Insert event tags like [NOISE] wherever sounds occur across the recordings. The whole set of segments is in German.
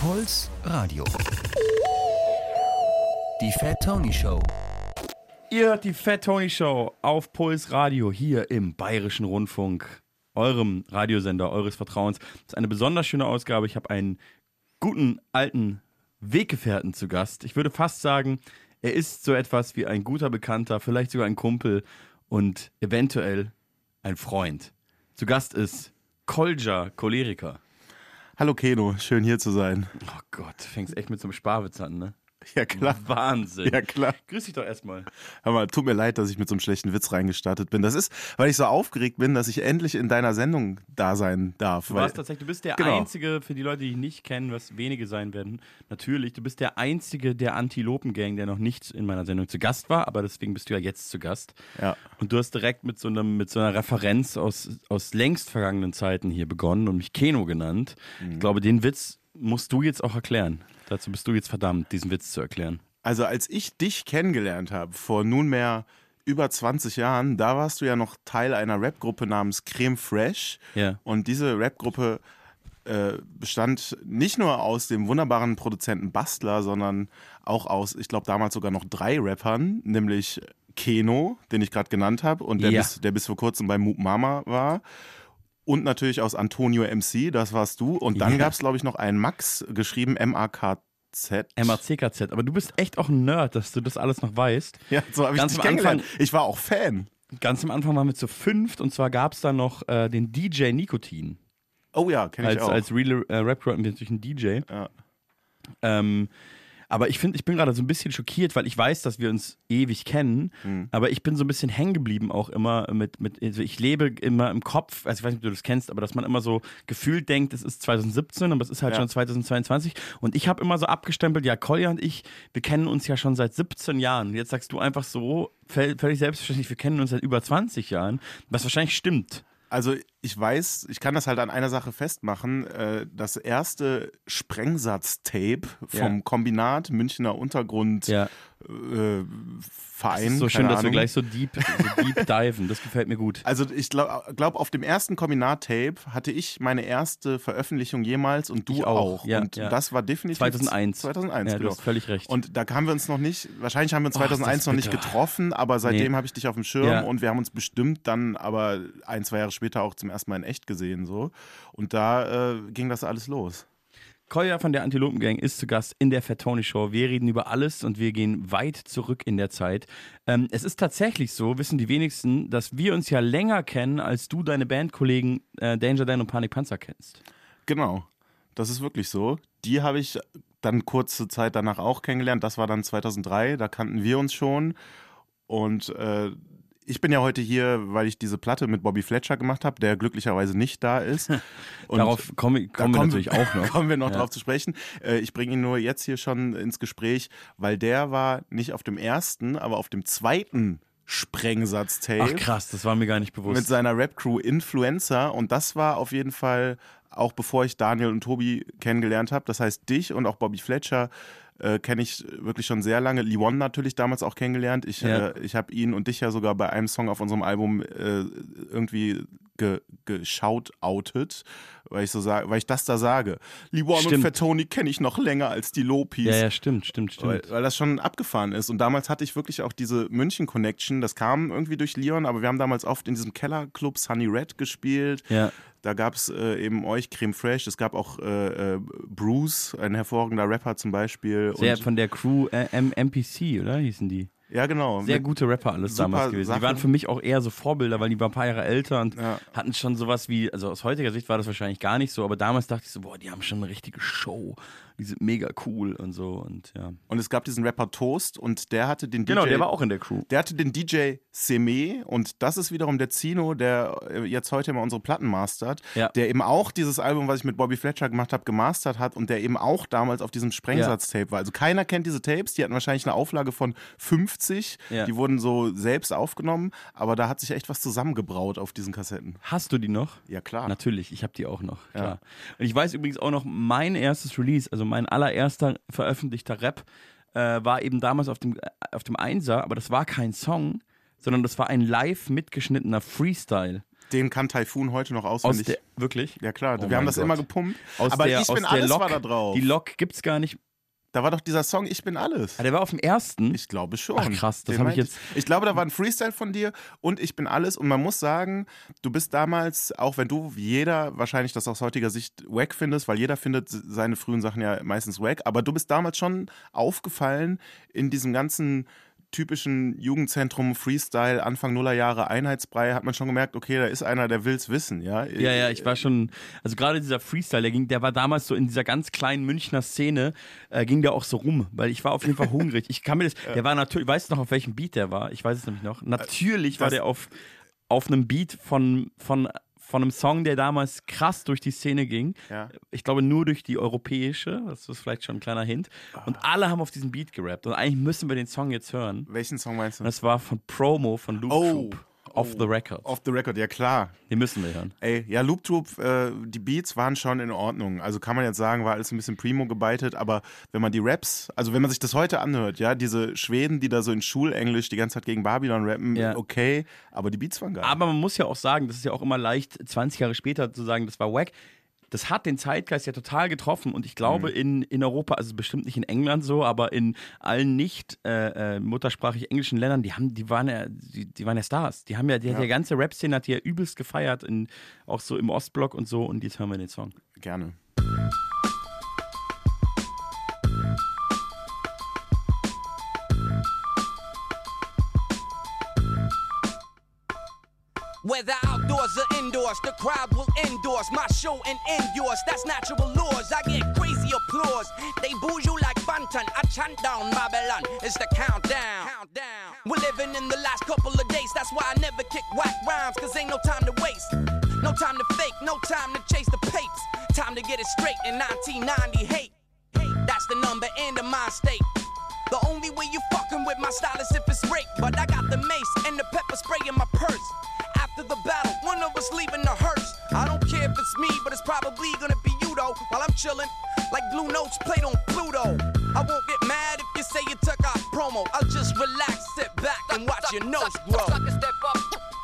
Puls Radio. Die Fat Tony Show. Ihr hört die Fat Tony Show auf Puls Radio hier im Bayerischen Rundfunk, eurem Radiosender eures Vertrauens. Das ist eine besonders schöne Ausgabe. Ich habe einen guten alten Weggefährten zu Gast. Ich würde fast sagen, er ist so etwas wie ein guter Bekannter, vielleicht sogar ein Kumpel und eventuell ein Freund. Zu Gast ist Kolja Choleriker. Hallo Keno, schön hier zu sein. Oh Gott, fängst echt mit so einem Sparwitz an, ne? Ja klar. Wahnsinn. Ja klar. Grüß dich doch erstmal. Hör mal, tut mir leid, dass ich mit so einem schlechten Witz reingestartet bin. Das ist, weil ich so aufgeregt bin, dass ich endlich in deiner Sendung da sein darf. Du warst tatsächlich, du bist der Genau. Einzige, für die Leute, die dich nicht kennen, was wenige sein werden, natürlich, du bist der Einzige der Antilopen-Gang, der noch nicht in meiner Sendung zu Gast war, aber deswegen bist du ja jetzt zu Gast. Ja. Und du hast direkt mit so, einem, mit so einer Referenz aus, aus längst vergangenen Zeiten hier begonnen und mich Keno genannt. Mhm. Ich glaube, den Witz musst du jetzt auch erklären. Dazu bist du jetzt verdammt, diesen Witz zu erklären. Also als ich dich kennengelernt habe, vor nunmehr über 20 Jahren, da warst du ja noch Teil einer Rapgruppe namens Creme Fresh. Ja. Und diese Rapgruppe äh, bestand nicht nur aus dem wunderbaren Produzenten Bastler, sondern auch aus, ich glaube damals sogar noch drei Rappern, nämlich Keno, den ich gerade genannt habe und der, Ja. bis, der bis vor kurzem bei Moop Mama war. Und natürlich aus Antonio MC, das warst du. Und dann Ja. gab es, glaube ich, noch einen Max, geschrieben M-A-K-Z. MACKZ, aber du bist echt auch ein Nerd, dass du das alles noch weißt. Ja, so habe ich dich kennengelernt. Ich war auch Fan. Ganz am Anfang waren wir zu fünft und zwar gab es da noch äh, den DJ Nikotin. Oh ja, kenne ich Als, auch. als Real äh, Rap hatten wir natürlich einen DJ. Ja. Ähm, aber ich finde, ich bin gerade so ein bisschen schockiert, weil ich weiß, dass wir uns ewig kennen, Hm. aber ich bin so ein bisschen hängen geblieben auch immer mit, mit, also ich lebe immer im Kopf, also ich weiß nicht, ob du das kennst, aber dass man immer so gefühlt denkt, es ist 2017, aber es ist halt Ja. schon 2022 und ich habe immer so abgestempelt, ja, Kolja und ich, wir kennen uns ja schon seit 17 Jahren jetzt sagst du einfach so, völ- völlig selbstverständlich, wir kennen uns seit über 20 Jahren, was wahrscheinlich stimmt. Also ich weiß, ich kann das halt an einer Sache festmachen. Äh, Das erste Sprengsatz-Tape vom Ja. Kombinat Münchner Untergrund Ja. Äh, Verein. Es ist so schön, dass wir Ahnung. gleich so deep, so deep [LAUGHS] diven, das gefällt mir gut. Also ich glaube, glaub, auf dem ersten Kombinat-Tape hatte ich meine erste Veröffentlichung jemals und du Ich auch, ja, und ja. das war definitiv 2001. 2001, Ja, du genau. hast völlig recht. Und da haben wir uns noch nicht, wahrscheinlich haben wir uns Oh, ist das 2001 noch nicht getroffen, aber seitdem Nee. habe ich dich auf dem Schirm Ja. und wir haben uns bestimmt dann aber ein, zwei Jahre später auch zum ersten Mal in echt gesehen so. Und da äh, ging das alles los. Kolja von der Antilopen-Gang ist zu Gast in der Fat Tony Show. Wir reden über alles und wir gehen weit zurück in der Zeit. Ähm, es ist tatsächlich so, wissen die wenigsten, dass wir uns ja länger kennen, als du deine Bandkollegen äh, Danger Dan und Panik Panzer kennst. Genau. Das ist wirklich so. Die habe ich dann kurze Zeit danach auch kennengelernt. Das war dann 2003. Da kannten wir uns schon. Und äh, ich bin ja heute hier, weil ich diese Platte mit Bobby Fletcher gemacht habe, der glücklicherweise nicht da ist. [LAUGHS] Und Darauf kommen, kommen wir natürlich auch noch. [LAUGHS] kommen wir noch Ja. drauf zu sprechen. Äh, Ich bringe ihn nur jetzt hier schon ins Gespräch, weil der war nicht auf dem ersten, aber auf dem zweiten Sprengsatz-Tape Ach krass, das war mir gar nicht bewusst. mit seiner Rap-Crew Influencer und das war auf jeden Fall auch bevor ich Daniel und Tobi kennengelernt habe. Das heißt, dich und auch Bobby Fletcher äh, kenne ich wirklich schon sehr lange. Liwon natürlich damals auch kennengelernt. Ich, Ja. äh, ich habe ihn und dich ja sogar bei einem Song auf unserem Album äh, irgendwie ge, geschaut outet, weil ich so sage, weil ich das da sage. Liwon und. Fatoni kenne ich noch länger als die Lopis. ja, ja, stimmt, stimmt, Weil, stimmt. weil das schon abgefahren ist. Und damals hatte ich wirklich auch diese München-Connection. Das kam irgendwie durch Leon, aber wir haben damals oft in diesem Kellerclub Sunny Red gespielt. Ja. Da gab es äh, eben euch, Creme Fresh. Es gab auch äh, äh, Bruce, ein hervorragender Rapper zum Beispiel. Sehr Und, von der Crew äh, MPC, oder? Hießen die. Ja, genau. Sehr gute Rapper alles damals gewesen. Die Sachen. waren für mich auch eher so Vorbilder, weil die waren ein paar Jahre älter und Ja. hatten schon sowas wie, also aus heutiger Sicht war das wahrscheinlich gar nicht so, aber damals dachte ich so, boah, die haben schon eine richtige Show. Die sind mega cool und so und ja. Und es gab diesen Rapper Toast und der hatte den DJ. Genau, der war auch in der Crew. Der hatte den DJ Seme und das ist wiederum der Zino, der äh, jetzt heute mal unsere Platten mastert, Ja. der eben auch dieses Album, was ich mit Bobby Fletcher gemacht habe, gemastert hat und der eben auch damals auf diesem Sprengsatz-Tape war. Also keiner kennt diese Tapes, die hatten wahrscheinlich eine Auflage von 50, Ja. die wurden so selbst aufgenommen, aber da hat sich echt was zusammengebraut auf diesen Kassetten. Hast du die noch? Ja, klar. Natürlich, ich habe die auch noch, klar. Und ich weiß übrigens auch noch, mein erstes Release, also mein allererster veröffentlichter Rap, äh, war eben damals auf dem, äh, auf dem Einser, aber das war kein Song, sondern das war ein live mitgeschnittener Freestyle. Den kann Typhoon heute noch Aus auswendig. der, wirklich? ja klar, Oh wir haben das Gott. immer gepumpt. Aus aber der, ich aus bin alles Lok, war da drauf. Die Lok gibt's gar nicht. Da war doch dieser Song Ich bin alles. Ah, der war auf dem ersten. Ich glaube schon. Ach, krass, das Den hab ich jetzt- Ich glaube, da war ein Freestyle von dir und ich bin alles. Und man muss sagen, du bist damals, auch wenn du wie jeder wahrscheinlich das aus heutiger Sicht wack findest, weil jeder findet seine frühen Sachen ja meistens wack, aber du bist damals schon aufgefallen in diesem ganzen typischen Jugendzentrum Freestyle Anfang Nullerjahre Einheitsbrei hat man schon gemerkt, okay, da ist einer, der will's wissen, ja. Ja, ja, ich war schon, also gerade dieser Freestyle, der ging, der war damals so in dieser ganz kleinen Münchner Szene, äh, ging der auch so rum, weil ich war auf jeden Fall hungrig. Ich kann mir das, [LAUGHS] der war natürlich, weißt du noch, auf welchem Beat der war? Ich weiß es nämlich noch. Natürlich war das- der auf, auf einem Beat von, von, von einem Song, der damals krass durch die Szene ging. Ja. Ich glaube nur durch die europäische, das ist vielleicht schon ein kleiner Hint. Und alle haben auf diesen Beat gerappt. Und eigentlich müssen wir den Song jetzt hören. Welchen Song meinst du? Und das war von Promo von Luke Oh. Troop. Off the Record. Off the Record, ja klar. Den müssen wir hören. Ey, ja, Loop Troop, äh, die Beats waren schon in Ordnung. Also kann man jetzt sagen, war alles ein bisschen primo gebeitet, aber wenn man die Raps, also wenn man sich das heute anhört, ja, diese Schweden, die da so in Schulenglisch die ganze Zeit gegen Babylon rappen, Ja. okay, aber die Beats waren geil. Aber man muss ja auch sagen, das ist ja auch immer leicht, 20 Jahre später zu sagen, das war wack. Das hat den Zeitgeist ja total getroffen und ich glaube in, in Europa, also bestimmt nicht in England so, aber in allen nicht äh, äh, muttersprachig englischen Ländern, die haben, die waren ja, die, die waren ja Stars. Die haben ja, die, Ja. die ganze Rap-Szene hat die ja übelst gefeiert, in, auch so im Ostblock und so und jetzt hören wir den Song. Gerne. Whether outdoors or indoors, the crowd will endorse my show and end yours. That's natural laws. I get crazy applause. They boo you like Bantan. I chant down Babylon. It's the countdown. countdown. We're living in the last couple of days. That's why I never kick whack rhymes, cause ain't no time to waste. No time to fake, no time to chase the papes. Time to get it straight in 1998. hate. That's the number and the mind state. The only way you fucking with my style is if it's rape. But I got the mace and the pepper spray in my purse. After the battle, one of us leaving the hearse. I don't care if it's me, but it's probably gonna be you though. While I'm chilling, like blue notes played on Pluto. I won't get mad if you say you took off promo. I'll just relax, sit back, and watch your nose grow. Sucker, step up.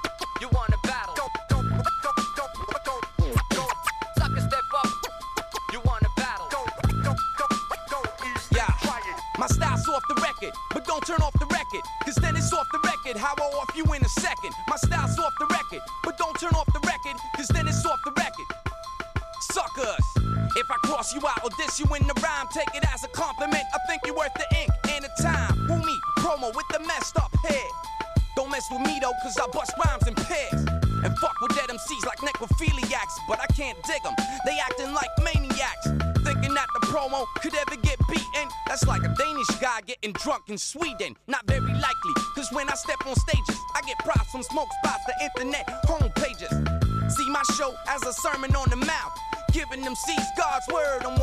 Can't dig them. They acting like maniacs. Thinking that the promo could ever get beaten. That's like a Danish guy getting drunk in Sweden. Not very likely, cause when I step on stages, I get props from smoke spots to internet homepages. See my show as a sermon on the mouth. Giving them C's God's word on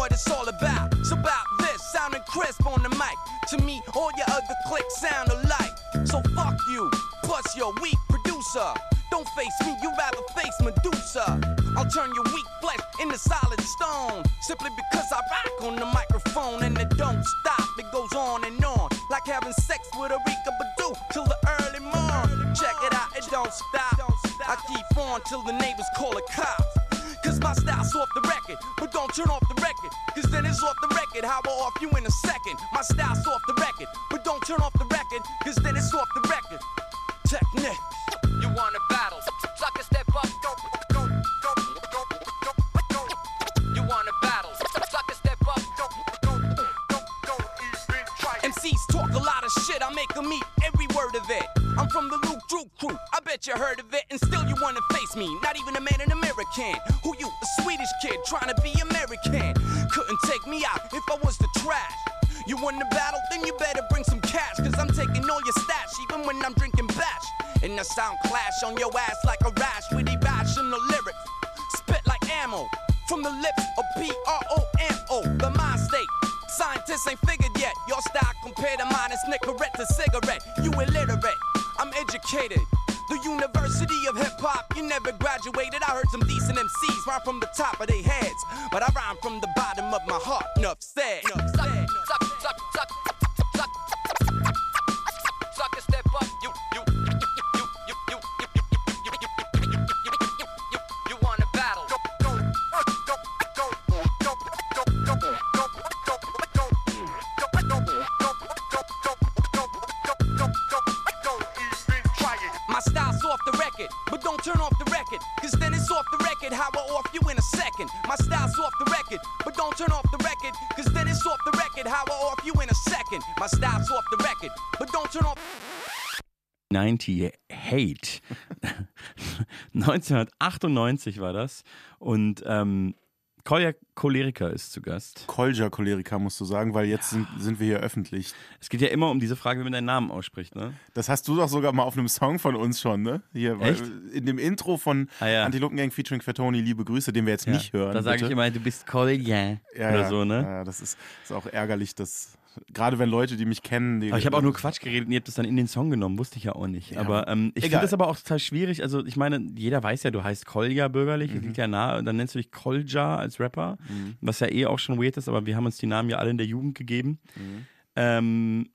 90 Hate. [LAUGHS] 1998 war das. Und ähm, Kolja Choleriker ist zu Gast. Kolja Choleriker musst du sagen, weil jetzt sind, sind wir hier öffentlich. Es geht ja immer um diese Frage, wie man deinen Namen ausspricht, ne? Das hast du doch sogar mal auf einem Song von uns schon, ne? Hier, Echt? In dem Intro von Ah, ja. Antilopen Gang featuring Fatoni, liebe Grüße, den wir jetzt nicht hören. Da sage ich immer, du bist Kolja. ja, oder ja, so, ne? Ja, das ist, ist auch ärgerlich, dass gerade wenn Leute, die mich kennen, die, Aber ich habe auch nur Quatsch geredet und ihr habt das dann in den Song genommen, wusste ich ja auch nicht. aber ähm, ich finde das aber auch total schwierig. Also ich meine, jeder weiß ja, du heißt Kolja bürgerlich, Mhm. liegt ja nahe und dann nennst du dich Kolja als Rapper, was ja eh auch schon weird ist, aber wir haben uns die Namen ja alle in der Jugend gegeben. Mhm. Ähm,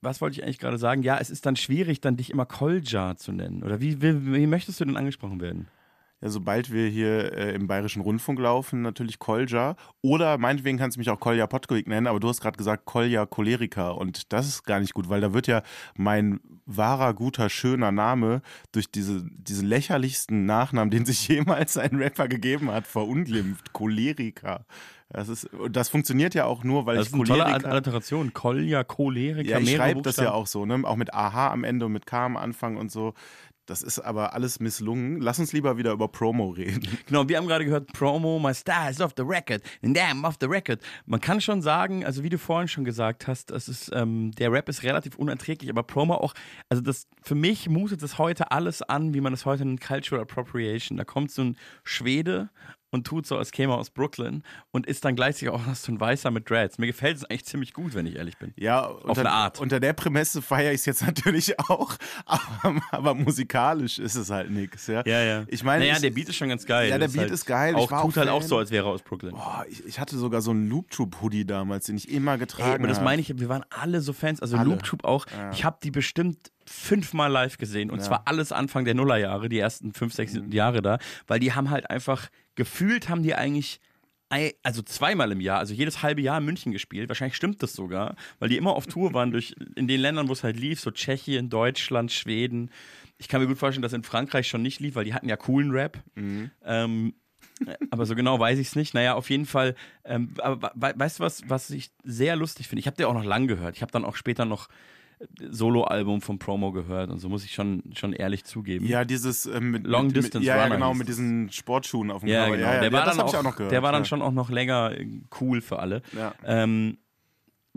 was wollte ich eigentlich gerade sagen? Ja, es ist dann schwierig, dann dich immer Kolja zu nennen. Oder wie, wie, wie möchtest du denn angesprochen werden? Ja, sobald wir hier äh, im Bayerischen Rundfunk laufen, natürlich Kolja. Oder meinetwegen kannst du mich auch Kolja Potkovic nennen, aber du hast gerade gesagt Kolja Choleriker und das ist gar nicht gut, weil da wird ja mein wahrer, guter, schöner Name durch diese, diesen lächerlichsten Nachnamen, den sich [LAUGHS] jemals ein Rapper gegeben hat, verunglimpft. Choleriker. Das, ist, das funktioniert ja auch nur, weil Das ich ist eine tolle. Alliteration. Kolja, Choleriker, Ja, ich schreibe das ja auch so, ne? Auch mit AH am Ende und mit K am Anfang und so. Das ist aber alles misslungen. Lass uns lieber wieder über Promo reden. [LAUGHS] Genau, wir haben gerade gehört, Promo, my star is off the record, damn off the record. Man kann schon sagen, also wie du vorhin schon gesagt hast, es ist, ähm, der Rap ist relativ unerträglich, aber Promo auch, also das, für mich mutet das heute alles an, wie man es heute nennt, Cultural Appropriation. Da kommt so ein Schwede und tut so, als käme er aus Brooklyn und ist dann gleichzeitig auch noch so ein Weißer mit Dreads. Mir gefällt es eigentlich ziemlich gut, wenn ich ehrlich bin. Ja, unter, eine Art. Unter der Prämisse feiere ich es jetzt [LAUGHS] natürlich auch, aber, aber musikalisch ist es halt nichts. Ja, Ich meine, naja, ich, der Beat ist schon ganz geil. Ja, der Beat halt ist geil. Ich Auch, tut halt auch so, als wäre er aus Brooklyn. boah, ich, ich hatte sogar so einen Loop Troop Hoodie damals, den ich immer getragen Ey, aber das habe. meine ich, wir waren alle so Fans, also Alle. Loop Troop auch. Ich habe die bestimmt fünfmal live gesehen und zwar alles Anfang der Nullerjahre, die ersten fünf, sechs Mhm. Jahre da, weil die haben halt einfach gefühlt haben die eigentlich ei- also zweimal im Jahr, also jedes halbe Jahr in München gespielt. Wahrscheinlich stimmt das sogar, weil die immer auf Tour waren durch in den Ländern, wo es halt lief, so Tschechien, Deutschland, Schweden. Ich kann mir gut vorstellen, dass in Frankreich schon nicht lief, weil die hatten ja coolen Rap. Ähm, aber so genau weiß ich es nicht. Naja, auf jeden Fall. Ähm, aber we weißt du was, was ich sehr lustig finde? Ich habe dir auch noch lang gehört. Ich habe dann auch später noch äh, Soloalbum vom Promo gehört und so muss ich schon, schon ehrlich zugeben. Ja, dieses ähm, mit, Long mit, Distance mit, ja, ja, Runner genau, hieß mit diesen Sportschuhen auf dem Ja, Cover. genau. Ja, ja, der ja, war, das dann auch, ich auch noch gehört. der war dann ja. schon auch noch länger äh, cool für alle. Ja. Ähm,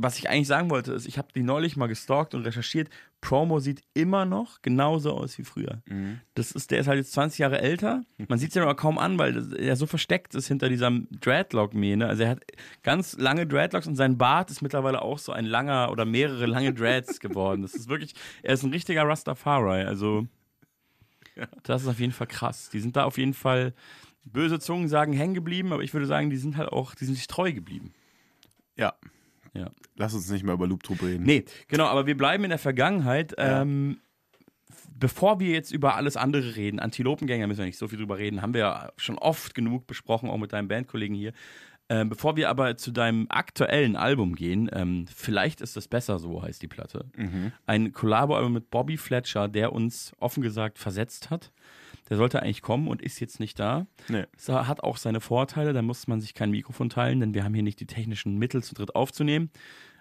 was ich eigentlich sagen wollte, ist, ich habe die neulich mal gestalkt und recherchiert. Promo sieht immer noch genauso aus wie früher. Mhm. Das ist, der ist halt jetzt 20 Jahre älter. [LAUGHS] Man sieht es ja aber kaum an, weil er so versteckt ist hinter dieser Dreadlock-Mähne. Also er hat ganz lange Dreadlocks und sein Bart ist mittlerweile auch so ein langer oder mehrere lange Dreads [LAUGHS] geworden. Das ist wirklich, er ist ein richtiger Rastafari. Also das ist auf jeden Fall krass. Die sind da auf jeden Fall, böse Zungen sagen, hängen geblieben, aber ich würde sagen, die sind halt auch, die sind sich treu geblieben. Ja. Ja. Lass uns nicht mehr über Loop Troop reden. Nee, genau, aber wir bleiben in der Vergangenheit. Ähm, bevor wir jetzt über alles andere reden, Antilopengänger müssen wir nicht so viel drüber reden, haben wir ja schon oft genug besprochen, auch mit deinem Bandkollegen hier. Ähm, bevor wir aber zu deinem aktuellen Album gehen, ähm, vielleicht ist es besser so, heißt die Platte. Ein Collabo-Album mit Bobby Fletcher, der uns offen gesagt versetzt hat. Der sollte eigentlich kommen und ist jetzt nicht da. Nee. Es hat auch seine Vorteile, da muss man sich kein Mikrofon teilen, denn wir haben hier nicht die technischen Mittel zu dritt aufzunehmen.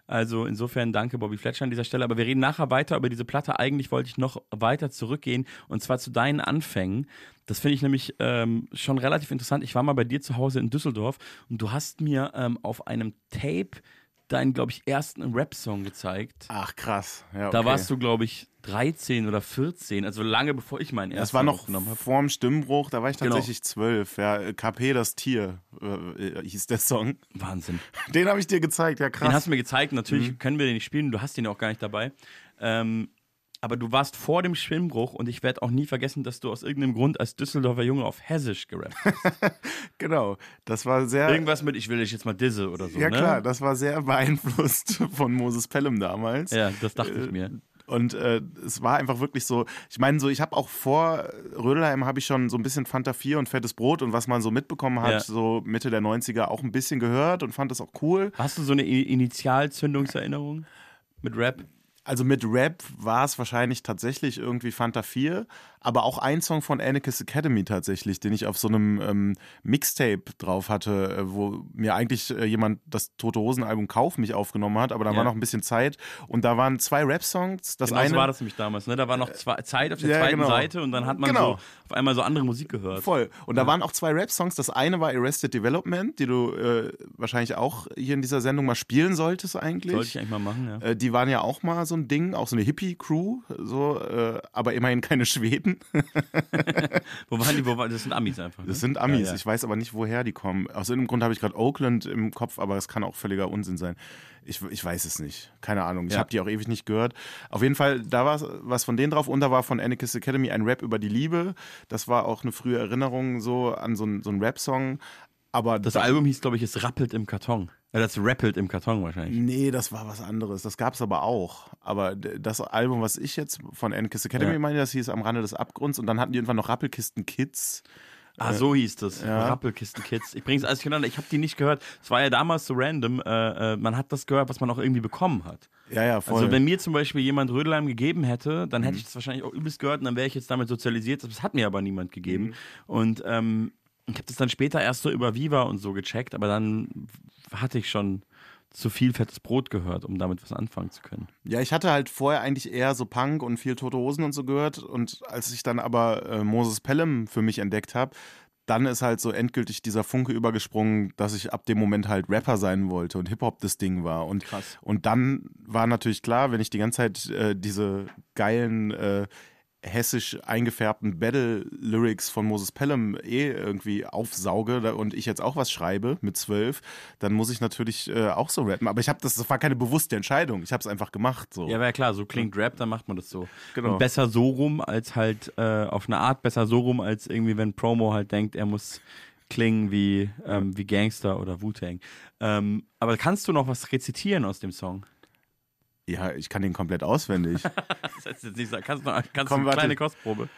Also insofern danke Bobby Fletcher an dieser Stelle. Aber wir reden nachher weiter über diese Platte. Eigentlich wollte ich noch weiter zurückgehen und zwar zu deinen Anfängen. Das finde ich nämlich ähm, schon relativ interessant. Ich war mal bei dir zu Hause in Düsseldorf und du hast mir ähm, auf einem Tape deinen, glaube ich, ersten Rap-Song gezeigt. Ach, krass. Ja, okay. Da warst du, glaube ich, 13 oder 14, also lange bevor ich meinen ersten Das war noch habe. vorm Stimmbruch, da war ich Genau. tatsächlich zwölf. Ja, KP das Tier äh, hieß der Song. Wahnsinn. Den habe ich dir gezeigt, ja krass. Den hast du mir gezeigt. Natürlich Mhm. können wir den nicht spielen. Du hast den auch gar nicht dabei. Ähm, aber du warst vor dem Schwimmbruch und ich werde auch nie vergessen, dass du aus irgendeinem Grund als Düsseldorfer Junge auf Hessisch gerappt hast. [LAUGHS] genau, das war sehr. Irgendwas mit, ich will dich jetzt mal disse oder so. ja ne? klar, das war sehr beeinflusst [LAUGHS] von Moses Pelham damals. Ja, das dachte ich mir. Und äh, es war einfach wirklich so, ich meine, so, ich habe auch vor Rödelheim habe ich schon so ein bisschen Fanta 4 und fettes Brot und was man so mitbekommen hat, Ja. so Mitte der 90er auch ein bisschen gehört und fand das auch cool. Hast du so eine Initialzündungserinnerung mit Rap? Also mit Rap war es wahrscheinlich tatsächlich irgendwie Fanta 4, aber auch ein Song von Anarchist Academy tatsächlich, den ich auf so einem ähm, Mixtape drauf hatte, äh, wo mir eigentlich äh, jemand das Tote Hosen Album Kauf mich aufgenommen hat, aber da Ja. war noch ein bisschen Zeit und da waren zwei Rap-Songs. Das Genau eine so war das nämlich damals. Ne? Da war noch zwei, Zeit auf der Ja, zweiten genau. Seite und dann hat man Genau. so auf einmal so andere Musik gehört. Voll. Und da waren auch zwei Rap-Songs. Das eine war Arrested Development, die du äh, wahrscheinlich auch hier in dieser Sendung mal spielen solltest eigentlich. Sollte ich eigentlich mal machen, ja. Äh, die waren ja auch mal so ein Ding, auch so eine Hippie-Crew, so, äh, aber immerhin keine Schweden. [LAUGHS] Wo waren die? Wo waren, das sind Amis einfach. Ne? Das sind Amis. Ja, ja. Ich weiß aber nicht, woher die kommen. Aus irgendeinem Grund habe ich gerade Oakland im Kopf, aber es kann auch völliger Unsinn sein. Ich, ich weiß es nicht. Keine Ahnung. Ich Ja. habe die auch ewig nicht gehört. Auf jeden Fall, da war was von denen drauf und da war von Anarchist Academy ein Rap über die Liebe. Das war auch eine frühe Erinnerung so an so einen so einen Rap-Song. Aber Das da- Album hieß, glaube ich, es rappelt im Karton. Ja, das rappelt im Karton wahrscheinlich. Nee, das war was anderes. Das gab es aber auch. Aber das Album, was ich jetzt von Anarchist Academy Ja. meine, das hieß Am Rande des Abgrunds und dann hatten die irgendwann noch Rappelkisten Kids. Ah, so hieß das. ja. Rappelkisten Kids. Ich bring's alles durcheinander. Ich habe die nicht gehört. Es war ja damals so random. Äh, äh, man hat das gehört, was man auch irgendwie bekommen hat. Ja, ja, voll. Mhm. Also wenn mir zum Beispiel jemand Rödelheim gegeben hätte, dann hätte ich das wahrscheinlich auch übelst gehört und dann wäre ich jetzt damit sozialisiert. Das hat mir aber niemand gegeben. Mhm. Und ähm, ich habe das dann später erst so über Viva und so gecheckt, aber dann hatte ich schon zu viel fettes Brot gehört, um damit was anfangen zu können. Ja, ich hatte halt vorher eigentlich eher so Punk und viel Tote Hosen und so gehört. Und als ich dann aber äh, Moses Pelham für mich entdeckt habe, dann ist halt so endgültig dieser Funke übergesprungen, dass ich ab dem Moment halt Rapper sein wollte und Hip-Hop das Ding war. Und, Krass. und dann war natürlich klar, wenn ich die ganze Zeit äh, diese geilen äh, hessisch eingefärbten Battle-Lyrics von Moses Pelham eh irgendwie aufsauge und ich jetzt auch was schreibe mit zwölf, dann muss ich natürlich äh, auch so rappen. Aber ich habe das, das war keine bewusste Entscheidung. Ich habe es einfach gemacht. So. Ja, aber ja klar, so klingt Rap, dann macht man das so. Genau. Und besser so rum, als halt äh, auf eine Art besser so rum, als irgendwie, wenn Promo halt denkt, er muss klingen wie, ähm, wie Gangster oder Wu-Tang. Ähm, aber kannst du noch was rezitieren aus dem Song? Ja, ich kann den komplett auswendig. [LAUGHS] Das heißt jetzt nicht kannst du, kannst Komm, eine kleine Kostprobe?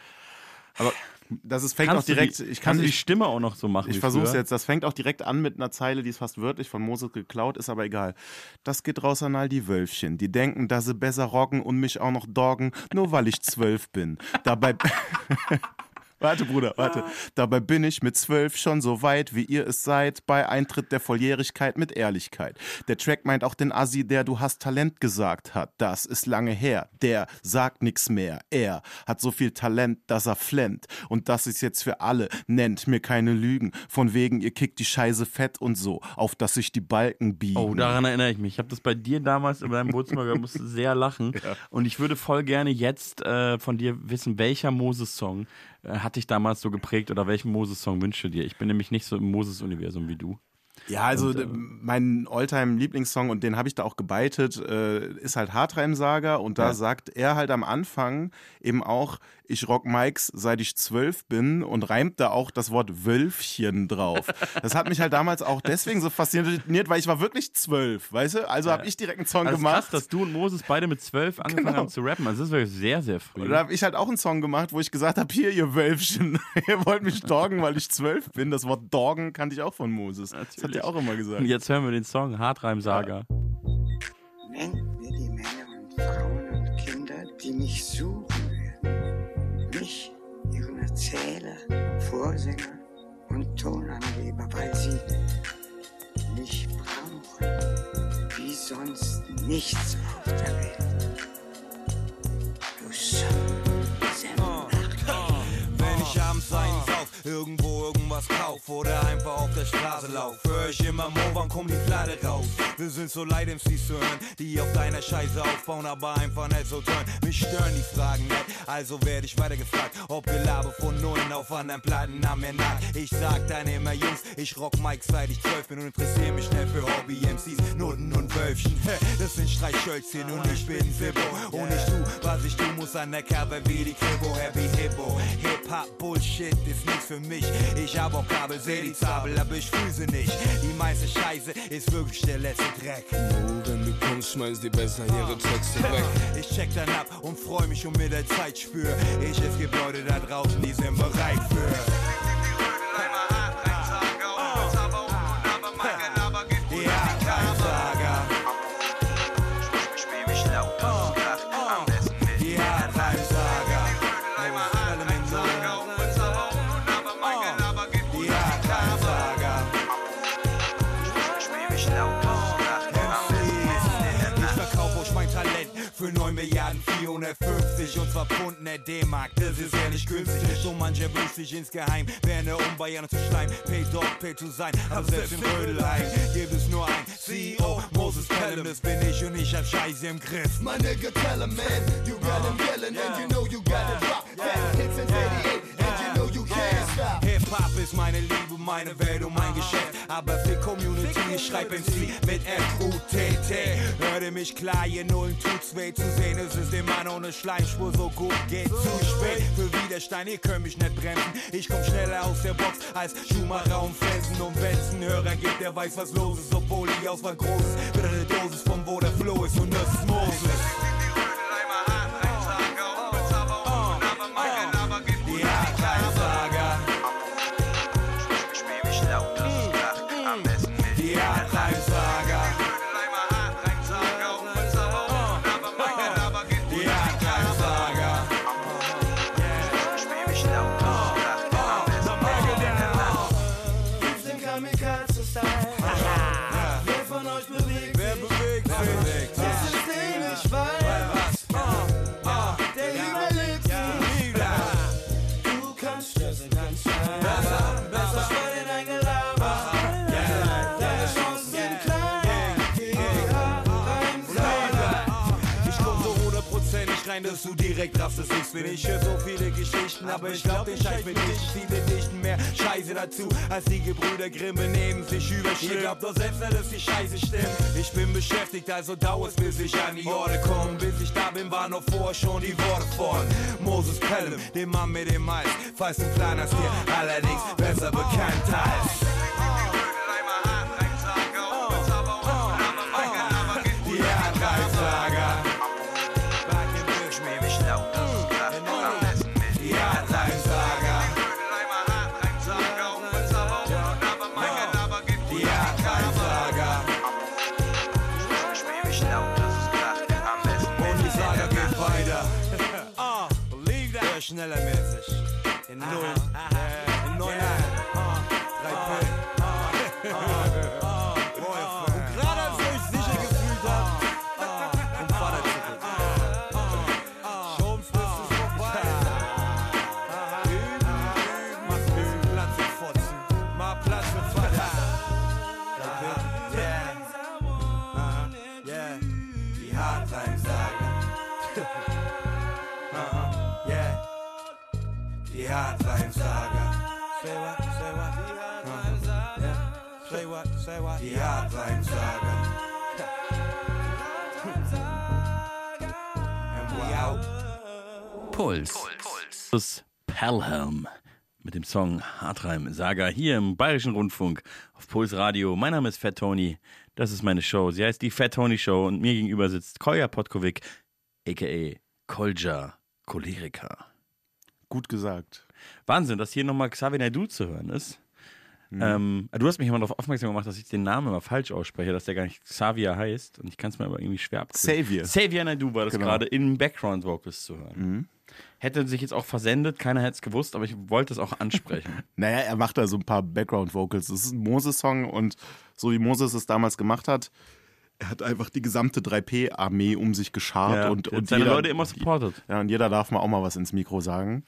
Das ist, fängt auch direkt. die, ich kann die. Stimme auch noch so machen? Ich versuch's jetzt. Das fängt auch direkt an mit einer Zeile, die ist fast wörtlich von Moses geklaut, ist aber egal. Das geht raus an all die Wölfchen, die denken, dass sie besser rocken und mich auch noch doggen, nur weil ich zwölf bin. Dabei. [LAUGHS] Warte, Bruder, warte. Dabei bin ich mit zwölf schon so weit, wie ihr es seid, bei Eintritt der Volljährigkeit mit Ehrlichkeit. Der Track meint auch den Assi, der du hast Talent gesagt hat. Das ist lange her. Der sagt nix mehr. Er hat so viel Talent, dass er flennt. Und das ist jetzt für alle. Nennt mir keine Lügen. Von wegen, ihr kickt die Scheiße fett und so, auf dass sich die Balken biegen. Oh, daran erinnere ich mich. Ich habe das bei dir damals in deinem Wohnzimmer gehört, musste sehr lachen. [LAUGHS] Und ich würde voll gerne jetzt äh, von dir wissen, welcher Moses-Song hat dich damals so geprägt oder welchen Moses-Song wünschst du dir? Ich bin nämlich nicht so im Moses-Universum wie du. Ja, also Und, äh, mein Alltime-Lieblingssong, und den habe ich da auch gebeitet, äh, ist halt Hartreim-Saga. Und da Ja. sagt er halt am Anfang eben auch, ich rock Mikes, seit ich zwölf bin und reimt da auch das Wort Wölfchen drauf. Das hat mich halt damals auch [LAUGHS] deswegen so fasziniert, weil ich war wirklich zwölf, weißt du? Also habe ich direkt einen Song Also gemacht. krass, dass du und Moses beide mit zwölf angefangen Genau. haben zu rappen. Also das ist wirklich sehr, sehr früh. Und da habe ich halt auch einen Song gemacht, wo ich gesagt habe, hier, ihr Wölfchen, [LAUGHS] ihr wollt mich doggen, weil ich zwölf bin. Das Wort doggen kannte ich auch von Moses. Das hat Natürlich. er auch immer gesagt. Und jetzt hören wir den Song Hartreim-Saga. Nennt mir die Männer und Frauen und Kinder, die mich suchen werden. Mich, ihren Erzähler, Vorsänger und Tonangeber, weil sie mich brauchen, wie sonst nichts auf der Welt. Du Sonnensemmer. Wenn ich abends einen sauf, irgendwo irgendwas kauf oder einfach auf der Straße lauf, hör ich immer Mo, wann kommt die Platte raus? Wir sind so leid, MCs zu hören, die auf deiner Scheiße aufbauen, aber einfach nicht so turn. Mich stören die Fragen nicht, also werde ich weiter gefragt, ob Gelaber von Nullen auf anderen Platten mir nagt. Ich sag dann immer Jungs, ich rock Mike seit ich zwölf bin und interessiere mich nicht für Hobby-MCs, Noten und Wölfchen. Das sind Streichhölzchen und ich bin Sibbo. Und ich tu, was ich tu, muss an der Kerbe wie die Kribo. Happy Hippo. Hip-Hop Bullshit ist nichts für mich. Ich hab Kabel, seh die Zabel, aber ich fühl sie nicht. Die meiste Scheiße ist wirklich der letzte Dreck. Oh, wenn du kommst, schmeiß die besser ihre Texte weg. Ich check dann ab und freu mich und mir der Zeit spür. Ich, es gibt Leute da draußen, die sind bereit für. 450 und zwar Pfund in der D-Mark. Das ist ja nicht günstig. So mancher wünscht sich insgeheim, Werne um Bayern zu schleimen. Pay Dog, Pay to sein. Aber selbst in Rödelheim gibt es nur ein CEO, Moses Pelham. Das bin ich und ich hab Scheiße im Griff. My nigga, tell him, man, you got him yelling, and you know you got it rock. Fat hits in 88, Hip-Hop ist meine Liebe, meine Welt und mein Geschäft. Aber für Community, ich schreib MC mit F-U-T-T. Hörte mich klar, ihr Nullen tut's weh zu sehen. Es ist dem Mann ohne Schleimspur so gut geht zu spät. Für Widerstein, ihr könnt mich nicht bremsen. Ich komm schneller aus der Box als Schumacher und Felsen. Und wenn's einen Hörer gibt, der weiß, was los ist. Obwohl die Auswahl groß ist, wird eine Dosis von wo der Flow ist. Und das ist Moses. Rein, dass du direkt raffst, dass ich's bin. Ich hör so viele Geschichten, aber ich glaub den Scheiß mit nicht. Viele dichten mehr Scheiße dazu, als die Gebrüder Grimm benehmen sich überschlimm. Ihr glaubt doch selbst nicht, dass die Scheiße stimmt. Ich bin beschäftigt, also dauert's, bis ich an die Orte komm. Bis ich da bin, waren noch vorher schon die Worte von Moses Pelham, dem Mann mit dem Mais. Falls du klein hast, dir allerdings besser bekannt als. Sehr schneller mäßig. In Null. Say what? Die we out. Puls. Das ist Pelham mit dem Song Hartreim Saga hier im Bayerischen Rundfunk auf Puls Radio. Mein Name ist Fat Tony. Das ist meine Show. Sie heißt die Fat Tony Show und mir gegenüber sitzt Kolja Potkovic, a.k.a. Kolja Choleriker. Gut gesagt. Wahnsinn, dass hier nochmal Xavier Naidoo zu hören ist. Ähm, du hast mich immer darauf aufmerksam gemacht, dass ich den Namen immer falsch ausspreche, dass der gar nicht Xavier heißt und ich kann es mir aber irgendwie schwer abgewöhnen. Xavier. Xavier Naidoo war das Genau. gerade in Background Vocals zu hören. Hätte sich jetzt auch versendet, keiner hätte es gewusst, aber ich wollte es auch ansprechen. [LAUGHS] Naja, er macht da so ein paar Background-Vocals. Das ist ein Moses-Song und so wie Moses es damals gemacht hat, er hat einfach die gesamte 3P-Armee um sich geschart Ja, und, und und seine jeder, Leute immer supportet. Ja, und jeder darf mal auch mal was ins Mikro sagen.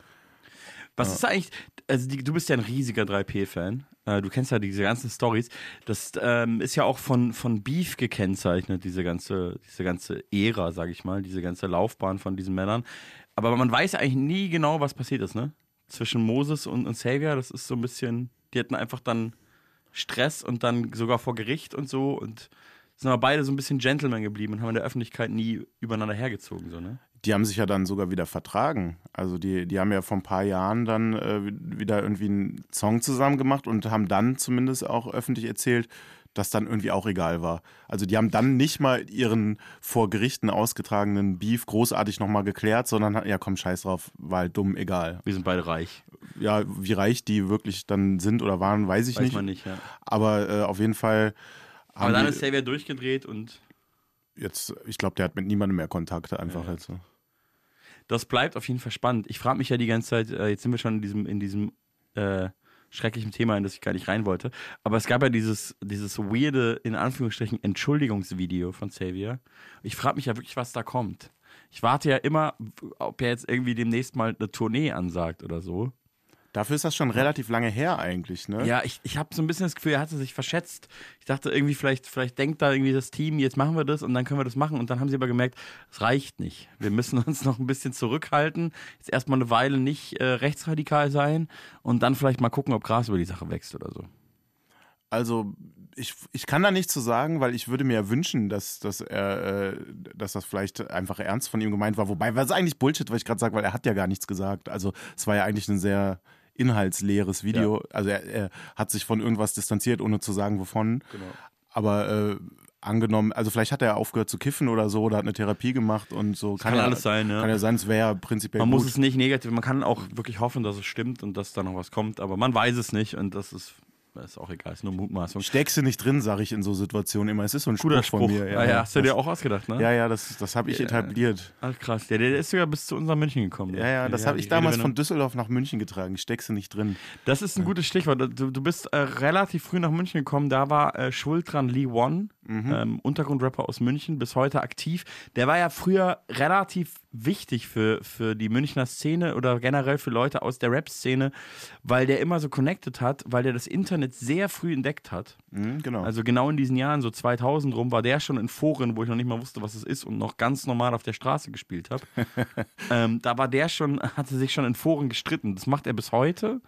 Was ist eigentlich, also die, du bist ja ein riesiger 3P-Fan. Äh, du kennst ja diese ganzen Stories. Das ähm, ist ja auch von, von Beef gekennzeichnet, diese ganze, diese ganze Ära, sag ich mal, diese ganze Laufbahn von diesen Männern. Aber man weiß ja eigentlich nie genau, was passiert ist, ne? Zwischen Moses und, und Xavier, das ist so ein bisschen, die hatten einfach dann Stress und dann sogar vor Gericht und so und sind aber beide so ein bisschen Gentleman geblieben und haben in der Öffentlichkeit nie übereinander hergezogen, so, ne? Die haben sich ja dann sogar wieder vertragen. Also die, die haben ja vor ein paar Jahren dann äh, wieder irgendwie einen Song zusammen gemacht und haben dann zumindest auch öffentlich erzählt, dass dann irgendwie auch egal war. Also die haben dann nicht mal ihren vor Gerichten ausgetragenen Beef großartig nochmal geklärt, sondern ja komm, scheiß drauf, war halt dumm, egal. Wir sind beide reich. Ja, wie reich die wirklich dann sind oder waren, weiß ich Weiß nicht. man nicht, ja. Aber äh, auf jeden Fall Aber haben dann die ist Xavier durchgedreht und jetzt, ich glaube, der hat mit niemandem mehr Kontakt einfach jetzt. so. Das bleibt auf jeden Fall spannend. Ich frage mich ja die ganze Zeit, äh, jetzt sind wir schon in diesem, in diesem äh, schrecklichen Thema, in das ich gar nicht rein wollte. Aber es gab ja dieses, dieses weirde, in Anführungsstrichen, Entschuldigungsvideo von Xavier. Ich frage mich ja wirklich, was da kommt. Ich warte ja immer, ob er jetzt irgendwie demnächst mal eine Tournee ansagt oder so. Dafür ist das schon relativ lange her eigentlich, ne? Ja, ich, ich habe so ein bisschen das Gefühl, er hatte sich verschätzt. Ich dachte irgendwie, vielleicht, vielleicht denkt da irgendwie das Team, jetzt machen wir das und dann können wir das machen. Und dann haben sie aber gemerkt, es reicht nicht. Wir müssen [LAUGHS] uns noch ein bisschen zurückhalten. Jetzt erstmal eine Weile nicht äh, rechtsradikal sein und dann vielleicht mal gucken, ob Gras über die Sache wächst oder so. Also ich, ich kann da nichts zu sagen, weil ich würde mir ja wünschen, dass, dass er, äh, dass das vielleicht einfach ernst von ihm gemeint war. Wobei, was ist eigentlich Bullshit, was ich gerade sage, weil er hat ja gar nichts gesagt. Also es war ja eigentlich ein sehr inhaltsleeres Video. Also er, er hat sich von irgendwas distanziert, ohne zu sagen, wovon. Genau. Aber äh, angenommen, also vielleicht hat er aufgehört zu kiffen oder so oder hat eine Therapie gemacht und so. kann ja, alles sein, ja. Kann ja sein, es wäre ja prinzipiell Man gut. muss es nicht negativ, man kann auch wirklich hoffen, dass es stimmt und dass da noch was kommt, aber man weiß es nicht und das ist, ist auch egal, ist nur Mutmaßung. Steckst du nicht drin, sage ich in so Situationen immer. Es ist so ein Guter Spruch, Spruch. von mir. Ja, ja, hast du dir auch ausgedacht, ne? Ja, ja, das, das habe ich etabliert. Ach krass, der, der ist sogar bis zu unserem München gekommen. ne? Ja, ja, das habe die ich damals von Düsseldorf nach München getragen. Steckst du nicht drin. Das ist ein gutes Stichwort. Du, du bist äh, relativ früh nach München gekommen. Da war äh, schuld dran Lee One, Mhm. ähm, Untergrundrapper aus München, bis heute aktiv. Der war ja früher relativ wichtig für, für die Münchner Szene oder generell für Leute aus der Rap-Szene, weil der immer so connected hat, weil der das Internet sehr früh entdeckt hat. Mhm, genau. Also genau in diesen Jahren, so 2000 rum, war der schon in Foren, wo ich noch nicht mal wusste, was es ist und noch ganz normal auf der Straße gespielt habe. [LAUGHS] ähm, da war der schon, hatte sich schon in Foren gestritten. Das macht er bis heute.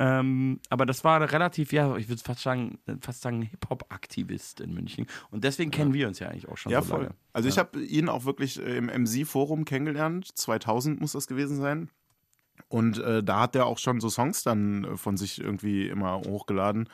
Ähm, aber das war relativ, ja, ich würde fast sagen, fast sagen Hip-Hop-Aktivist in München. Und deswegen kennen wir uns ja eigentlich auch schon ja, so voll. lange. Also ich habe ihn auch wirklich äh, im MC-Forum kennengelernt. 2000 muss das gewesen sein. Und äh, da hat er auch schon so Songs dann äh, von sich irgendwie immer hochgeladen.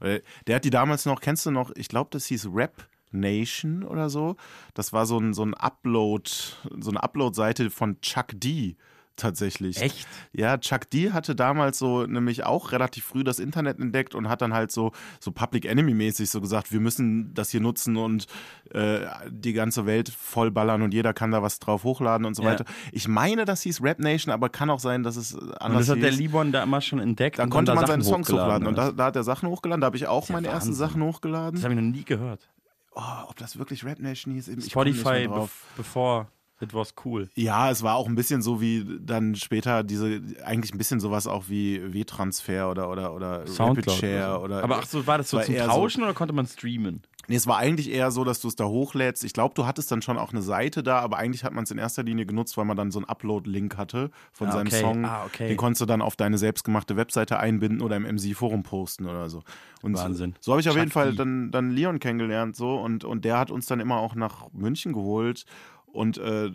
Äh, der hat die damals noch, kennst du noch, ich glaube, das hieß Rap Nation oder so. Das war so ein, so ein Upload, so eine Upload-Seite von Chuck D tatsächlich. Echt? Ja, Chuck D hatte damals so nämlich auch relativ früh das Internet entdeckt und hat dann halt so, so Public Enemy-mäßig so gesagt, wir müssen das hier nutzen und äh, die ganze Welt vollballern und jeder kann da was drauf hochladen und so Ja. weiter. Ich meine, das hieß Rap Nation, aber kann auch sein, dass es Und anders das hat der. Libon da immer schon entdeckt. Dann und konnte da man seine Songs hochladen und da, da hat er Sachen hochgeladen. Da habe ich auch meine ersten Wahnsinn. Sachen hochgeladen. Das habe ich noch nie gehört. Oh, ob das wirklich Rap Nation hieß? Ich Spotify, bef- bevor it was cool. Ja, es war auch ein bisschen so wie dann später diese, eigentlich ein bisschen sowas auch wie W-Transfer oder, oder, oder Soundcloud Rapid Share so. oder. Aber ach so, war das so war zum Tauschen oder konnte man streamen? Nee, es war eigentlich eher so, dass du es da hochlädst. Ich glaube, du hattest dann schon auch eine Seite da, aber eigentlich hat man es in erster Linie genutzt, weil man dann so einen Upload-Link hatte von Ah, seinem okay. Song. Ah, okay. Den konntest du dann auf deine selbstgemachte Webseite einbinden oder im MC-Forum posten oder so. Und Wahnsinn. So, so habe ich auf Chuck jeden Fall dann, dann Leon kennengelernt so und, und der hat uns dann immer auch nach München geholt. Und äh,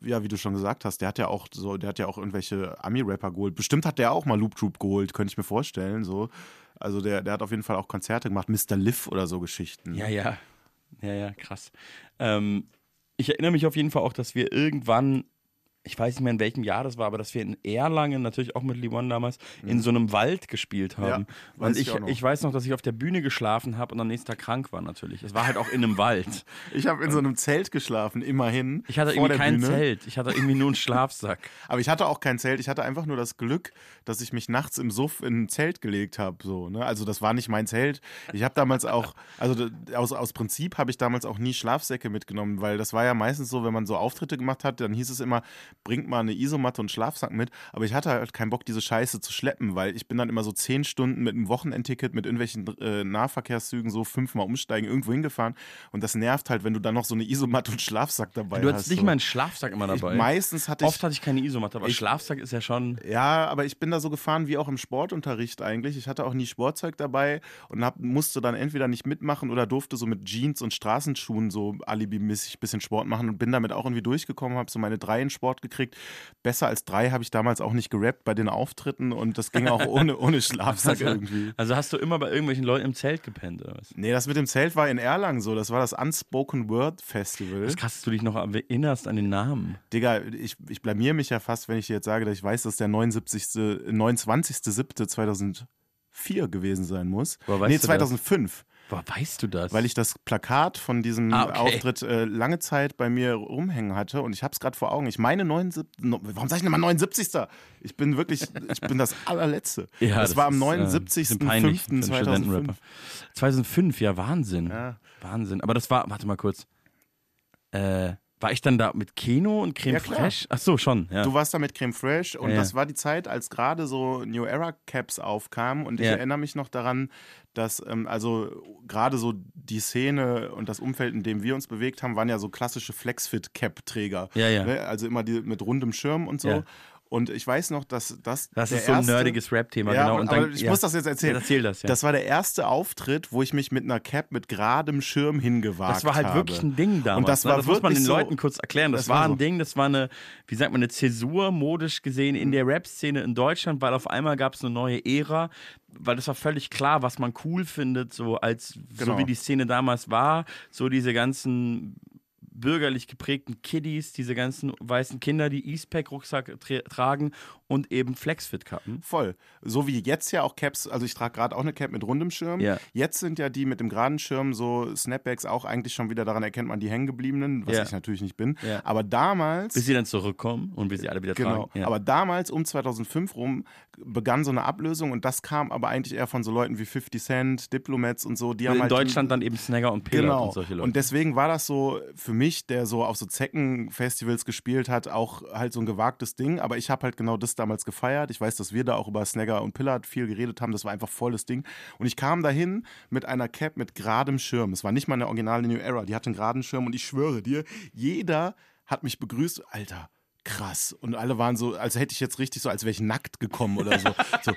ja, wie du schon gesagt hast, der hat ja auch so, der hat ja auch irgendwelche Ami-Rapper geholt. Bestimmt hat der auch mal Loop Troop geholt, könnte ich mir vorstellen. So. Also der, der hat auf jeden Fall auch Konzerte gemacht, Mr. Liv oder so Geschichten. Ja, ja. Ja, ja, krass. Ähm, ich erinnere mich auf jeden Fall auch, dass wir irgendwann, ich weiß nicht mehr in welchem Jahr das war, aber dass wir in Erlangen, natürlich auch mit Limon damals, in so einem Wald gespielt haben. Mhm. Ja, und ich ich, ich weiß noch, dass ich auf der Bühne geschlafen habe und am nächsten Tag krank war natürlich. Es war halt auch in einem Wald. [LAUGHS] Ich habe in so einem Zelt geschlafen, immerhin. Ich hatte irgendwie kein Bühne. Zelt. Ich hatte irgendwie nur einen Schlafsack. [LAUGHS] Aber ich hatte auch kein Zelt. Ich hatte einfach nur das Glück, dass ich mich nachts im Suff in ein Zelt gelegt habe. So, ne? Also das war nicht mein Zelt. Ich habe damals auch, also aus, aus Prinzip habe ich damals auch nie Schlafsäcke mitgenommen, weil das war ja meistens so, wenn man so Auftritte gemacht hat, dann hieß es immer, bringt mal eine Isomatte und Schlafsack mit. Aber ich hatte halt keinen Bock, diese Scheiße zu schleppen, weil ich bin dann immer so zehn Stunden mit einem Wochenendticket mit irgendwelchen äh, Nahverkehrszügen so fünfmal umsteigen, irgendwo hingefahren. Und das nervt halt, wenn du dann noch so eine Isomatte und Schlafsack dabei Du hast. hattest nicht so. mal einen Schlafsack immer dabei. Ich, meistens hatte ich Oft hatte ich keine Isomatte, aber Ich- Schlafsack ist ja schon. Ja, aber ich bin da so gefahren wie auch im Sportunterricht eigentlich. Ich hatte auch nie Sportzeug dabei und hab, musste dann entweder nicht mitmachen oder durfte so mit Jeans und Straßenschuhen so alibimäßig ein bisschen Sport machen und bin damit auch irgendwie durchgekommen, habe so meine drei in Sport gekriegt. Besser als drei habe ich damals auch nicht gerappt bei den Auftritten und das ging auch ohne, ohne Schlafsack irgendwie. Also hast du immer bei irgendwelchen Leuten im Zelt gepennt, oder was? Nee, das mit dem Zelt war in Erlangen so. Das war das Unspoken Word Festival. Das dass du dich noch erinnerst an den Namen. Digga, ich, ich blamier mich ja fast, wenn ich dir jetzt sage, dass ich weiß, dass der 79. 29.07.2004 gewesen sein muss. Weißt nee, du das? 2005. Woher weißt du das? Weil ich das Plakat von diesem Ah, okay. Auftritt äh, lange Zeit bei mir rumhängen hatte und ich habe es gerade vor Augen. Ich meine 79. no- Warum sag ich denn mal 79. Ich bin wirklich, [LAUGHS] ich bin das allerletzte. Ja, das, war am ist, äh, bisschen peinlich für einen 79.05.2005. Studentenrapper. 2005, ja, Wahnsinn. Ja. Wahnsinn. Aber das war, warte mal kurz. Äh, war ich dann da mit Keno und Creme Ja. Fraiche? Ach so, schon. Ja. Du warst da mit Creme Fraiche und Ja, das war die Zeit, als gerade so New Era Caps aufkamen und ich erinnere mich noch daran, dass ähm, also gerade so die Szene und das Umfeld, in dem wir uns bewegt haben, waren ja so klassische Flexfit Cap Träger. Ja, ja. Ne? Also immer die mit rundem Schirm und so. Und ich weiß noch, dass das Das ist so ein nerdiges Rap-Thema, ja, genau. Und aber dann, ich ja. muss das jetzt erzählen. Ja, erzähl das, ja. Das war der erste Auftritt, wo ich mich mit einer Cap mit geradem Schirm hingewagt habe. Das war halt wirklich ein Ding damals. Und das ne? war das muss man den so- Leuten kurz erklären. Das, das war war ein so. Ding, das war eine, wie sagt man, eine Zäsur modisch gesehen in der Rap-Szene in Deutschland, weil auf einmal gab es eine neue Ära, weil das war völlig klar, was man cool findet, so als Genau. so wie die Szene damals war, so diese ganzen bürgerlich geprägten Kiddies, diese ganzen weißen Kinder, die Eastpack-Rucksack tra tragen und eben Flexfit-Kappen. Voll. So wie jetzt ja auch Caps, also ich trage gerade auch eine Cap mit rundem Schirm. Ja. Jetzt sind ja die mit dem geraden Schirm so Snapbacks auch eigentlich schon wieder daran erkennt man die hängengebliebenen, was Ja. ich natürlich nicht bin. Ja. Aber damals. Bis sie dann zurückkommen und bis sie alle wieder Genau, tragen. Ja. aber damals um 2005 rum begann so eine Ablösung und das kam aber eigentlich eher von so Leuten wie 50 Cent, Diplomats und so, die haben in halt Deutschland dann eben Snagger und Pillard Genau. und solche Leute. Und deswegen war das so für mich, der so auf so Zeckenfestivals gespielt hat, auch halt so ein gewagtes Ding. Aber ich habe halt genau das damals gefeiert. Ich weiß, dass wir da auch über Snagger und Pillard viel geredet haben. Das war einfach volles Ding. Und ich kam dahin mit einer Cap mit geradem Schirm. Es war nicht mal eine originale New Era. Die hatte einen geraden Schirm und ich schwöre dir, jeder hat mich begrüßt. Alter. Krass. Und alle waren so, als hätte ich jetzt richtig so, als wäre ich nackt gekommen oder so. [LAUGHS] so.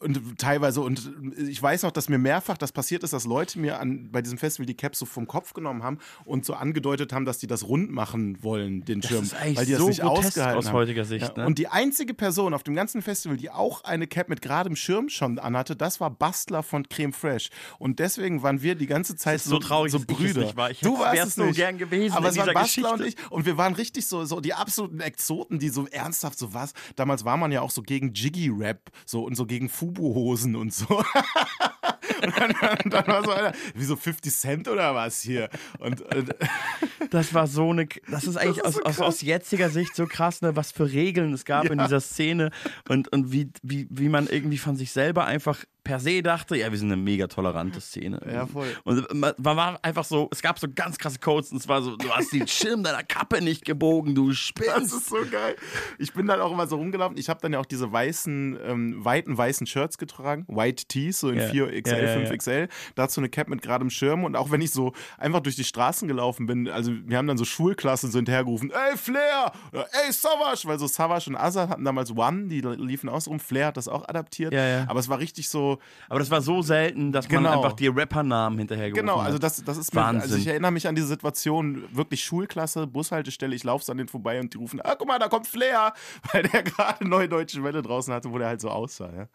Und teilweise, und ich weiß noch, dass mir mehrfach das passiert ist, dass Leute mir an, bei diesem Festival die Caps so vom Kopf genommen haben und so angedeutet haben, dass die das rund machen wollen, den Schirm. weil die das so nicht ausgehalten aus haben. heutiger Sicht, ne? Und die einzige Person auf dem ganzen Festival, die auch eine Cap mit geradem Schirm schon anhatte, das war Bastler von Creme Fresh. Und deswegen waren wir die ganze Zeit ist so traurig, so dass ich Brüder. nicht war. Ich du warst es so nicht. gern gewesen Aber es waren Bastler und Geschichte. ich und wir waren richtig so, so die absoluten Exoten, die so ernsthaft so was. Damals war man ja auch so gegen Jiggy-Rap so und so gegen Fubu-Hosen und so. [LAUGHS] und dann, dann war so einer, wie so 50 Cent oder was hier. Und, und [LAUGHS] Das war so eine, das ist eigentlich ist aus, so aus, krass. aus jetziger Sicht so krass, ne, was für Regeln es gab in Ja. dieser Szene und, und wie, wie, wie man irgendwie von sich selber einfach per se dachte, ja, wir sind eine mega tolerante Szene. Ja, voll. Und man, man war einfach so, es gab so ganz krasse Codes und es war so, du hast den Schirm deiner Kappe nicht gebogen, du Das spinnst. ist so geil. Ich bin dann auch immer so rumgelaufen. Ich habe dann ja auch diese weißen, ähm, weiten weißen Shirts getragen. White Tees, so in Ja. 4XL, Ja, ja, ja. 5XL. Dazu eine Cap mit geradem Schirm. Und auch wenn ich so einfach durch die Straßen gelaufen bin, also wir haben dann so Schulklassen so hinterhergerufen, ey Flair, oder, ey Savage, weil so Savage und Azad hatten damals One, die liefen aus rum. Flair hat das auch adaptiert. Ja, ja. Aber es war richtig so, Aber das war so selten, dass man Genau. einfach die Rappernamen hinterhergerufen Genau, hat. also das, das ist mir, Wahnsinn. also ich erinnere mich an diese Situation, wirklich Schulklasse, Bushaltestelle, ich laufe an denen vorbei und die rufen, ah, guck mal, da kommt Flair, [LAUGHS] weil der gerade neue deutsche Welle draußen hatte, wo der halt so aussah, ja.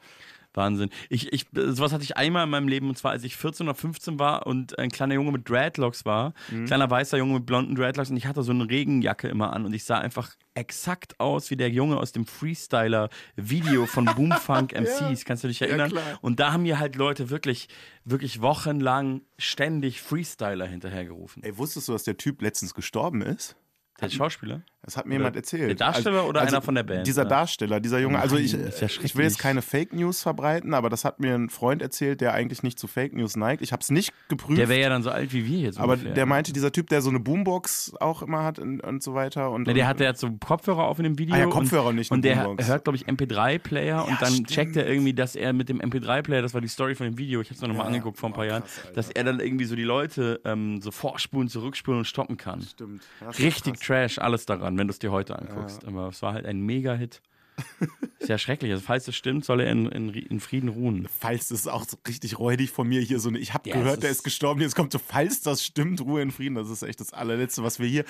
Wahnsinn. Ich, ich, sowas hatte ich einmal in meinem Leben und zwar, als ich 14 oder 15 war und ein kleiner Junge mit Dreadlocks war. Mhm. Kleiner weißer Junge mit blonden Dreadlocks und ich hatte so eine Regenjacke immer an und ich sah einfach exakt aus wie der Junge aus dem Freestyler-Video von [LAUGHS] Boomfunk MCs. Kannst du dich erinnern? klar. und da haben mir halt Leute wirklich, wirklich wochenlang ständig Freestyler hinterhergerufen. Ey, wusstest du, dass der Typ letztens gestorben ist? Der Schauspieler? Das hat mir jemand erzählt. der Darsteller oder einer von der Band? Dieser Ja. Darsteller, dieser Junge. Also Nein, ich, ja ich will jetzt keine Fake News verbreiten, aber das hat mir ein Freund erzählt, der eigentlich nicht zu Fake News neigt. Ich habe es nicht geprüft. Der wäre ja dann so alt wie wir jetzt aber ungefähr. der meinte, dieser Typ, der so eine Boombox auch immer hat und, und so weiter. Und, Na, der hat ja jetzt so Kopfhörer auf in dem Video. Ah ja, Kopfhörer und, nicht, Und der Boombox. hört, glaube ich, MP3-Player und dann checkt er irgendwie, dass er mit dem MP3-Player, das war die Story von dem Video, ich habe es noch mal angeguckt vor ein paar Jahren, dass er dann irgendwie so die Leute ähm, so vorspulen, zurückspulen und stoppen kann. Stimmt. Richtig krass. Trash, alles daran, wenn du es dir heute anguckst. Aber es war halt ein Mega-Hit. [LAUGHS] Ist ja schrecklich. Also, falls es stimmt, soll er in, in, in Frieden ruhen. Falls das ist auch so richtig räudig von mir hier so eine, ich habe Ja, gehört, der ist- gestorben, jetzt kommt so, falls das stimmt, Ruhe in Frieden. Das ist echt das allerletzte, was wir hier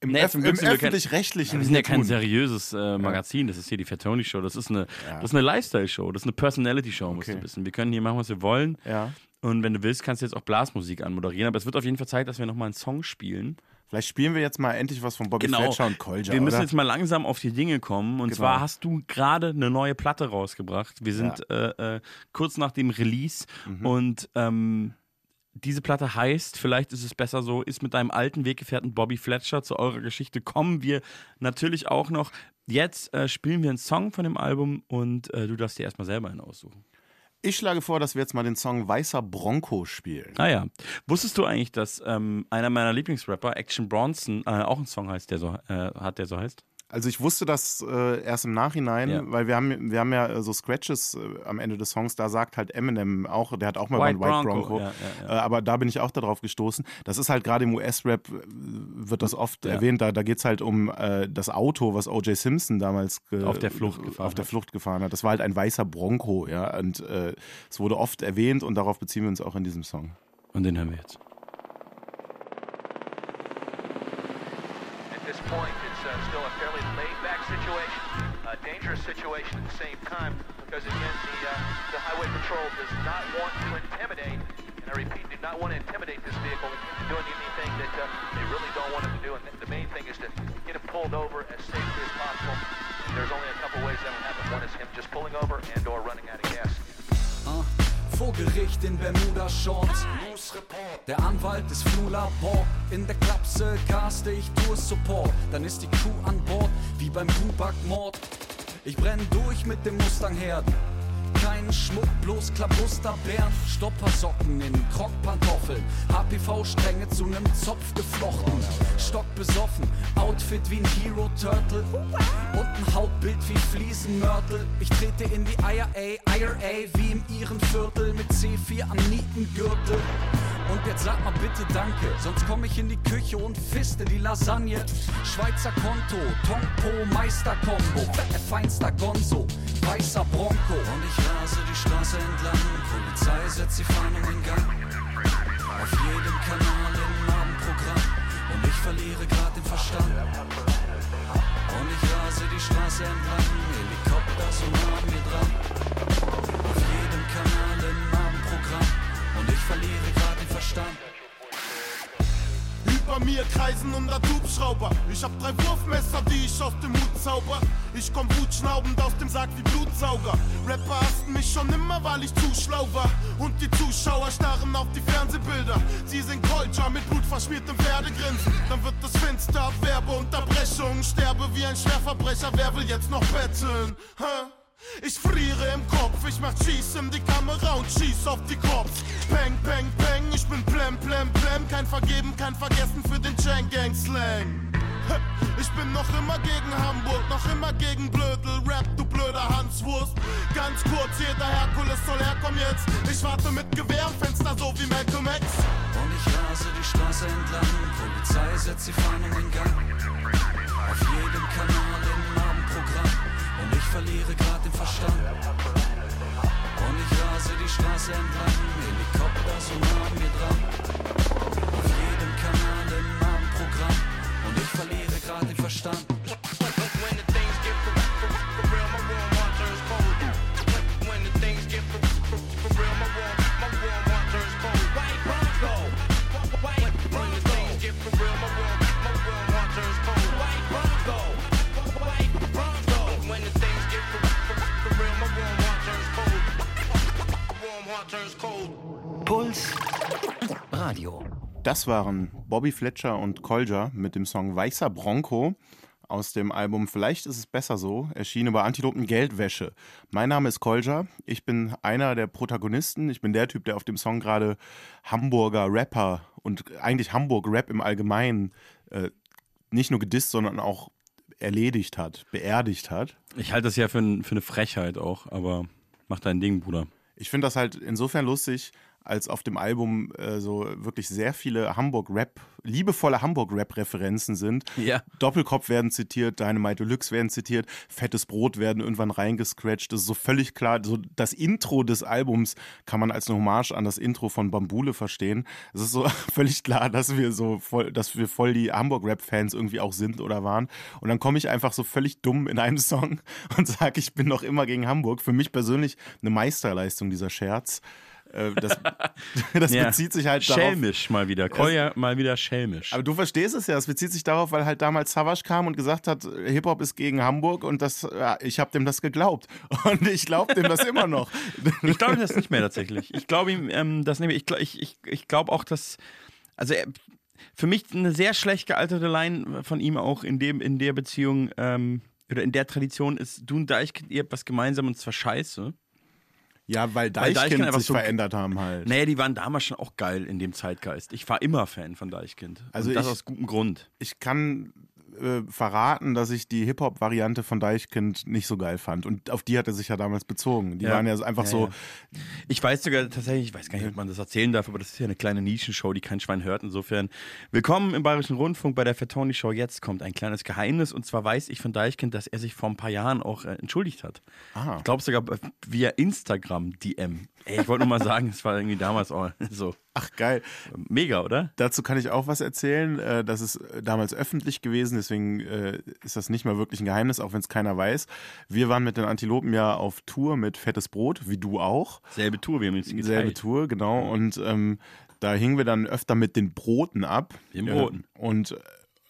im, Nee, zum im öffentlich-rechtlichen Wir sind ja kein tun. seriöses äh, Magazin, das ist hier die Fat Tony Show. Das ist eine, das ist eine Lifestyle-Show, das ist eine Personality-Show, musst Okay. du wissen. Wir können hier machen, was wir wollen. Ja. Und wenn du willst, kannst du jetzt auch Blasmusik anmoderieren. Aber es wird auf jeden Fall Zeit, dass wir nochmal einen Song spielen. Vielleicht spielen wir jetzt mal endlich was von Bobby Fletcher und Kolja, Wir müssen oder? jetzt mal langsam auf die Dinge kommen. Und Genau. zwar hast du gerade eine neue Platte rausgebracht. Wir sind äh, äh, kurz nach dem Release. Mhm. Und ähm, diese Platte heißt, vielleicht ist es besser so, ist mit deinem alten Weggefährten Bobby Fletcher zu eurer Geschichte kommen wir natürlich auch noch. Jetzt äh, spielen wir einen Song von dem Album und äh, du darfst dir erstmal selber einen aussuchen. Ich schlage vor, dass wir jetzt mal den Song Weißer Bronco spielen. Ah ja. Wusstest du eigentlich, dass ähm, einer meiner Lieblingsrapper, Action Bronson, äh, auch einen Song heißt, der so, äh, hat, der so heißt? Also ich wusste das äh, erst im Nachhinein, Ja. weil wir haben, wir haben ja äh, so Scratches äh, am Ende des Songs, da sagt halt Eminem auch, der hat auch mal White White Bronco, Bronco, ja, ja, Äh, aber da bin ich auch darauf gestoßen. Das ist halt gerade im US-Rap, äh, wird das oft erwähnt, da, da geht es halt um äh, das Auto, was O.J. Simpson damals Auf der Flucht gefahren auf der hat. Flucht gefahren hat. Das war halt ein weißer Bronco, ja, und es wurde oft erwähnt und darauf beziehen wir uns auch in diesem Song. Und den hören wir jetzt. Dangerous situation at the same time, because again, the uh, the highway patrol does not want to intimidate, and I repeat, do not want to intimidate this vehicle into doing anything that uh, they really don't want it to do. And the main thing is to get him pulled over as safely as possible. There's only a couple ways that'll happen. One is him just pulling over and/or running out of gas. Ah, Vor Gericht in Bermuda-Shorts. Der Anwalt ist Flula Borg. In der Klapse caste ich Tour Support. Dann ist die Crew an Bord, wie beim Bubak-Mord. Ich brenn durch mit dem Mustang-Herden. Kein Schmuck, bloß Klabusterbären. Stoppersocken in Krockpantoffeln. HPV-Stränge zu nem Zopf geflochten. Stockbesoffen, Outfit wie ein Hero-Turtle. Und ein Hautbild wie Fliesenmörtel. Ich trete in die IRA, IRA wie im ihren Viertel mit C4 am Nietengürtel. Und jetzt sag mal bitte Danke, sonst komm ich in die Küche und fiste die Lasagne. Schweizer Konto, Tongpo, Meisterkombo, feinster Gonzo, weißer Bronco. Und ich rase die Straße entlang, Polizei setzt die Fahndung in Gang. Auf jedem Kanal im Abendprogramm und ich verliere grad den Verstand. Und ich rase die Straße entlang, Helikopter so nah an mir dran. Auf jedem Kanal im Abendprogramm und ich verliere grad den Verstand. Über mir kreisen hundert Hubschrauber. Ich hab drei Wurfmesser, die ich aus dem Hut zauber. Ich komm wutschnaubend aus dem Sack wie Blutsauger. Rapper hassten mich schon immer, weil ich zu schlau war. Und die Zuschauer starren auf die Fernsehbilder. Sie sind Culture mit blutverschmiertem Pferdegrinsen. Dann wird es finster, Werbeunterbrechung. Sterbe wie ein Schwerverbrecher, wer will jetzt noch betteln? Hä? Ich friere im Kopf, ich mach Cheese in die Kamera und schieß auf die Cops. Peng, peng, peng, ich bin plem, plem, plem. Kein Vergeben, kein Vergessen für den Chain Gang Slang. Ich bin noch immer gegen Hamburg, noch immer gegen Blödel, Rap, du blöder Hanswurst. Ganz kurz, jeder Herkules soll herkommen jetzt. Ich warte mit Gewehr am Fenster, so wie Malcolm X. Und ich rase die Straße entlang, Polizei setzt die Fahndung in Gang. Auf jedem Kanal im Abendprogramm und ich verliere grad den Verstand. Und ich rase die Straße entlang, Helikopter so nah an mir dran. Auf jedem Kanal im Abendprogramm und ich verliere grad den Verstand. Puls Radio. Das waren Bobby Fletcher und Kolja mit dem Song Weißer Bronco. aus dem Album Vielleicht ist es besser so, erschienen über Antilopen Geldwäsche. Mein Name ist Kolja, ich bin einer der Protagonisten, ich bin der Typ, der auf dem Song gerade Hamburger Rapper und eigentlich Hamburg-Rap im Allgemeinen äh, nicht nur gedisst, sondern auch erledigt hat, beerdigt hat. Ich halte das ja für, ein, für eine Frechheit auch, aber mach dein Ding, Bruder. Ich finde das halt insofern lustig, als auf dem Album äh, so wirklich sehr viele Hamburg-Rap, liebevolle Hamburg-Rap-Referenzen sind. Ja. Doppelkopf werden zitiert, Dynamite Deluxe werden zitiert, Fettes Brot werden irgendwann reingescratcht. Das ist so völlig klar. So das Intro des Albums kann man als eine Hommage an das Intro von Bambule verstehen. Es ist so [LAUGHS] völlig klar, dass wir so voll, dass wir voll die Hamburg-Rap-Fans irgendwie auch sind oder waren. Und dann komme ich einfach so völlig dumm in einem Song [LAUGHS] und sage, ich bin noch immer gegen Hamburg. Für mich persönlich eine Meisterleistung, dieser Scherz. Äh, Das, [LAUGHS] das Ja. bezieht sich halt darauf. Schelmisch mal wieder. Kolja mal wieder schelmisch. Aber du verstehst es ja, es bezieht sich darauf, weil halt damals Savage kam und gesagt hat, Hip-Hop ist gegen Hamburg und das, ja, ich habe dem das geglaubt. [LAUGHS] Und ich glaube dem das immer noch. [LAUGHS] Ich glaube das nicht mehr tatsächlich. Ich glaube ihm ähm, das nicht mehr. Ich, ich, ich glaube auch, dass. Also er, für mich eine sehr schlecht gealterte Line von ihm auch in, dem, in der Beziehung ähm, oder in der Tradition ist, du und Deichkind, ihr habt was gemeinsam und zwar scheiße. Ja, weil Weil Deichkind, Deichkind einfach sich so- verändert haben halt. Naja, die waren damals schon auch geil in dem Zeitgeist. Ich war immer Fan von Deichkind. Also und das ich- aus gutem Grund. Ich kann äh, verraten, dass ich die Hip-Hop-Variante von Deichkind nicht so geil fand. Und auf die hat er sich ja damals bezogen. Die Ja. waren ja einfach Ja, so, ja. Ich weiß sogar tatsächlich, ich weiß gar nicht, ob man das erzählen darf, aber das ist ja eine kleine Nischenshow, die kein Schwein hört. Insofern, willkommen im Bayerischen Rundfunk bei der Fatoni Show. Jetzt kommt ein kleines Geheimnis und zwar weiß ich von Deichkind, dass er sich vor ein paar Jahren auch äh, entschuldigt hat. Ah. Ich glaube sogar via Instagram DM. Ey, ich wollte nur mal sagen, es war irgendwie damals auch so. ach geil. Mega, oder? Dazu kann ich auch was erzählen. Äh, Das ist damals öffentlich gewesen, deswegen äh, ist das nicht mal wirklich ein Geheimnis, auch wenn es keiner weiß. Wir waren mit den Antilopen ja auf Tour mit Fettes Brot, wie du auch. Selbe Tour, wir haben uns geteilt. Selbe Tour, genau. Und ähm, da hingen wir dann öfter mit den Broten ab. Den Äh, Broten. Und äh,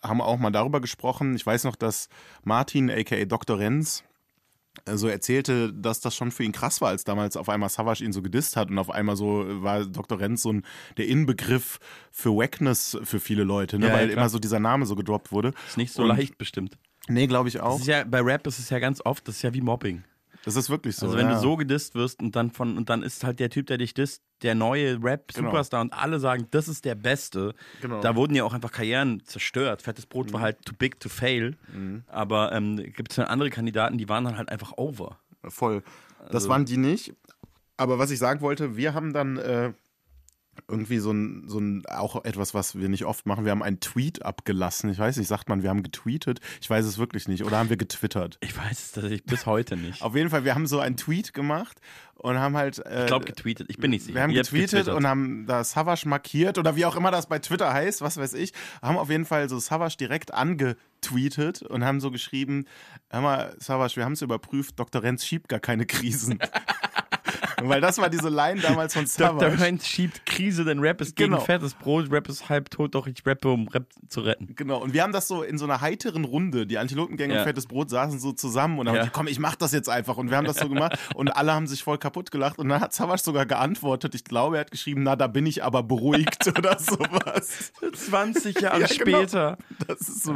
haben auch mal darüber gesprochen. Ich weiß noch, dass Martin, aka Dr. Renz, äh, so erzählte, dass das schon für ihn krass war, als damals auf einmal Savage ihn so gedisst hat und auf einmal so war Dr. Renz so ein, der Inbegriff für Wackness für viele Leute, ne? Ja, ja, weil klar. immer so dieser Name so gedroppt wurde. Ist nicht so Und- leicht bestimmt. Nee, glaube ich auch. ja, bei Rap ist es ja ganz oft, das ist ja wie Mobbing. Das ist wirklich so. Also wenn ja. du so gedisst wirst und dann von und dann ist halt der Typ, der dich disst, der neue Rap-Superstar und alle sagen, das ist der Beste. Genau. Da wurden ja auch einfach Karrieren zerstört. Fettes Brot war halt too big to fail. Aber ähm, gibt es andere Kandidaten, die waren dann halt einfach over. Voll. Das Also- waren die nicht. Aber was ich sagen wollte, wir haben dann äh, irgendwie so ein, so ein, auch etwas, was wir nicht oft machen. Wir haben einen Tweet abgelassen. Ich weiß nicht, sagt man, wir haben getweetet? Ich weiß es wirklich nicht. Oder haben wir getwittert? Ich weiß es tatsächlich bis heute nicht. Auf jeden Fall, wir haben so einen Tweet gemacht und haben halt. Äh, Ich glaube getweetet, ich bin nicht sicher. Wir haben getweetet getwittert. und haben da Savage markiert oder wie auch immer das bei Twitter heißt, was weiß ich. Haben auf jeden Fall so Savage direkt angetweetet und haben so geschrieben: Hör mal, Savage, wir haben es überprüft, Dr. Renz schiebt gar keine Krisen. [LAUGHS] [LAUGHS] Weil das war diese Line damals von Dr. Savage. Heinz schiebt Krise, denn Rap ist gegen Genau. fettes Brot, Rap ist halb tot, doch ich rappe, um Rap zu retten. Genau, und wir haben das so in so einer heiteren Runde, die Antilopengänge Ja. und Fettes Brot saßen so zusammen und haben Ja. gesagt, komm, ich mach das jetzt einfach. Und wir haben das so gemacht [LAUGHS] und alle haben sich voll kaputt gelacht. Und dann hat Savage sogar geantwortet, ich glaube, er hat geschrieben, na, da bin ich aber beruhigt [LAUGHS] oder sowas. 20 Jahre Ja, genau. später. Das ist so.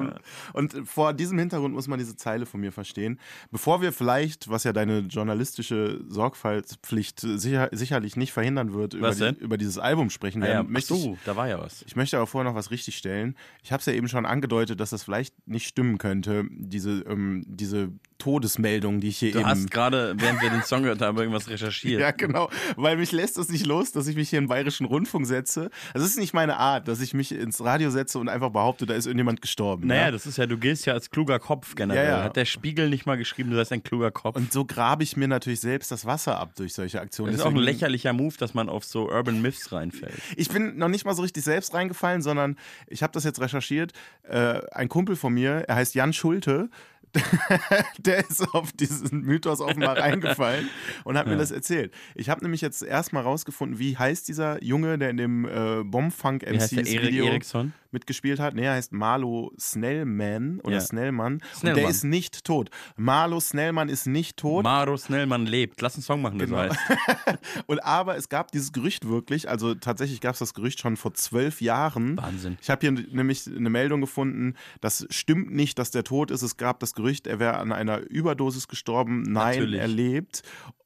Und vor diesem Hintergrund muss man diese Zeile von mir verstehen. Bevor wir vielleicht, was ja deine journalistische Sorgfaltspflicht sicher, sicherlich nicht verhindern wird, über, die, über dieses Album sprechen Ah ja, werden, ach möchte ich, so, da war ja was. ich möchte aber vorher noch was richtigstellen. Ich habe es ja eben schon angedeutet, dass das vielleicht nicht stimmen könnte, diese, ähm, diese Todesmeldung, die ich hier Du eben. hast gerade, während wir den Song gehört haben, irgendwas recherchiert. [LAUGHS] Ja, genau. Weil mich lässt es nicht los, dass ich mich hier in den Bayerischen Rundfunk setze. Das ist nicht meine Art, dass ich mich ins Radio setze und einfach behaupte, da ist irgendjemand gestorben. Naja, ja? das ist ja, du giltst ja als kluger Kopf generell. Ja, ja. Hat der Spiegel nicht mal geschrieben, du seist ein kluger Kopf. Und so grabe ich mir natürlich selbst das Wasser ab durch solche Aktionen. das ist auch ein Deswegen- lächerlicher Move, dass man auf so Urban Myths reinfällt. Ich bin noch nicht mal so richtig selbst reingefallen, sondern ich habe das jetzt recherchiert. Äh, ein Kumpel von mir, er heißt Jan Schulte, [LAUGHS] der ist auf diesen Mythos offenbar [LAUGHS] reingefallen und hat mir Ja. das erzählt. Ich habe nämlich jetzt erstmal rausgefunden, wie heißt dieser Junge, der in dem äh, Bombfunk MCs Erik Video Eriksson? mitgespielt hat. Nee, er heißt Marlo Snellman oder Ja. Snellmann. Und Snellmann. der ist nicht tot. Marlo Snellmann ist nicht tot. Maro Snellmann lebt. Lass einen Song machen, so Genau. heißt. [LAUGHS] Und aber es gab dieses Gerücht wirklich, also tatsächlich gab es das Gerücht schon vor zwölf Jahren. Wahnsinn. Ich habe hier nämlich eine Meldung gefunden, das stimmt nicht, dass der tot ist. Es gab das Gerücht, er wäre an einer Überdosis gestorben. Nein, Natürlich. er lebt.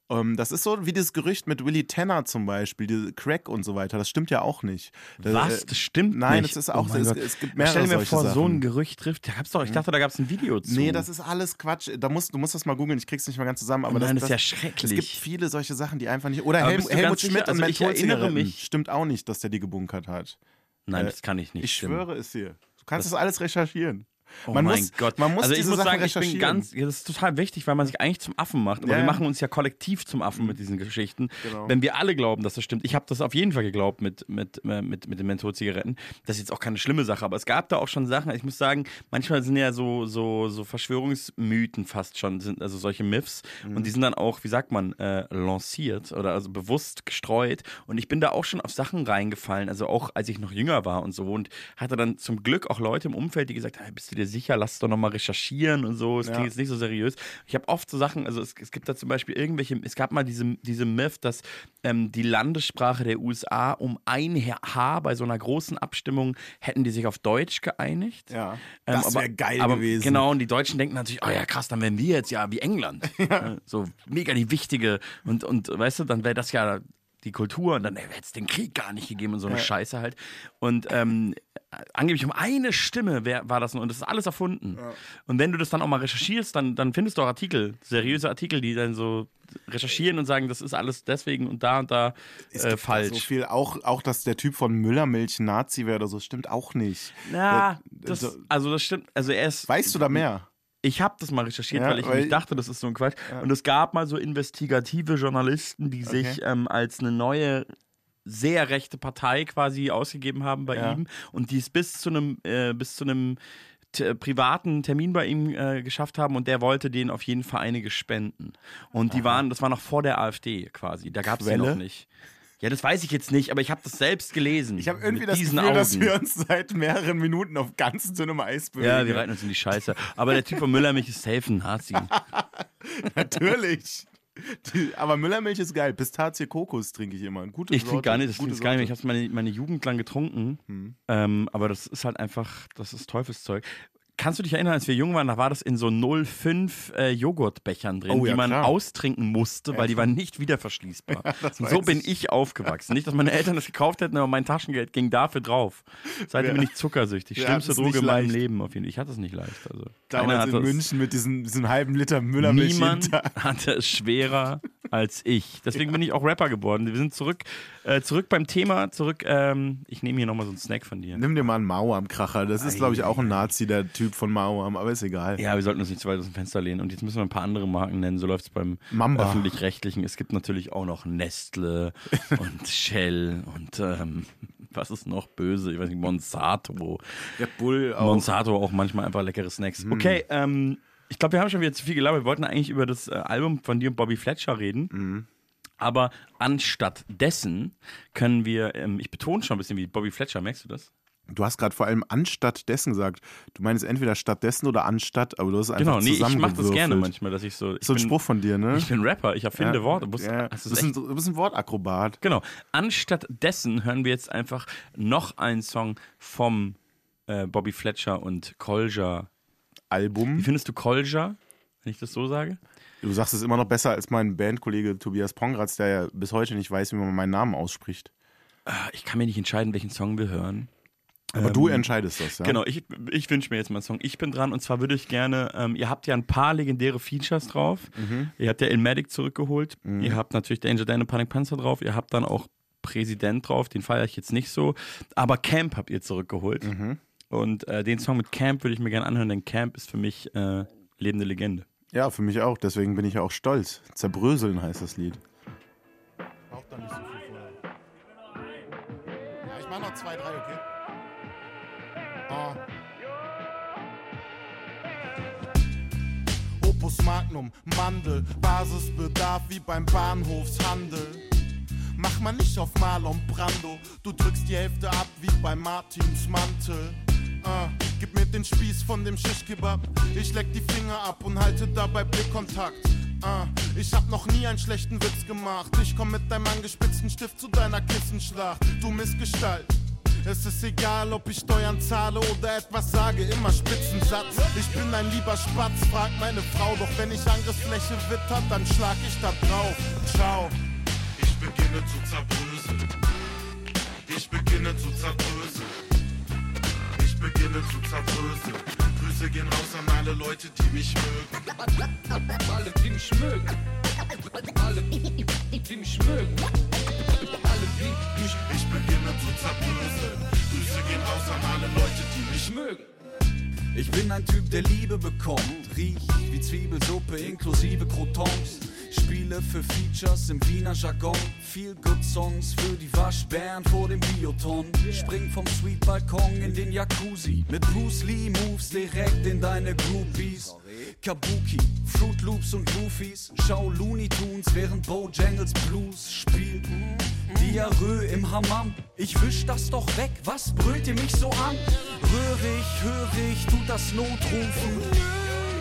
Ähm, das ist so wie dieses Gerücht mit Willie Tanner zum Beispiel, diese Crack und so weiter. Das stimmt ja auch nicht. Das, Was? äh, Das stimmt Nein, nicht. das ist auch Oh es, es gibt mehrere Stell mir vor, Sachen. so ein Gerücht trifft. Da gab's doch, ich dachte, da gab es ein Video zu. Nee, das ist alles Quatsch. Da musst, du musst das mal googeln, ich krieg's nicht mehr ganz zusammen. Aber Nein, das, das ist ja schrecklich. Es gibt viele solche Sachen, die einfach nicht. Oder du Helmut? Schmidt und Also ich erinnere mich- Stimmt auch nicht, dass der die gebunkert hat. Nein, Äh, das kann ich nicht. Ich stimmen. schwöre es dir. Du kannst das, alles recherchieren. Oh man mein muss, Gott. Man muss also ich muss Sachen sagen, ich bin ganz, ja, das ist total wichtig, weil man sich eigentlich zum Affen macht. Aber Ja, wir machen uns ja kollektiv zum Affen mit diesen Geschichten. Genau. Wenn wir alle glauben, dass das stimmt. Ich habe das auf jeden Fall geglaubt mit, mit, äh, mit, mit den Mentholzigaretten. Das ist jetzt auch keine schlimme Sache, aber es gab da auch schon Sachen. Ich muss sagen, manchmal sind ja so, so, so Verschwörungsmythen fast schon, sind also solche Myths. Mhm. Und die sind dann auch, wie sagt man, äh, lanciert oder also bewusst gestreut. Und ich bin da auch schon auf Sachen reingefallen, also auch als ich noch jünger war und so. Und hatte dann zum Glück auch Leute im Umfeld, die gesagt haben, bist du dir sicher, lass es doch nochmal recherchieren und so. Es Ja. klingt jetzt nicht so seriös. Ich habe oft so Sachen, also es, es gibt da zum Beispiel irgendwelche, es gab mal diese, diese Myth, dass ähm, die Landessprache der USA um ein Haar bei so einer großen Abstimmung hätten die sich auf Deutsch geeinigt. Ja. Ähm, Das wär geil aber, gewesen. Genau, und die Deutschen denken natürlich, oh ja krass, dann wären wir jetzt ja wie England. [LAUGHS] Ja, So mega die wichtige und, und weißt du, dann wäre das ja die Kultur und dann hätte es den Krieg gar nicht gegeben und so eine Ja. Scheiße halt. Und ähm, angeblich um eine Stimme wär, war das nur und das ist alles erfunden. Und wenn du das dann auch mal recherchierst, dann, dann findest du auch Artikel, seriöse Artikel, die dann so recherchieren und sagen, das ist alles deswegen und da und da äh, gibt da falsch. So viel, auch, auch, dass der Typ von Müllermilch Nazi wäre oder so, stimmt auch nicht. Ja, das, so- also das stimmt. Also er ist. Weißt du da mehr? Ich habe das mal recherchiert, Ja, weil ich weil- nämlich dachte, das ist so ein Quatsch. Und es gab mal so investigative Journalisten, die sich Okay. ähm, als eine neue sehr rechte Partei quasi ausgegeben haben bei Ja. ihm und die es bis zu einem äh, bis zu einem t- privaten Termin bei ihm äh, geschafft haben und der wollte denen auf jeden Fall einige spenden. Und die waren, das war noch vor der AfD quasi. Da gab es Quelle? noch nicht. Ja, das weiß ich jetzt nicht, aber ich habe das selbst gelesen. Ich habe irgendwie das Gefühl, dass Augen. wir uns seit mehreren Minuten auf ganz dünnem Eis bewegen. Ja, wir reiten uns in die Scheiße. Aber der Typ von Müllermilch ist safe ein Nazi. [LAUGHS] Natürlich. Die, aber Müllermilch ist geil. Pistazie Kokos trinke ich immer. Gute Ich trinke gar nicht, das trinke ich gar nicht. Ich habe es meine, meine Jugend lang getrunken. Hm. Ähm, aber das ist halt einfach, das ist Teufelszeug. Kannst du dich erinnern, als wir jung waren, da war das in so 05 äh, Joghurtbechern drin, Oh ja, die man klar. austrinken musste, weil die waren nicht wieder verschließbar. [LAUGHS] Und so bin ich. aufgewachsen. Nicht, dass meine Eltern das gekauft hätten, aber mein Taschengeld ging dafür drauf. Seitdem Ja. bin ich zuckersüchtig. Schlimmste Droge in meinem. Leben auf jeden Fall. Ich hatte es nicht leicht. Also, Damals in München mit diesem, diesem halben Liter Müllermilch Niemand hatte es schwerer als ich. Deswegen bin ich auch Rapper geworden. Wir sind zurück, äh, zurück beim Thema, zurück, ähm, ich nehme hier nochmal so einen Snack von dir. Nimm dir mal einen Mao am Kracher. Das ist, glaube ich, auch ein Nazi, der Typ von Mao am, aber ist egal. Ja, wir sollten uns nicht zu weit aus dem Fenster lehnen. Und jetzt müssen wir ein paar andere Marken nennen. So läuft es beim öffentlich-rechtlichen. Es gibt natürlich auch noch Nestle [LAUGHS] und Shell und ähm, was ist noch böse? Ich weiß nicht, Monsanto. Red Bull auch. Monsanto auch manchmal einfach leckere Snacks. Okay, ähm, ich glaube, wir haben schon wieder zu viel gelabert. Wir wollten eigentlich über das äh, Album von dir und Bobby Fletcher reden. Aber anstatt dessen können wir, ähm, ich betone schon ein bisschen wie Bobby Fletcher, merkst du das? Du hast gerade vor allem anstatt dessen gesagt. Du meinst entweder stattdessen oder anstatt, aber du hast einfach Genau, nee, ich mache das gerne manchmal, dass ich so. Ich So ein bin, Spruch von dir, ne? Ich bin Rapper, ich erfinde Ja. Worte. Muss, Ja, hast du, bist ein, du bist ein Wortakrobat. Genau. Anstatt dessen hören wir jetzt einfach noch einen Song vom äh, Bobby Fletcher und Kolja. Album. Wie findest du Kolja, wenn ich das so sage? Du sagst es immer noch besser als mein Bandkollege Tobias Pongratz, der ja bis heute nicht weiß, wie man meinen Namen ausspricht. Ah, Ich kann mir nicht entscheiden, welchen Song wir hören. Aber du entscheidest das, ja? Genau, ich, ich wünsche mir jetzt mal einen Song. Ich bin dran und zwar würde ich gerne, ähm, ihr habt ja ein paar legendäre Features drauf. Mhm. Ihr habt ja Ilmatic zurückgeholt. Ihr habt natürlich Danger Dan und Panic Panzer drauf. Ihr habt dann auch Präsident drauf, den feiere ich jetzt nicht so. Aber Camp habt ihr zurückgeholt. Mhm. Und äh, den Song mit Camp würde ich mir gerne anhören, denn Camp ist für mich äh, lebende Legende. Ja, für mich auch. Deswegen bin ich ja auch stolz. Zerbröseln heißt das Lied. Braucht da nicht so viel vorher. Ja, ich mach noch zwei, drei, okay? Oh. Opus Magnum, Mandel, Basisbedarf wie beim Bahnhofshandel. Mach mal nicht auf Marlon Brando, du drückst die Hälfte ab wie bei Martins Mantel. Ah, gib mir den Spieß von dem Shish-Kebab. Ich leck die Finger ab und halte dabei Blickkontakt. Ah, ich hab noch nie einen schlechten Witz gemacht. Ich komm mit deinem angespitzten Stift zu deiner Kissenschlacht. Du Missgestalt. Es ist egal, ob ich Steuern zahle oder etwas sage, immer Spitzensatz. Ich bin ein lieber Spatz, fragt meine Frau. Doch wenn ich Angriffsfläche witter, dann schlag ich da drauf. Ciao. Ich beginne zu zerbröseln. Ich beginne zu zerbröseln. Ich beginne zu zerbröseln. Grüße gehen raus an alle Leute, die mich mögen. Alle, die mich mögen. Alle, die mich mögen. Alle, die mich Ich beginne zu zerbröseln. Grüße gehen raus an alle Leute, die mich mögen. Ich bin ein Typ, der Liebe bekommt. Riech wie Zwiebelsuppe inklusive Crotons. Spiele für Features im Wiener Jargon. Viel Good Songs für die Waschbären vor dem Bioton. Spring vom Sweet Balkon in den Jacuzzi. Mit Bruce Lee Moves direkt in deine Groupies. Kabuki, Fruit Loops und Goofies. Schau Looney Tunes, während Bojangles Blues spielt. Diarrhoe im Hammam. Ich wisch das doch weg, was brüllt ihr mich so an? Röhrig, hörig, tut das Notrufen.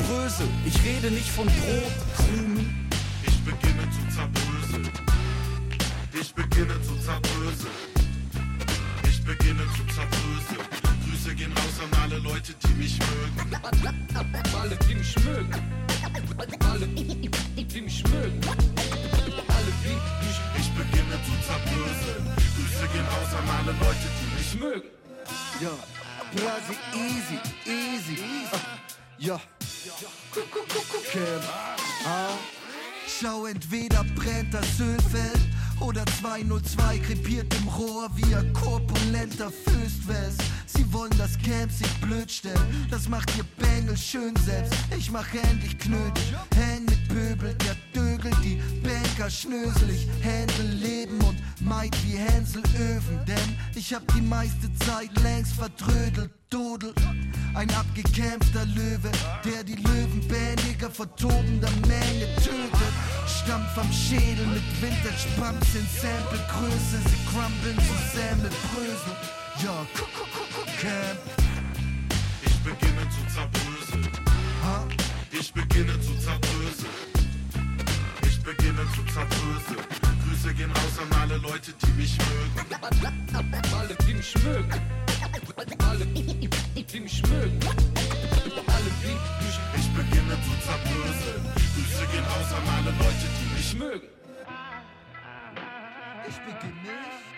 Brösel, ich rede nicht von Brot. Ich beginne zu zerbröseln. Ich beginne zu zerbröseln. Ich beginne zu zerbröseln. Grüße gehen raus an alle Leute, die mich mögen. Alle, die mich mögen. Alle, die mich mögen. Alle, die mich Ich beginne zu zerbröseln. Grüße gehen raus an alle Leute, die mich mögen. Ja, Brasi, easy, easy. Ja. Camp. Ah. Schau, entweder brennt das Ölfeld oder 202 krepiert im Rohr wie ein korpulenter Föstwest. Sie wollen das Camp sich blöd stellen, das macht ihr Bengel schön selbst. Ich mach endlich Knödel, häng mit Pöbel, der Dögel, die Banker schnöselig, Händel leben und meid wie Hänsel Öfen, denn ich hab die meiste Zeit längst vertrödelt. Dodel, ein abgekämpfter Löwe, der die Löwenbändiger vor tobender Menge tötet. Stammt vom Schädel mit Vintage Pumps in Samplegröße, sie crumbeln zu Semmelbrösel. Ja, Camp. Ich beginne zu zerbröseln. Ha? Ich beginne zu zerbröseln. Ich beginne zu zerbröseln. Grüße gehen raus an alle Leute, die mich mögen. Alle, die mich mögen. Alle, die mich mögen. Alle, die mich Ich beginne zu zerbröseln. Grüße gehen raus an alle Leute, die mich mögen. Ich beginne.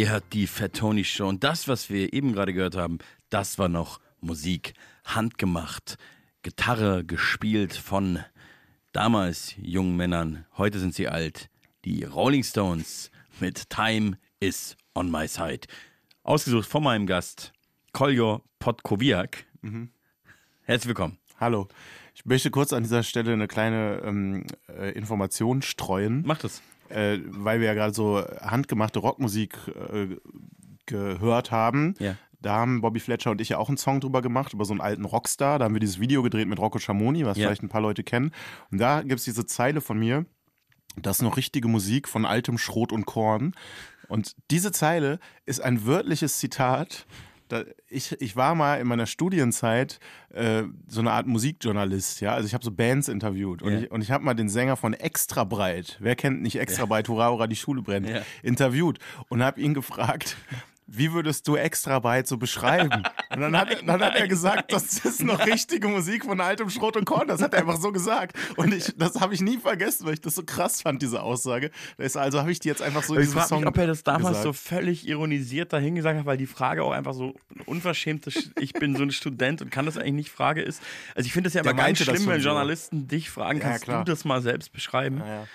Ihr hört die Fat Tony Show. Und das, was wir eben gerade gehört haben, das war noch Musik. Handgemacht. Gitarre gespielt von damals jungen Männern. Heute sind sie alt. Die Rolling Stones mit Time is on my side. Ausgesucht von meinem Gast, Koljo Podkowiak. Mhm. Herzlich willkommen. Hallo. Ich möchte kurz an dieser Stelle eine kleine ähm, äh, Information streuen. Mach das. Äh, weil wir ja gerade so handgemachte Rockmusik äh, gehört haben. Ja. Da haben Bobby Fletcher und ich ja auch einen Song drüber gemacht, über so einen alten Rockstar. Da haben wir dieses Video gedreht mit Rocco Schamoni, was Ja. vielleicht ein paar Leute kennen. Und da gibt es diese Zeile von mir, das ist noch richtige Musik von altem Schrot und Korn. Und diese Zeile ist ein wörtliches Zitat. Ich, ich war mal in meiner Studienzeit äh, so eine Art Musikjournalist, ja. Also ich habe so Bands interviewt und Ja. ich, und ich habe mal den Sänger von Extra Breit, wer kennt nicht Extra Breit, Hurra, Hurra, die Schule brennt, Ja. interviewt und habe ihn gefragt, wie würdest du Extra Breit so beschreiben? [LAUGHS] Und dann hat, dann hat er gesagt, das ist noch richtige Musik von altem Schrot und Korn. Das hat er einfach so gesagt. Und ich, das habe ich nie vergessen, weil ich das so krass fand, diese Aussage. Das ist also habe ich die jetzt einfach so in ich diesem frage Song mich, ob er das damals gesagt. so völlig ironisiert dahin gesagt hat, weil die Frage auch einfach so eine unverschämte, Sch- ich bin so ein Student und kann das eigentlich nicht Frage ist. Also ich finde es ja immer ganz schlimm, wenn so. Journalisten dich fragen, Ja, kannst klar. du das mal selbst beschreiben? Ja, ja.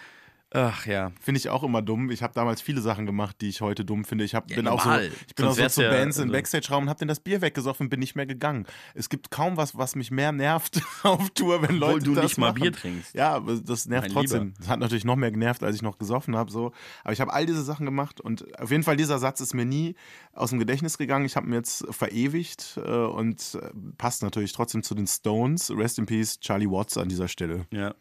Ach ja. Finde ich auch immer dumm. Ich habe damals viele Sachen gemacht, die ich heute dumm finde. Ich hab, Ja, bin auch so, ich bin auch so zu ja- Bands im also- Backstage-Raum und habe dann das Bier weggesoffen und bin nicht mehr gegangen. Es gibt kaum was, was mich mehr nervt [LAUGHS] auf Tour, wenn Obwohl Leute du das nicht mal machen. Bier trinkst. Ja, aber das nervt Mein trotzdem. Lieber. Das hat natürlich noch mehr genervt, als ich noch gesoffen habe. So. Aber ich habe all diese Sachen gemacht und auf jeden Fall dieser Satz ist mir nie aus dem Gedächtnis gegangen. Ich habe ihn jetzt verewigt äh, und äh, passt natürlich trotzdem zu den Stones. Rest in Peace, Charlie Watts an dieser Stelle. Ja.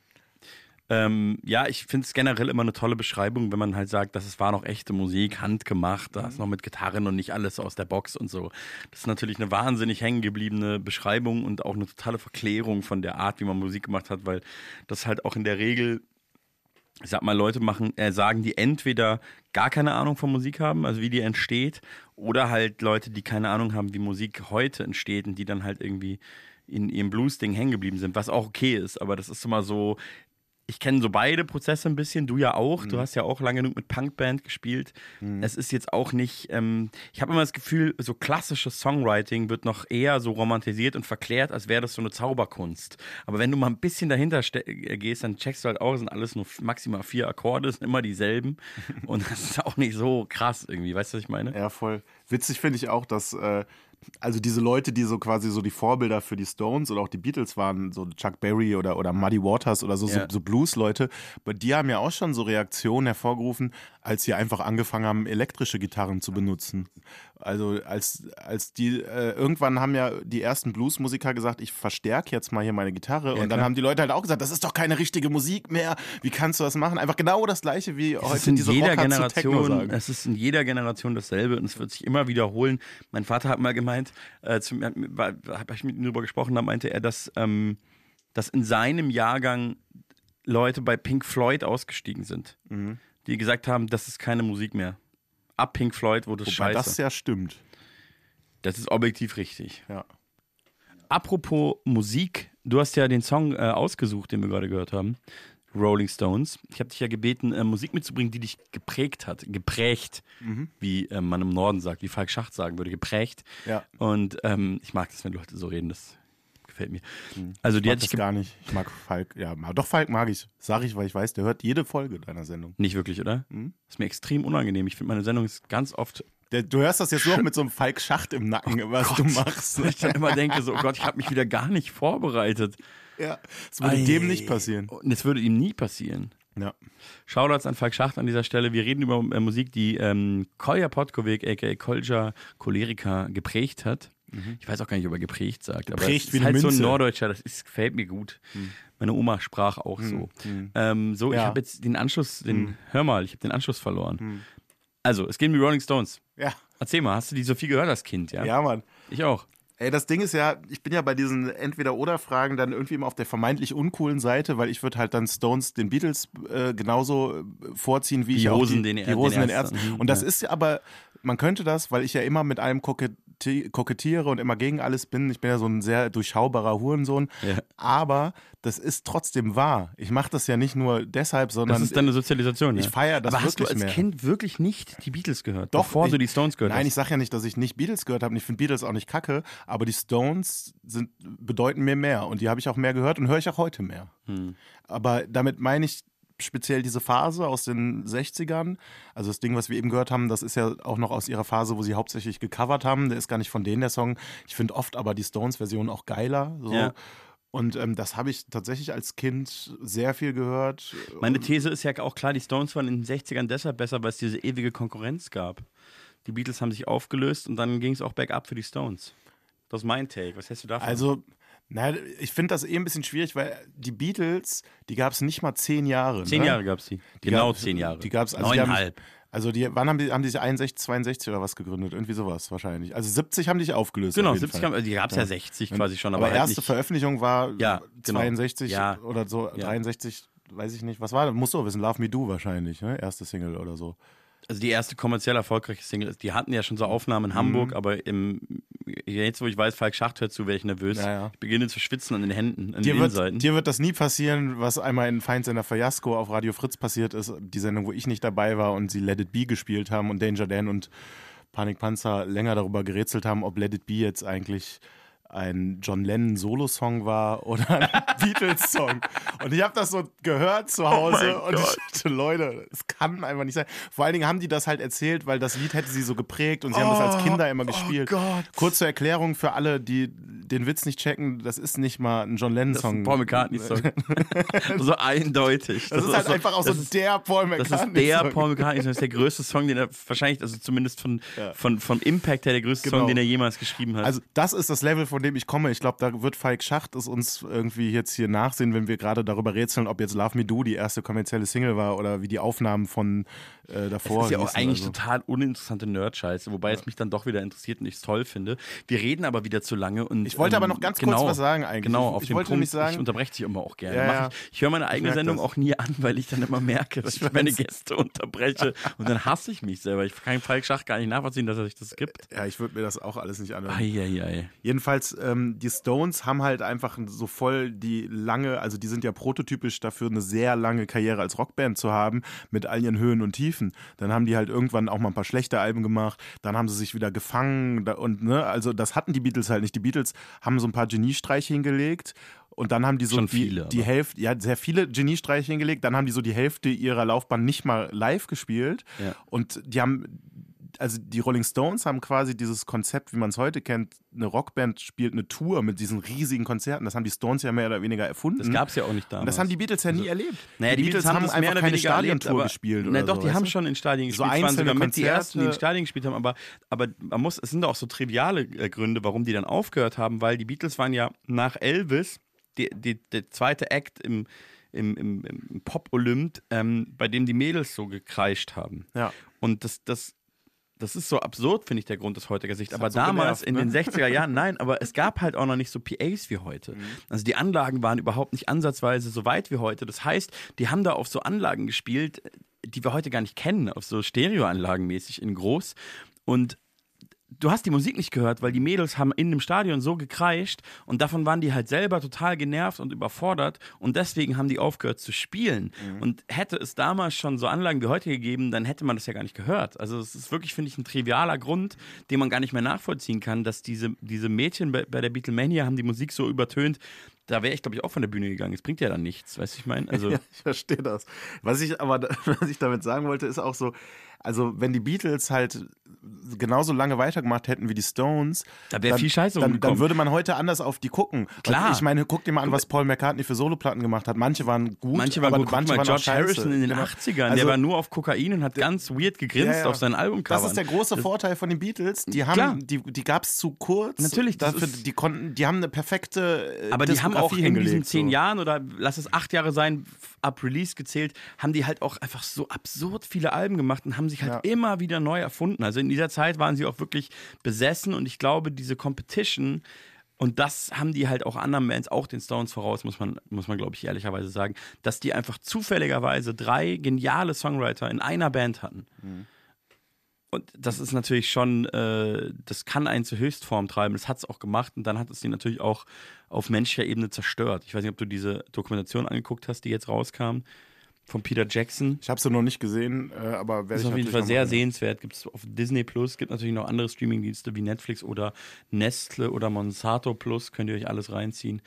Ähm, ja, ich finde es generell immer eine tolle Beschreibung, wenn man halt sagt, dass es war noch echte Musik, handgemacht, da ist noch mit Gitarren und nicht alles aus der Box und so. Das ist natürlich eine wahnsinnig hängengebliebene Beschreibung und auch eine totale Verklärung von der Art, wie man Musik gemacht hat, weil das halt auch in der Regel ich sag mal, Leute machen, äh, sagen, die entweder gar keine Ahnung von Musik haben, also wie die entsteht, oder halt Leute, die keine Ahnung haben, wie Musik heute entsteht und die dann halt irgendwie in ihrem Blues-Ding hängen geblieben sind, was auch okay ist, aber das ist immer so, ich kenne so beide Prozesse ein bisschen, du ja auch, du hast ja auch lange genug mit Punkband gespielt. Es ist jetzt auch nicht, ähm, ich habe immer das Gefühl, so klassisches Songwriting wird noch eher so romantisiert und verklärt, als wäre das so eine Zauberkunst. Aber wenn du mal ein bisschen dahinter äh, gehst, dann checkst du halt auch, es sind alles nur maximal vier Akkorde, es sind immer dieselben. [LAUGHS] und das ist auch nicht so krass irgendwie, weißt du, was ich meine? Ja, voll. Witzig finde ich auch, dass äh, also diese Leute, die so quasi so die Vorbilder für die Stones oder auch die Beatles waren, so Chuck Berry oder, oder Muddy Waters oder so, Ja. so, so Blues-Leute, bei die haben ja auch schon so Reaktionen hervorgerufen, als sie einfach angefangen haben, elektrische Gitarren zu benutzen. Also als, als die, äh, irgendwann haben ja die ersten Blues-Musiker gesagt, ich verstärke jetzt mal hier meine Gitarre und dann klar. haben die Leute halt auch gesagt, das ist doch keine richtige Musik mehr, wie kannst du das machen? Einfach genau das gleiche, wie Es heute ist in diese jeder Rocker Generation, es ist in jeder Generation dasselbe und es wird sich immer wiederholen. Mein Vater hat mal gemeint, äh, habe ich mit ihm darüber gesprochen, da meinte er, dass, ähm, dass in seinem Jahrgang Leute bei Pink Floyd ausgestiegen sind, Mhm. Die gesagt haben, das ist keine Musik mehr. Ab Pink Floyd wurde es Wobei scheiße. das ja stimmt. Das ist objektiv richtig. Ja. Apropos Musik, du hast ja den Song äh, ausgesucht, den wir gerade gehört haben. Rolling Stones. Ich habe dich ja gebeten, äh, Musik mitzubringen, die dich geprägt hat. Geprägt, Mhm. wie äh, man im Norden sagt, wie Falk Schacht sagen würde, geprägt. Ja. Und ähm, ich mag das, wenn Leute so reden, das gefällt mir. Also die ich mag hat dich das gar nicht. Ich mag Falk. Ja, doch Falk mag ich. Sag ich, weil ich weiß, der hört jede Folge deiner Sendung. Nicht wirklich, oder? Mhm. Ist mir extrem unangenehm. Ich finde, meine Sendung ist ganz oft. Du hörst das jetzt nur noch mit so einem Falk Schacht im Nacken, was du machst. Weil ich dann immer denke, so, oh Gott, ich habe mich wieder gar nicht vorbereitet. Ja, das würde Ei. dem nicht passieren. Und das würde ihm nie passieren. Ja. Shoutouts an Falk Schacht an dieser Stelle. Wir reden über äh, Musik, die ähm, Kolja Podkovic, a.k.a. Kolja Cholerica, geprägt hat. Ich weiß auch gar nicht, ob er geprägt sagt. Aber Geprägt es wie ist halt so ein Münze. Norddeutscher, das ist, gefällt mir gut. Meine Oma sprach auch so. Ähm, so, ich Ja. habe jetzt den Anschluss, den, hör mal, ich habe den Anschluss verloren. Also, es geht um die Rolling Stones. Ja. Erzähl mal, hast du die so viel gehört als Kind, ja? Ja, Mann. Ich auch. Ey, das Ding ist ja, ich bin ja bei diesen Entweder-Oder-Fragen dann irgendwie immer auf der vermeintlich uncoolen Seite, weil ich würde halt dann Stones den Beatles äh, genauso äh, vorziehen, wie Die ich auch Hosen die, den- die Hosen den den Ärzten. Ärzten. Mhm, Und das ja. ist ja aber, man könnte das, weil ich ja immer mit allem gucke, kokettiere, und immer gegen alles bin. Ich bin ja so ein sehr durchschaubarer Hurensohn. Aber das ist trotzdem wahr. Ich mache das ja nicht nur deshalb, sondern Das ist deine Sozialisation, ich ja. feiere das Aber hast du wirklich als mehr. Kind wirklich nicht die Beatles gehört, Doch, bevor ich, du die Stones gehört Nein, hast? ich sage ja nicht, dass ich nicht Beatles gehört habe. und Ich finde Beatles auch nicht kacke, aber die Stones sind, bedeuten mir mehr und die habe ich auch mehr gehört und höre ich auch heute mehr. Hm. Aber damit meine ich speziell diese Phase aus den 60ern. Also das Ding, was wir eben gehört haben, das ist ja auch noch aus ihrer Phase, wo sie hauptsächlich gecovert haben. Der ist gar nicht von denen der Song. Ich finde oft aber die Stones-Version auch geiler. So. Ja. Und ähm, das habe ich tatsächlich als Kind sehr viel gehört. Meine These ist ja auch klar, die Stones waren in den 60ern deshalb besser, weil es diese ewige Konkurrenz gab. Die Beatles haben sich aufgelöst und dann ging es auch bergab für die Stones. Das ist mein Take. Was hältst du davon? Also, na, ich finde das eh ein bisschen schwierig, weil die Beatles, die gab es nicht mal zehn Jahre. Zehn ne? Jahre gab's die. Genau gab's- zehn Jahre. Die gab es also die Neuneinhalb. Also die, wann haben die, haben die sich 61, 62 oder was gegründet? Irgendwie sowas wahrscheinlich. Also 70 haben die sich aufgelöst. Genau, auf jeden 70 Fall. haben- also die gab's ja 60 quasi schon, Aber, aber halt erste nicht- Veröffentlichung war Ja, genau. 62 Ja. oder so, Ja. 63, weiß ich nicht. Was war das? Musst du wissen, Love Me Do wahrscheinlich, ne? Erste Single oder so. Also die erste kommerziell erfolgreiche Single, die hatten ja schon so Aufnahmen in Hamburg, Mhm. aber im, jetzt, wo ich weiß, Falk Schacht hört zu, wäre ich nervös. Ja, ja. Ich beginne zu schwitzen an den Händen, an Dir den wird, Innenseiten. dir wird das nie passieren, was einmal in Feindsender Fiasco auf Radio Fritz passiert ist. Die Sendung, wo ich nicht dabei war und sie Let It Be gespielt haben und Danger Dan und Panik Panzer länger darüber gerätselt haben, ob Let It Be jetzt eigentlich ein John Lennon Solo-Song war oder ein [LAUGHS] Beatles-Song. Und ich habe das so gehört zu Hause Oh und ich dachte, Leute, es kann einfach nicht sein. Vor allen Dingen haben die das halt erzählt, weil das Lied hätte sie so geprägt und sie haben das als Oh, Kinder immer oh gespielt. Gott. Kurze Erklärung für alle, die den Witz nicht checken, das ist nicht mal ein John Das Lennon-Song. Paul McCartney-Song. [LAUGHS] so eindeutig. Das, ist halt einfach auch so das der Paul Das McCartney. ist der Paul McCartney, das ist der größte Song, den er wahrscheinlich, also zumindest von, Ja. von, vom Impact her, der größte Genau. Song, den er jemals geschrieben hat. Also das ist das Level, von dem ich komme. Ich glaube, da wird Falk Schacht es uns irgendwie jetzt hier nachsehen, wenn wir gerade darüber rätseln, ob jetzt Love Me Do die erste kommerzielle Single war oder wie die Aufnahmen von äh, davor Das ist ja auch eigentlich also. total uninteressante Nerd-Scheiße, wobei es mich dann doch wieder interessiert und ich es toll finde. Wir reden aber wieder zu lange und Ich wollte ähm, aber noch ganz genau, kurz was sagen eigentlich. Genau, Ich- auf ich den wollte Punkt, nämlich sagen- ich unterbreche dich immer auch gerne. Ja, ja. Ich, ich höre meine eigene Sendung das. auch nie an, weil ich dann immer merke, [LAUGHS] dass ich, meine Gäste unterbreche und dann hasse ich mich selber. Ich kann Falk Schach gar nicht nachvollziehen, dass er sich das gibt. Ja, ich würde mir das auch alles nicht anhören. Eieiei. Jedenfalls, ähm, die Stones haben halt einfach so voll die lange, also die sind ja prototypisch dafür, eine sehr lange Karriere als Rockband zu haben, mit all ihren Höhen und Tiefen. Dann haben die halt irgendwann auch mal ein paar schlechte Alben gemacht, dann haben sie sich wieder gefangen und ne, also das hatten die Beatles halt nicht. Die Beatles haben so ein paar Geniestreiche hingelegt und dann haben die so die, viele, die aber. Hälfte, ja, sehr viele Geniestreiche hingelegt, dann haben die so die Hälfte ihrer Laufbahn nicht mal live gespielt Ja. und die haben also die Rolling Stones haben quasi dieses Konzept, wie man es heute kennt, eine Rockband spielt eine Tour mit diesen riesigen Konzerten. Das haben die Stones ja mehr oder weniger erfunden. Das gab es ja auch nicht damals. Und das haben die Beatles ja nie erlebt. Naja, die, Beatles haben, das mehr oder keine Stadiontour gespielt. Na doch, so, die haben du? schon in Stadien So gespielt. Es waren einzelne sogar mit die ersten, die in. Stadien gespielt haben, aber, aber man muss, es sind auch so triviale äh, Gründe, warum die dann aufgehört haben, weil die Beatles waren ja nach Elvis die, die, der zweite Act im, im, im, im Pop-Olymp, ähm, bei dem die Mädels so gekreischt haben. Ja. Und das, das, das ist so absurd, finde ich, der Grund aus heutiger Sicht. Aber so damals, genervt, in ne? den 60er Jahren, [LAUGHS] nein, aber es gab halt auch noch nicht so PAs wie heute. Also die Anlagen waren überhaupt nicht ansatzweise so weit wie heute. Das heißt, die haben da auf so Anlagen gespielt, die wir heute gar nicht kennen, auf so Stereoanlagen mäßig in groß. Und du hast die Musik nicht gehört, weil die Mädels haben in dem Stadion so gekreischt und davon waren die halt selber total genervt und überfordert und deswegen haben die aufgehört zu spielen. Und hätte es damals schon so Anlagen wie heute gegeben, dann hätte man das ja gar nicht gehört. Also es ist wirklich, finde ich, ein trivialer Grund, den man gar nicht mehr nachvollziehen kann, dass diese, diese Mädchen bei, bei der Beatlemania haben die Musik so übertönt, da wäre ich, glaube ich, auch von der Bühne gegangen. Es bringt ja dann nichts, weißt du, ich meine? Also, [LAUGHS] ja, ich verstehe das. Was ich aber, [LAUGHS] was ich damit sagen wollte, ist auch so, also wenn die Beatles halt genauso lange weitergemacht hätten wie die Stones, Da wäre dann- viel Scheiße dann, dann würde man heute anders auf die gucken. Klar. Ich meine, guck dir mal an, was Paul McCartney für Soloplatten gemacht hat. Manche waren gut, Manche waren aber gut. Manche mal, waren George auch scheiße. Harrison in den Genau. 80ern, Also- der war nur auf Kokain und hat ganz weird gegrinst Ja, ja. auf sein Albumcover. Das ist der große Vorteil von den Beatles. Die haben, Klar. die, die gab es zu kurz. Natürlich, das Dafür, ist- die konnten, die haben eine perfekte. äh, Aber die haben auch in diesen zehn so. Jahren oder lass es acht Jahre sein, ab Release gezählt, haben die halt auch einfach so absurd viele Alben gemacht und haben sich halt immer wieder neu erfunden. Also in dieser Zeit waren sie auch wirklich besessen und ich glaube, diese Competition und das haben die halt auch anderen Bands, auch den Stones voraus, muss man, muss man glaube ich ehrlicherweise sagen, dass die einfach zufälligerweise drei geniale Songwriter in einer Band hatten. Und das ist natürlich schon, äh, das kann einen zur Höchstform treiben. Das hat es auch gemacht und dann hat es ihn natürlich auch auf menschlicher Ebene zerstört. Ich weiß nicht, ob du diese Dokumentation angeguckt hast, die jetzt rauskam, von Peter Jackson. Ich habe sie noch nicht gesehen, äh, aber werde ist auf jeden Fall sehr sehenswert. Gibt es auf Disney Plus, gibt natürlich noch andere Streamingdienste wie Netflix oder Nestle oder Monsanto Plus. Könnt ihr euch alles reinziehen.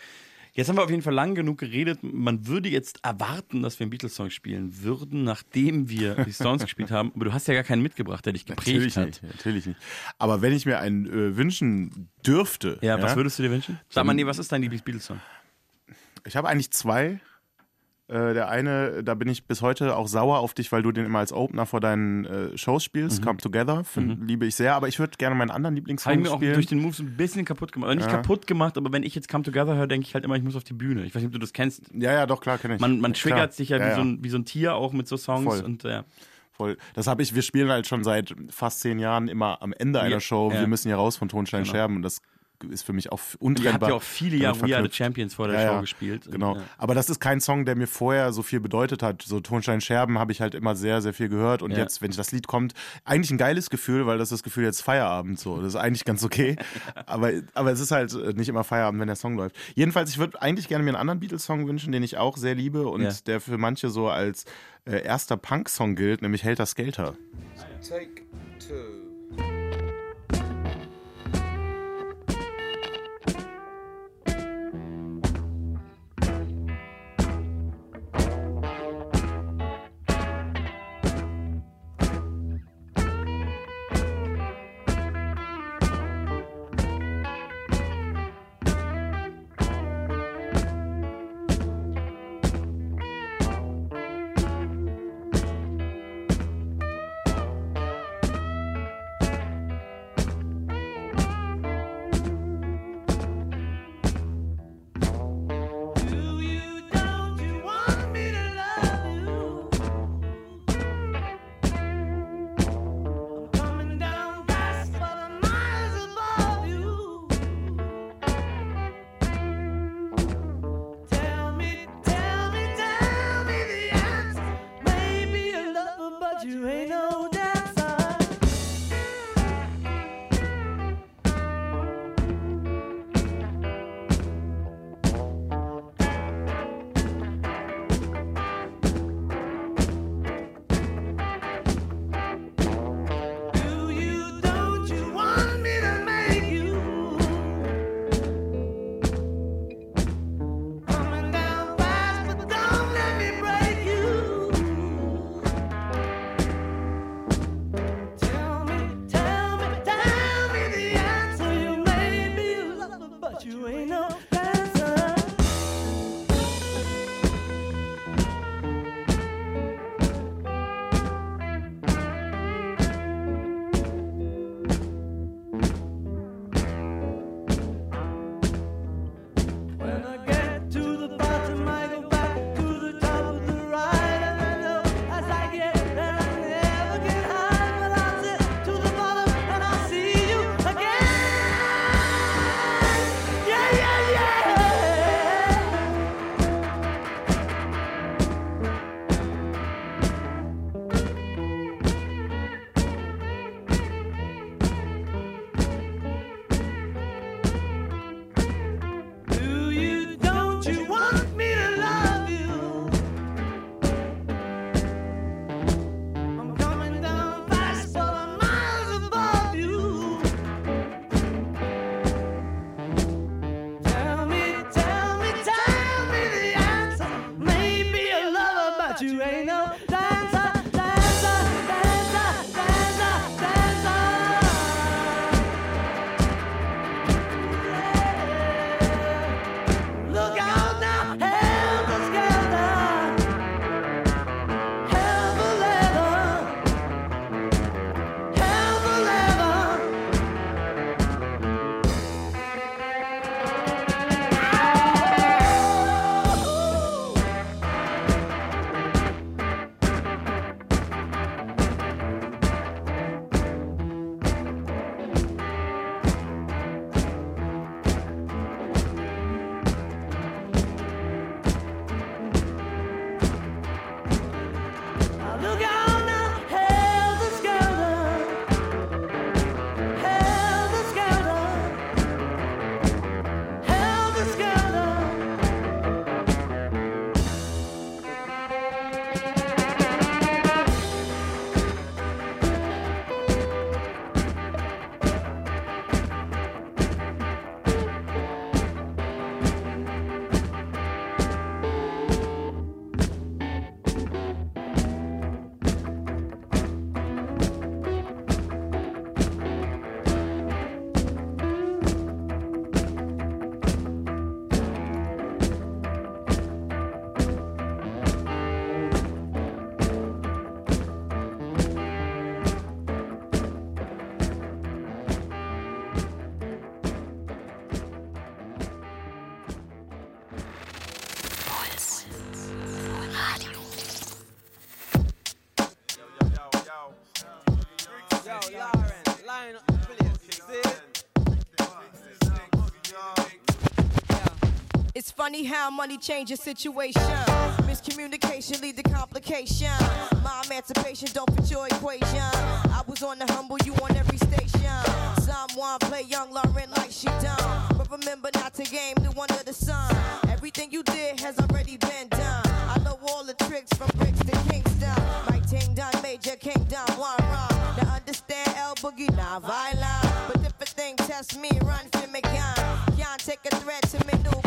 Jetzt haben wir auf jeden Fall lang genug geredet. Man würde jetzt erwarten, dass wir einen Beatles-Song spielen würden, nachdem wir die Stones [LAUGHS] gespielt haben. Aber du hast ja gar keinen mitgebracht, der dich geprägt Natürlich hat. nicht, natürlich nicht. Aber wenn ich mir einen äh, wünschen dürfte. Ja, was würdest du dir wünschen? Sag mal, nee, was ist dein Lieblings-Beatles-Song? Ich habe eigentlich zwei. Äh, der eine, da bin ich bis heute auch sauer auf dich, weil du den immer als Opener vor deinen äh, Shows spielst. Mhm. Come Together, find, liebe ich sehr. Aber ich würde gerne meinen anderen Lieblingssong ich mir auch spielen. durch den Moves ein bisschen kaputt gemacht. Also nicht Ja. kaputt gemacht, aber wenn ich jetzt Come Together höre, denke ich halt immer, ich muss auf die Bühne. Ich weiß nicht, ob du das kennst. Ja, ja, doch, klar, kenne ich. Man, man Klar. triggert sich ja, Ja, wie, ja. So ein, wie so ein Tier auch mit so Songs. Voll. Und, ja. Voll. Das habe ich, wir spielen halt schon seit fast zehn Jahren immer am Ende einer Ja, Show. ja. Wir müssen hier raus von Tonstein Genau. Scherben und das ist für mich auch Und ihr habt untrennbar. ja auch viele Jahre We Are the. Champions vor der Ja, Show ja, gespielt. Genau. Und, ja. Aber das ist kein Song, der mir vorher so viel bedeutet hat. So Tonstein Scherben habe ich halt immer sehr, sehr viel gehört. Und Ja. jetzt, wenn das Lied kommt, eigentlich ein geiles Gefühl, weil das ist das Gefühl jetzt Feierabend so. Das ist eigentlich ganz okay. [LAUGHS] aber, aber es ist halt äh, nicht immer Feierabend, wenn der Song läuft. Jedenfalls, ich würde eigentlich gerne mir einen anderen Beatles-Song wünschen, den ich auch sehr liebe und Ja. der für manche so als äh, erster Punk-Song gilt, nämlich Helter Skelter. Take two. Funny how money changes situation. Miscommunication lead to complication. My emancipation don't fit your equation. I was on the humble, you on every station. Someone play young Lauren like she done. But remember not to game the one of the sun. Everything you did has already been done. I know all the tricks from bricks to Kingston. My ting done, major kingdom, one run. Now understand El Boogie, not violent. But if a thing test me, run for me gun. Can't take a threat to me. El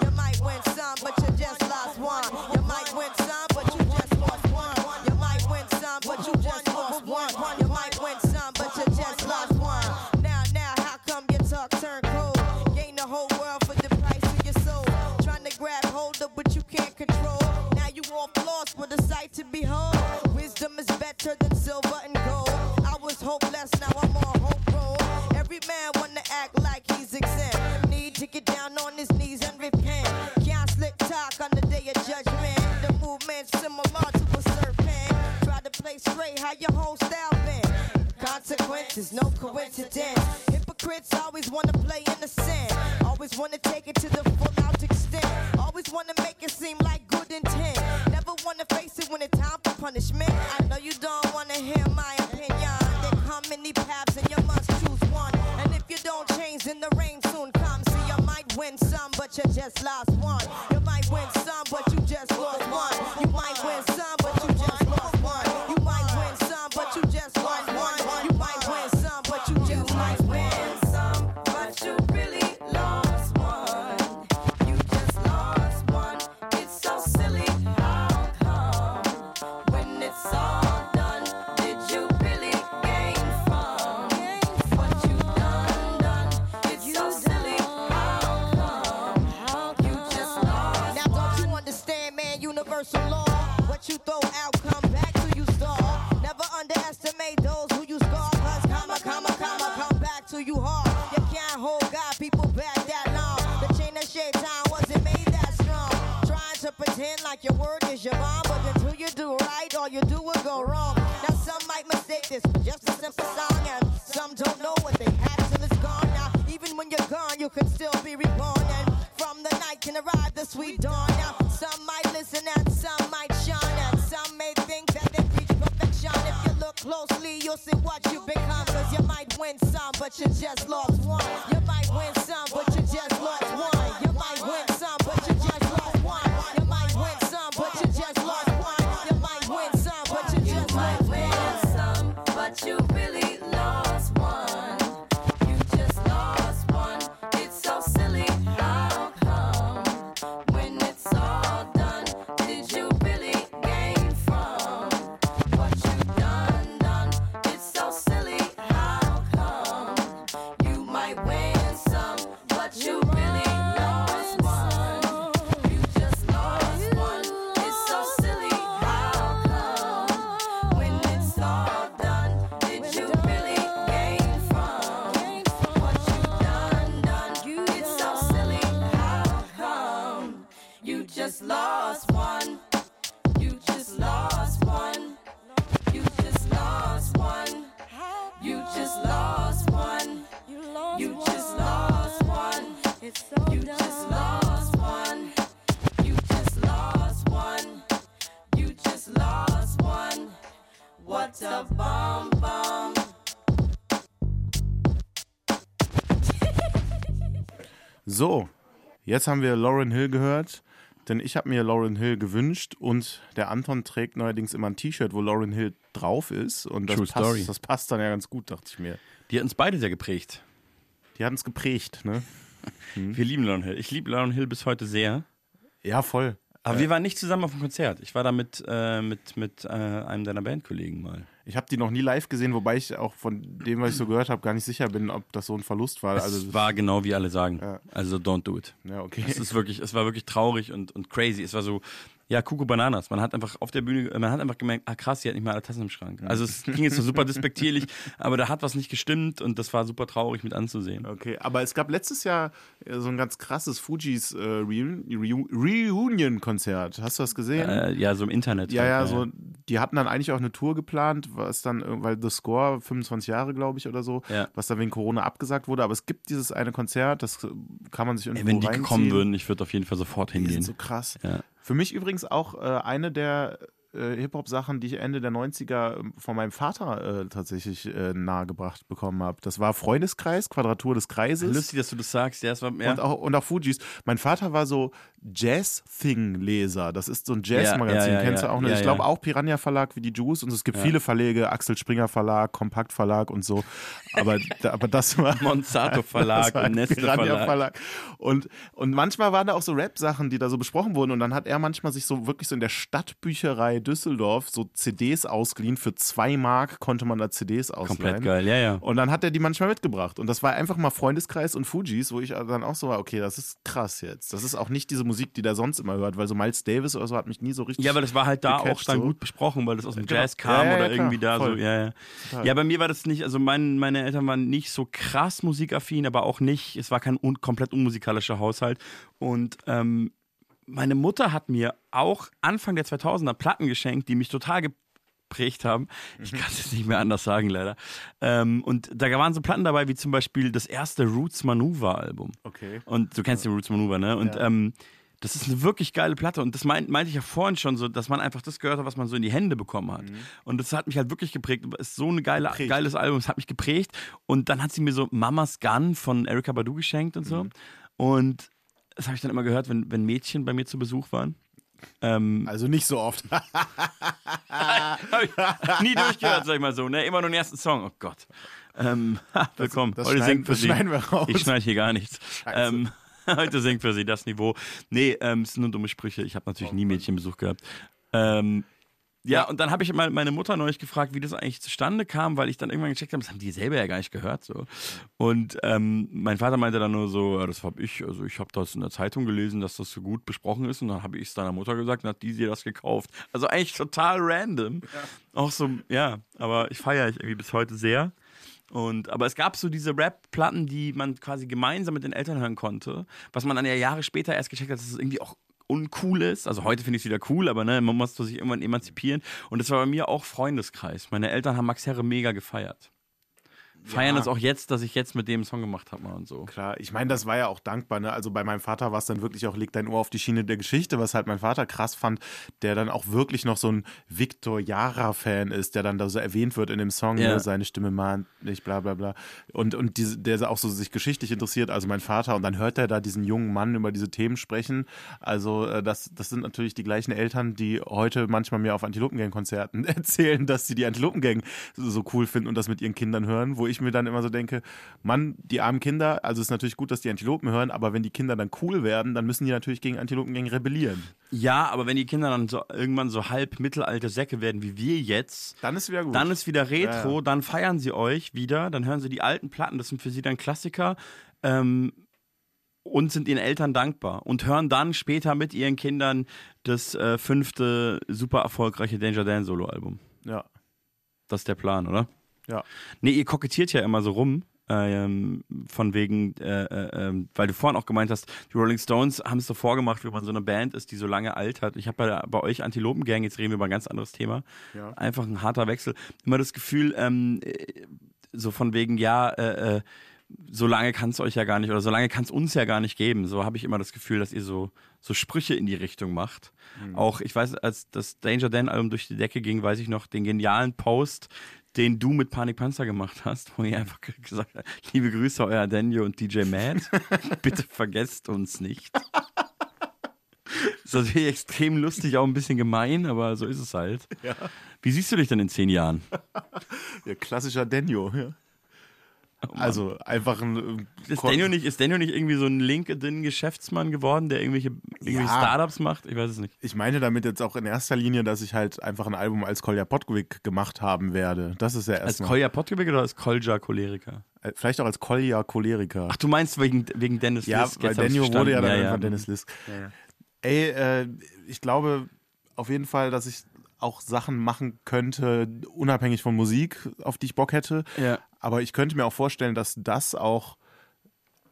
Lost with a sight to behold. Wisdom is better than silver and gold. I was hopeless, now I'm on hope roll. Every man wanna act like he's exempt. Need to get down on his knees and repent. Can't slick talk on the day of judgment. The movement's similar to a serpent. Try to play straight, how your whole style been. Consequences, no coincidence. Hypocrites always wanna play innocent. Always wanna take it to the full out extent. Always wanna make it seem like You just lost one. Lost one? You just lost one. You just lost one. You just lost one. You just lost one. You just lost one. You just lost one. You just lost one. What a bomb bomb. So, jetzt haben wir Lauren Hill gehört, denn ich habe mir Lauren Hill gewünscht und der Anton trägt neuerdings immer ein T-Shirt, wo Lauren Hill drauf ist und das True passt, story. das passt dann ja ganz gut, dachte ich mir. Die hat uns beide sehr geprägt. Die hat uns geprägt, ne? [LAUGHS] Wir lieben Lauren Hill. Ich liebe Lauren Hill bis heute sehr. Ja, voll. Aber Äh, wir waren nicht zusammen auf dem Konzert. Ich war da mit, äh, mit, mit äh, einem deiner Bandkollegen mal. Ich habe die noch nie live gesehen, wobei ich auch von dem, was ich so gehört habe, gar nicht sicher bin, ob das so ein Verlust war. Es Also war genau wie alle sagen. Also don't do it. Ja, okay. Es ist wirklich, es war wirklich traurig und, und crazy. Es war so, Ja, Kuku Bananas. Man hat einfach auf der Bühne, man hat einfach gemerkt, ah krass, die hat nicht mal alle Tassen im Schrank. Also es ging jetzt so super [LAUGHS] despektierlich, aber da hat was nicht gestimmt und das war super traurig mit anzusehen. Okay, aber es gab letztes Jahr äh, so ein ganz krasses Fujis äh, Reun- Reu- Reunion-Konzert. Hast du das gesehen? Äh, ja, so im Internet. Ja, halt, ja, so, die hatten dann eigentlich auch eine Tour geplant, was dann, äh, weil The Score 25 Jahre, glaube ich, oder so, Ja. was dann wegen Corona abgesagt wurde. Aber es gibt dieses eine Konzert, das äh, kann man sich irgendwo Ey, wenn die reinziehen. kommen würden, ich würde auf jeden Fall sofort Die sind hingehen. so krass. Ja. Für mich übrigens auch äh, eine der äh, Hip-Hop-Sachen, die ich Ende der 90er von meinem Vater äh, tatsächlich äh, nahegebracht bekommen habe. Das war Freundeskreis, Quadratur des Kreises. Lustig, dass du das sagst. Ja, es war, ja. Und, auch, und auch Fujis. Mein Vater war so Jazz-Thing-Leser. Das ist so ein Jazz-Magazin. Ja, ja, Kennst du auch? Ja, ich glaube auch Piranha Verlag wie die Juice. Und es gibt viele Verlage, Axel Springer Verlag, Kompakt Verlag und so. Aber, [LAUGHS] aber das war. [LAUGHS] Monsanto Verlag [LAUGHS] das war und Nestle Piranha Verlag. Verlag. Und, und manchmal waren da auch so Rap-Sachen, die da so besprochen wurden. Und dann hat er manchmal sich so wirklich so in der Stadtbücherei Düsseldorf so CDs ausgeliehen. Für zwei Mark konnte man da CDs ausleihen. Komplett geil, ja, ja. Und dann hat er die manchmal mitgebracht. Und das war einfach mal Freundeskreis und Fujis, wo ich dann auch so war, okay, das ist krass jetzt. Das ist auch nicht diese Musik, die der sonst immer hört, weil so Miles Davis oder so hat mich nie so richtig. Ja, aber das war halt da auch gecatcht, dann so. gut besprochen, weil das aus dem Genau. Jazz kam Ja, ja, oder ja, irgendwie klar, da voll. so. Ja, ja. Total. ja, bei mir war das nicht, also mein, meine Eltern waren nicht so krass musikaffin, aber auch nicht, es war kein un, komplett unmusikalischer Haushalt. Und ähm, meine Mutter hat mir auch Anfang der 2000er Platten geschenkt, die mich total geprägt haben. Ich kann es jetzt nicht mehr anders sagen, leider. Ähm, und da waren so Platten dabei, wie zum Beispiel das erste Roots Maneuver Album. Okay. Und du kennst den Roots Maneuver, ne? Und Ja. ähm, das ist eine wirklich geile Platte. Und das meint, meinte ich ja vorhin schon so, dass man einfach das gehört hat, was man so in die Hände bekommen hat. Und das hat mich halt wirklich geprägt. Ist so ein geile, Geprägt. geiles Album. Es hat mich geprägt. Und dann hat sie mir so Mama's Gun von Erika Badu geschenkt und so. Und das habe ich dann immer gehört, wenn, wenn Mädchen bei mir zu Besuch waren. Ähm, Also nicht so oft. [LAUGHS] nie durchgehört, sag ich mal so. Ne? Immer nur den ersten Song. Oh Gott. Ähm, [LAUGHS] willkommen. das Heute schneiden- singt für das sie. schneiden wir raus. Ich schneide hier gar nichts. Ähm, [LAUGHS] heute singt für sie das Niveau. Nee, ähm, es sind nur dumme Sprüche. Ich habe natürlich nie Mädchenbesuch gehabt. Ähm, ja, und dann habe ich mal meine Mutter neulich gefragt, wie das eigentlich zustande kam, weil ich dann irgendwann gecheckt habe, das haben die selber ja gar nicht gehört. So. Und ähm, mein Vater meinte dann nur so, ja, das habe ich, also ich habe das in der Zeitung gelesen, dass das so gut besprochen ist und dann habe ich es deiner Mutter gesagt und hat die dir das gekauft. Also eigentlich total random. Auch so, ja, aber ich feiere ich irgendwie bis heute sehr. Und, aber es gab so diese Rap-Platten, die man quasi gemeinsam mit den Eltern hören konnte, was man dann ja Jahre später erst gecheckt hat, dass es irgendwie auch uncool ist. Also heute finde ich es wieder cool, aber ne, man muss sich irgendwann emanzipieren. Und das war bei mir auch Freundeskreis. Meine Eltern haben Max Herre mega gefeiert. Feiern Ja. es auch jetzt, dass ich jetzt mit dem Song gemacht habe und so. Klar, ich meine, das war ja auch dankbar. Ne? Also bei meinem Vater war es dann wirklich auch, leg dein Ohr auf die Schiene der Geschichte, was halt mein Vater krass fand, der dann auch wirklich noch so ein Victor Jara-Fan ist, der dann da so erwähnt wird in dem Song, Ja. ne? seine Stimme mahnt nicht, bla bla bla. Und, und diese, der auch so sich geschichtlich interessiert, also mein Vater, und dann hört er da diesen jungen Mann über diese Themen sprechen. Also äh, das, das sind natürlich die gleichen Eltern, die heute manchmal mir auf Antilopengang-Konzerten [LAUGHS] erzählen, dass sie die Antilopengang so so cool finden und das mit ihren Kindern hören, wo ich mir dann immer so denke, Mann, die armen Kinder, also es ist natürlich gut, dass die Antilopen hören, aber wenn die Kinder dann cool werden, dann müssen die natürlich gegen Antilopengang rebellieren. Ja, aber wenn die Kinder dann so irgendwann so halb mittelalte Säcke werden wie wir jetzt, Dann ist wieder gut. dann ist wieder Retro, Ja, dann feiern sie euch wieder, dann hören sie die alten Platten, das sind für sie dann Klassiker. Ähm, und sind ihren Eltern dankbar und hören dann später mit ihren Kindern das äh, fünfte super erfolgreiche Danger Dan Solo-Album. Ja. Das ist der Plan, oder? Ja. Nee, ihr kokettiert ja immer so rum. Ähm, von wegen, äh, äh, ähm, weil du vorhin auch gemeint hast, die Rolling Stones haben es so vorgemacht, wie man so eine Band ist, die so lange alt hat. Ich habe bei, bei euch Antilopengang, jetzt reden wir über ein ganz anderes Thema, Ja. einfach ein harter Wechsel. Immer das Gefühl, ähm, äh, so von wegen, ja, äh, äh, so lange kann es euch ja gar nicht oder so lange kann es uns ja gar nicht geben. So habe ich immer das Gefühl, dass ihr so, so Sprüche in die Richtung macht. Mhm. Auch, ich weiß, als das Danger Dan Album durch die Decke ging, weiß ich noch den genialen Post, den du mit Panik Panzer gemacht hast, wo ihr einfach gesagt habt, liebe Grüße, euer Daniel und DJ Matt. [LAUGHS] Bitte vergesst uns nicht. ist natürlich extrem lustig, auch ein bisschen gemein, aber so ist es halt. Ja. Wie siehst du dich denn in zehn Jahren? [LAUGHS] Ja, klassischer Denio, ja. Also einfach ein. ähm, Ist Daniel nicht, ist Daniel nicht irgendwie so ein LinkedIn-Geschäftsmann geworden, der irgendwelche, irgendwelche Ja. Startups macht? Ich weiß es nicht. Ich meine damit jetzt auch in erster Linie, dass ich halt einfach ein Album als Kolja Potkovic gemacht haben werde. Das ist ja Als erstmal. Kolja Potgebig oder als Kolja Choleriker? Äh, Vielleicht auch als Kolja Choleriker. Ach, du meinst wegen, wegen Dennis ja, Lisk? weil Denio wurde ja dann verstanden. irgendwann Dennis Lisk. Ja, ja. Ey, äh, ich glaube, auf jeden Fall, dass ich auch Sachen machen könnte, unabhängig von Musik, auf die ich Bock hätte. Ja. Aber ich könnte mir auch vorstellen, dass das auch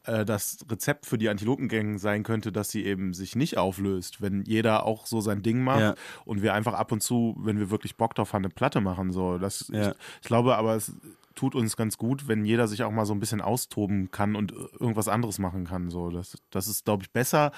äh, das Rezept für die Antilopengang sein könnte, dass sie eben sich nicht auflöst, wenn jeder auch so sein Ding macht Ja. und wir einfach ab und zu, wenn wir wirklich Bock drauf haben, eine Platte machen. So. Das, Ja. ich, ich glaube aber, es tut uns ganz gut, wenn jeder sich auch mal so ein bisschen austoben kann und irgendwas anderes machen kann. So. Das, das ist, glaube ich, besser.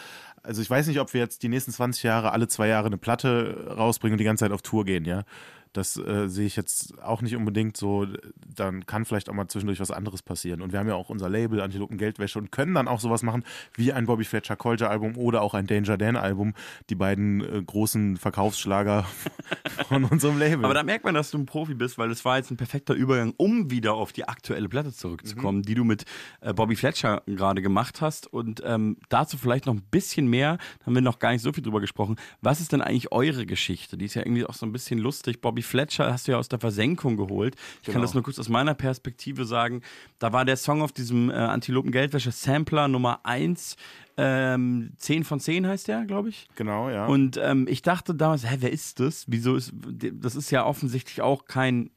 Also ich weiß nicht, ob wir jetzt die nächsten 20 Jahre alle zwei Jahre eine Platte rausbringen und die ganze Zeit auf Tour gehen, ja. Das äh, sehe ich jetzt auch nicht unbedingt so. Dann kann vielleicht auch mal zwischendurch was anderes passieren. Und wir haben ja auch unser Label Antilopen Geldwäsche und können dann auch sowas machen wie ein Bobby Fletcher Colger Album oder auch ein Danger Dan Album. Die beiden äh, großen Verkaufsschlager [LAUGHS] von unserem Label. Aber da merkt man, dass du ein Profi bist, weil es war jetzt ein perfekter Übergang, um wieder auf die aktuelle Platte zurückzukommen, Mhm. die du mit äh, Bobby Fletcher gerade gemacht hast. Und ähm, dazu vielleicht noch ein bisschen mehr, da haben wir noch gar nicht so viel drüber gesprochen. Was ist denn eigentlich eure Geschichte? Die ist ja irgendwie auch so ein bisschen lustig. Bobby Fletcher hast du ja aus der Versenkung geholt. Ich kann Genau. das nur kurz aus meiner Perspektive sagen. Da war der Song auf diesem äh, Antilopen Geldwäsche Sampler Nummer 1. Ähm, 10 von 10 heißt der, glaube ich. Genau, ja. Und ähm, ich dachte damals, hä, wer ist das? Wieso ist, das ist ja offensichtlich auch kein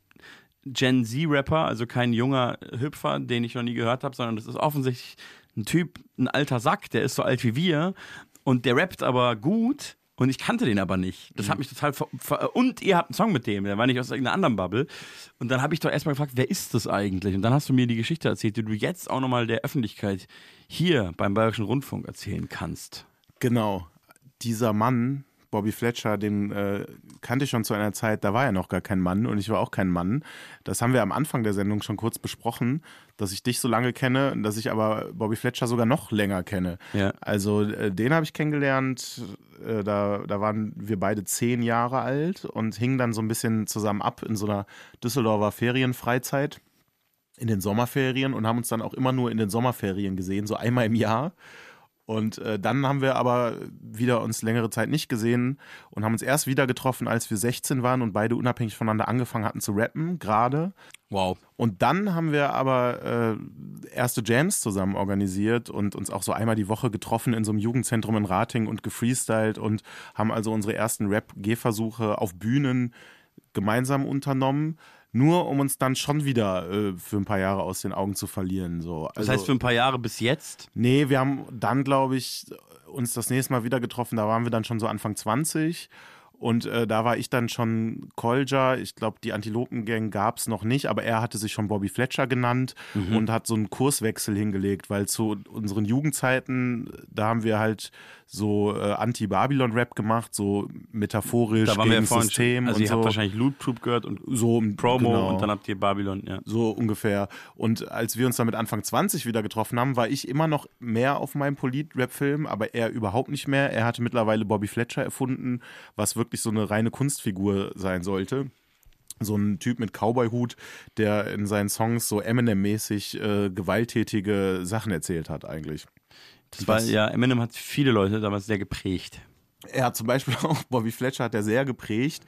Gen Z-Rapper, also kein junger Hüpfer, den ich noch nie gehört habe, sondern das ist offensichtlich ein Typ, ein alter Sack, der ist so alt wie wir und der rappt aber gut. Und ich kannte den aber nicht. Das hat mich total ver ver Und ihr habt einen Song mit dem, der war nicht aus irgendeiner anderen Bubble. Und dann habe ich doch erstmal gefragt, wer ist das eigentlich? Und dann hast du mir die Geschichte erzählt, die du jetzt auch nochmal der Öffentlichkeit hier beim Bayerischen Rundfunk erzählen kannst. Genau. Dieser Mann, Bobby Fletcher, den äh, kannte ich schon zu einer Zeit, da war er noch gar kein Mann und ich war auch kein Mann. Das haben wir am Anfang der Sendung schon kurz besprochen, dass ich dich so lange kenne, dass ich aber Bobby Fletcher sogar noch länger kenne. Ja. Also äh, den habe ich kennengelernt, äh, da, da waren wir beide zehn Jahre alt und hingen dann so ein bisschen zusammen ab in so einer Düsseldorfer Ferienfreizeit in den Sommerferien und haben uns dann auch immer nur in den Sommerferien gesehen, so einmal im Jahr. Und äh, dann haben wir aber wieder uns längere Zeit nicht gesehen und haben uns erst wieder getroffen, als wir 16 waren und beide unabhängig voneinander angefangen hatten zu rappen, gerade. Wow. Und dann haben wir aber äh, erste Jams zusammen organisiert und uns auch so einmal die Woche getroffen in so einem Jugendzentrum in Rating und gefreestylt und haben also unsere ersten Rap-Gehversuche auf Bühnen gemeinsam unternommen. Nur um uns dann schon wieder äh, für ein paar Jahre aus den Augen zu verlieren. So. Das heißt, für ein paar Jahre bis jetzt? Nee, wir haben dann, glaube ich, uns das nächste Mal wieder getroffen. Da waren wir dann schon so Anfang 20. Und äh, da war ich dann schon Kolja. Ich glaube, die Antilopengang gab es noch nicht, aber er hatte sich schon Bobby Fletcher genannt Mhm. und hat so einen Kurswechsel hingelegt, weil zu unseren Jugendzeiten, da haben wir halt so äh, Anti-Babylon-Rap gemacht, so metaphorisch Da waren wir gegen ja vorhin System. Also und ihr so. habt wahrscheinlich Loot Troop gehört und so Promo genau. und dann habt ihr Babylon, ja. So ungefähr. Und als wir uns dann mit Anfang 20 wieder getroffen haben, war ich immer noch mehr auf meinem Polit-Rap-Film, aber er überhaupt nicht mehr. Er hatte mittlerweile Bobby Fletcher erfunden, was wirklich so eine reine Kunstfigur sein sollte. So ein Typ mit Cowboy-Hut, der in seinen Songs so Eminem-mäßig äh, gewalttätige Sachen erzählt hat, eigentlich. Das war, ja, Eminem hat viele Leute damals sehr geprägt. er hat zum Beispiel [LAUGHS] auch Bobby Fletcher hat er sehr geprägt.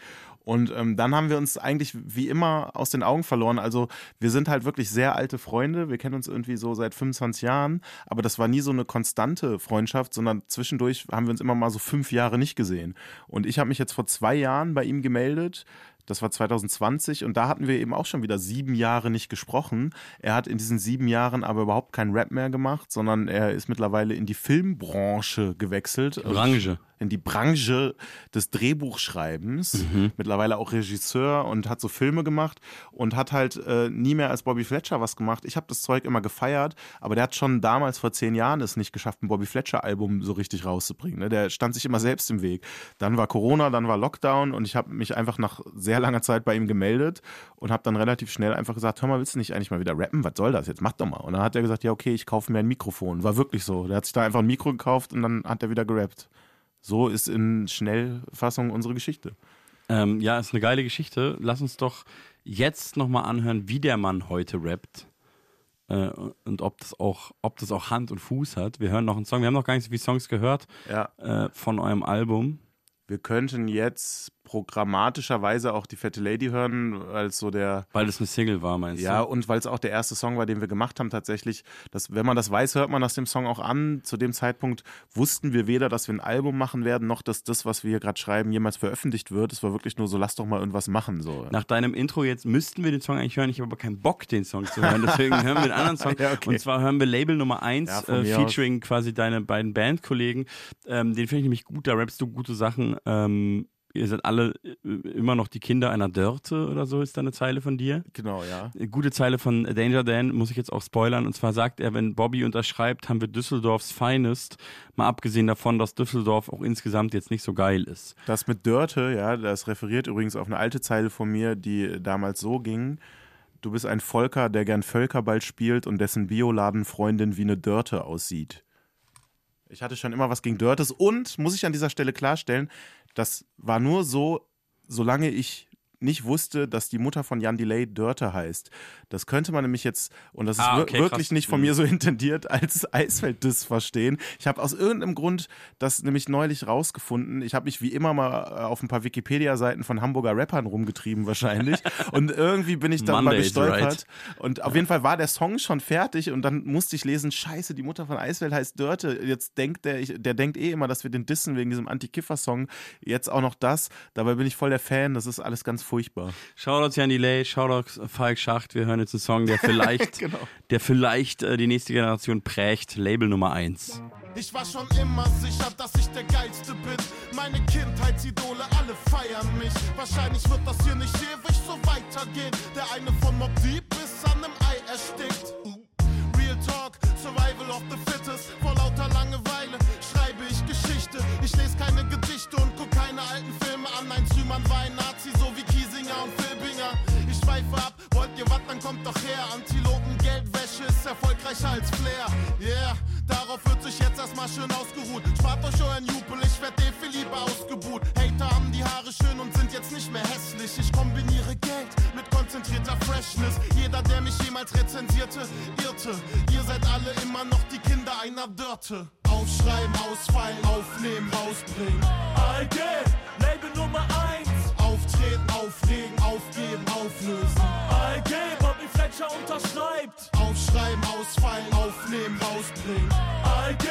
Und ähm, dann haben wir uns eigentlich wie immer aus den Augen verloren. Also wir sind halt wirklich sehr alte Freunde. Wir kennen uns irgendwie so seit 25 Jahren. Aber das war nie so eine konstante Freundschaft, sondern zwischendurch haben wir uns immer mal so fünf Jahre nicht gesehen. Und ich habe mich jetzt vor zwei Jahren bei ihm gemeldet. Das war 2020 und da hatten wir eben auch schon wieder sieben Jahre nicht gesprochen. Er hat in diesen sieben Jahren aber überhaupt keinen Rap mehr gemacht, sondern er ist mittlerweile in die Filmbranche gewechselt. Branche. In die Branche des Drehbuchschreibens. Mittlerweile auch Regisseur und hat so Filme gemacht und hat halt äh, nie mehr als Bobby Fletcher was gemacht. Ich habe das Zeug immer gefeiert, aber der hat schon damals vor zehn Jahren es nicht geschafft, ein Bobby Fletcher-Album so richtig rauszubringen. Ne? Der stand sich immer selbst im Weg. Dann war Corona, dann war Lockdown und ich habe mich einfach nach sehr langer Zeit bei ihm gemeldet und habe dann relativ schnell einfach gesagt, hör mal, willst du nicht eigentlich mal wieder rappen? Was soll das jetzt? Mach doch mal. Und dann hat er gesagt, ja okay, ich kaufe mir ein Mikrofon. War wirklich so. Der hat sich da einfach ein Mikro gekauft und dann hat er wieder gerappt. So ist in Schnellfassung unsere Geschichte. Ähm, ja, ist eine geile Geschichte. Lass uns doch jetzt nochmal anhören, wie der Mann heute rappt. Äh, und ob das, auch, ob das auch Hand und Fuß hat. Wir hören noch einen Song. Wir haben noch gar nicht so viele Songs gehört Ja. äh, von eurem Album. Wir könnten jetzt programmatischerweise auch die Fette Lady hören, als so der. Weil es eine Single war, meinst Ja, du? und weil es auch der erste Song war, den wir gemacht haben, tatsächlich. Das, wenn man das weiß, hört man das dem Song auch an. Zu dem Zeitpunkt wussten wir weder, dass wir ein Album machen werden, noch dass das, was wir hier gerade schreiben, jemals veröffentlicht wird. Es war wirklich nur so, lass doch mal irgendwas machen. So. Nach deinem Intro jetzt müssten wir den Song eigentlich hören. Ich habe aber keinen Bock, den Song zu hören. Deswegen [LAUGHS] hören wir einen anderen Song. Ja, okay. Und zwar hören wir Label Nummer 1, Ja, äh, featuring quasi deine beiden Bandkollegen. Ähm, den finde ich nämlich gut, da rappst du gute Sachen. Ähm, ihr seid alle äh, immer noch die Kinder einer Dörte oder so, ist da eine Zeile von dir. Genau, ja. Eine Gute Zeile von Danger Dan, muss ich jetzt auch spoilern. Und zwar sagt er, wenn Bobby unterschreibt, haben wir Düsseldorfs Finest. Mal abgesehen davon, dass Düsseldorf auch insgesamt jetzt nicht so geil ist. Das mit Dörte, ja, das referiert übrigens auf eine alte Zeile von mir, die damals so ging. Du bist ein Volker, der gern Völkerball spielt und dessen Bioladenfreundin wie eine Dörte aussieht. Ich hatte schon immer was gegen Dörtes und, muss ich an dieser Stelle klarstellen, das war nur so, solange ich nicht wusste, dass die Mutter von Jan Delay Dörte heißt. Das könnte man nämlich jetzt, und das ist Ah, okay, wirklich krass. nicht von Mhm. mir so [LAUGHS] intendiert, als Eisfeld-Diss verstehen. Ich habe aus irgendeinem Grund das nämlich neulich rausgefunden. Ich habe mich wie immer mal äh, auf ein paar Wikipedia-Seiten von Hamburger Rappern rumgetrieben wahrscheinlich. [LAUGHS] und irgendwie bin ich dann mal gestolpert. right? Und auf jeden Fall war der Song schon fertig und dann musste ich lesen, scheiße, die Mutter von Eisfeld heißt Dörte. Jetzt denkt der, ich, der denkt eh immer, dass wir den dissen wegen diesem Anti-Kiffer-Song. Jetzt auch noch das. Dabei bin ich voll der Fan. Das ist alles ganz furchtbar. Shoutouts Jan Delay, Shoutouts Falk Schacht. Wir hören jetzt einen Song, der [LAUGHS] vielleicht, Genau. der vielleicht äh, die nächste Generation prägt. Label Nummer 1. Ich war schon immer sicher, dass ich der Geilste bin. Meine Kindheitsidole, alle feiern mich. Wahrscheinlich wird das hier nicht ewig so weitergehen. Der eine von Mob Deep ist an einem Ei erstickt. Real Talk, Survival of the Fittest. Vor lauter Langeweile schreibe ich Geschichte. Ich lese keine Gedichte und guck keine alten Filme an. Ein Zümann war dann kommt doch her. Antilopen, Geldwäsche ist erfolgreicher als Flair. Yeah, darauf wird sich jetzt erstmal schön ausgeruht. Spart euch euren Jubel, ich werd eh viel lieber ausgebuht. Hater haben die Haare schön und sind jetzt nicht mehr hässlich. Ich kombiniere Geld mit konzentrierter Freshness. Jeder, der mich jemals rezensierte, irrte. Ihr seid alle immer noch die Kinder einer Dörte. Aufschreiben, ausfallen, aufnehmen, rausbringen. ALG, Label Nummer 1. Auftreten, aufregen, aufgeben, auflösen. ALG, Bobby Fletcher unterschreibt. Aufschreiben, ausfallen, aufnehmen, rausbringen. ALG,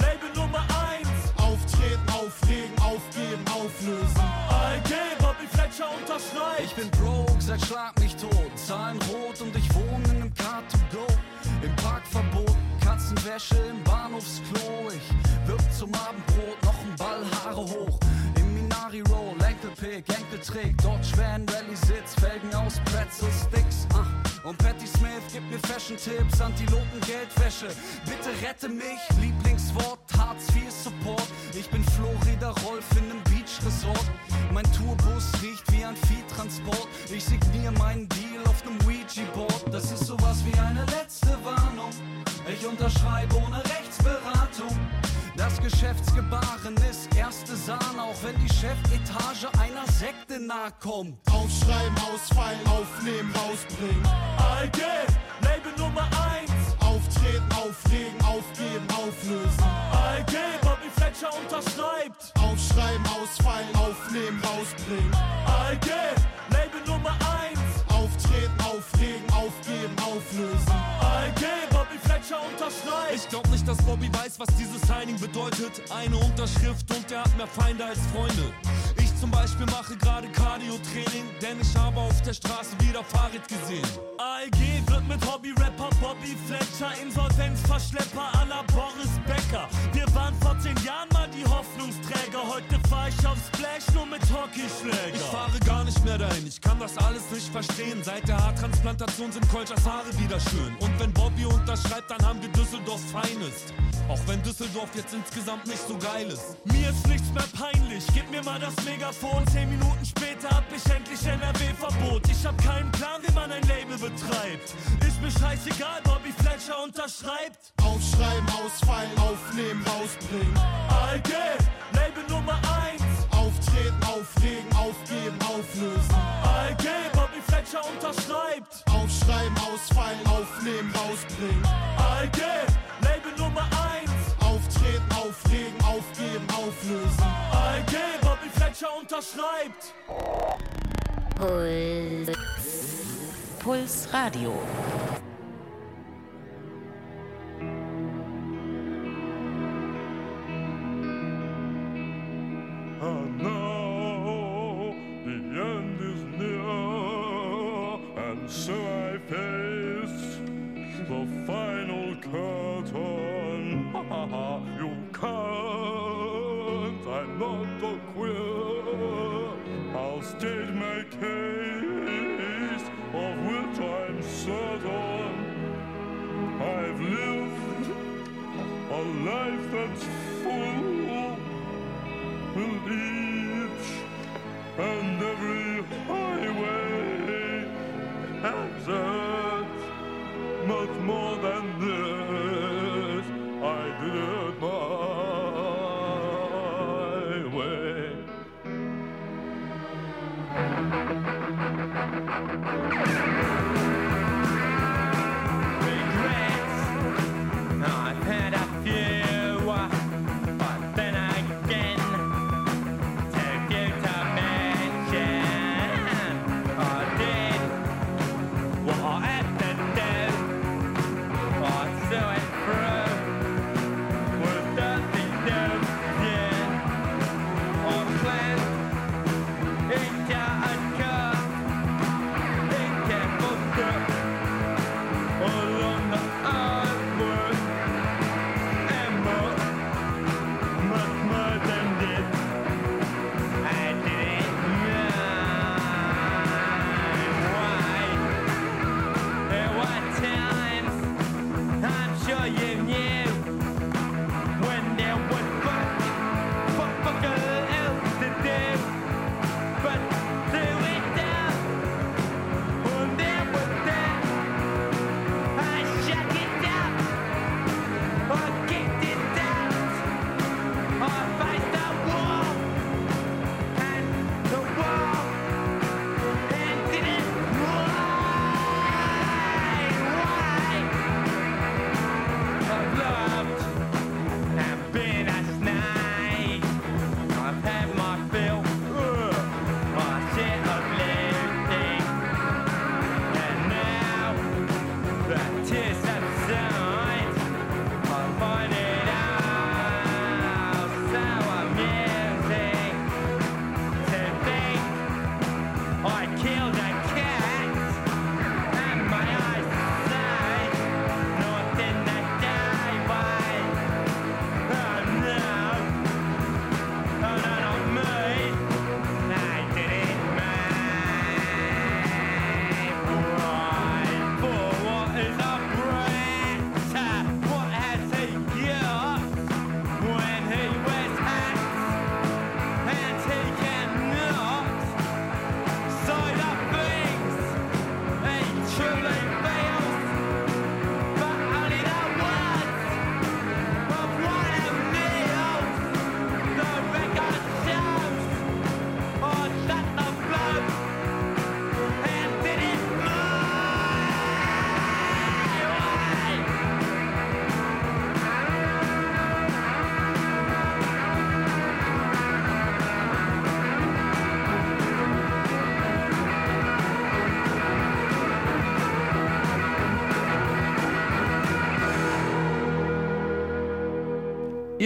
Label Nummer 1. Auftreten, aufregen, aufgeben, auflösen. ALG, Bobby Fletcher unterschreibt. Ich bin broke, seit Schlag mich tot. Zahlen rot und ich wohne in einem Car-to-Go. Im Parkverbot, Katzenwäsche im Bahnhofsklo. Ich wirb zum Abendbrot noch ein Ball, Haare hoch. Roll, Enkelpick, Enkeltrick. Dodge Van, Rally Sitz, Felgen aus Pretzel Sticks. Ah. Und Patty Smith gibt mir Fashion-Tipps, Antilopen, Geldwäsche. Bitte rette mich, Lieblingswort, Hartz IV Support. Ich bin Florida Rolf in einem Beach-Resort. Mein Tourbus riecht wie ein Viehtransport. Ich signiere meinen Deal auf nem Ouija-Board. Das ist sowas wie eine letzte Warnung. Ich unterschreibe ohne Rechtsberatung. Geschäftsgebaren ist erste Sahne, auch wenn die Chefetage einer Sekte nahe kommt. Aufschreiben, ausfallen, aufnehmen, rausbringen. ALG, Label Nummer 1. Auftreten, aufregen, aufgeben, auflösen. ALG, Bobby Fletcher unterschreibt. Aufschreiben, ausfallen, aufnehmen, rausbringen. ALG, unterschreibt. Ich glaub nicht, dass Bobby weiß, was dieses Signing bedeutet. Eine Unterschrift und er hat mehr Feinde als Freunde. Zum Beispiel mache gerade Cardio-Training, denn ich habe auf der Straße wieder Fahrrad gesehen. ALG wird mit Hobby-Rapper Bobby Fletcher Insolvenzverschlepper la Boris Becker. Wir waren vor zehn Jahren mal die Hoffnungsträger. Heute fahr ich auf Splash nur mit Hockeyschläger. Ich fahre gar nicht mehr dahin, ich kann das alles nicht verstehen. Seit der Haartransplantation sind Kolchers Haare wieder schön. Und wenn Bobby unterschreibt, dann haben wir Düsseldorf Finest. Auch wenn Düsseldorf jetzt insgesamt nicht so geil ist. Mir ist nichts mehr peinlich, gib mir mal das Megafon. Zehn Minuten später hab ich endlich NRW-Verbot. Ich hab keinen Plan, wie man ein Label betreibt. Ist mir scheißegal, Bobby Fletcher unterschreibt. Aufschreiben, ausfallen, aufnehmen, rausbringen. ALG, Label Nummer 1. Auftreten, aufregen, aufgeben, auflösen. ALG, Bobby Fletcher unterschreibt. Aufschreiben, ausfallen, aufnehmen, rausbringen. ALG, Label Nummer 1. Auftreten, aufregen, aufgeben, auflösen. Falscher unterschreibt. Puls. Puls Radio. And now the end is near, and so I face the final curtain. [LAUGHS] you can't, state my case, of which I'm certain. I've lived a life that's full and each and every highway it much more than this.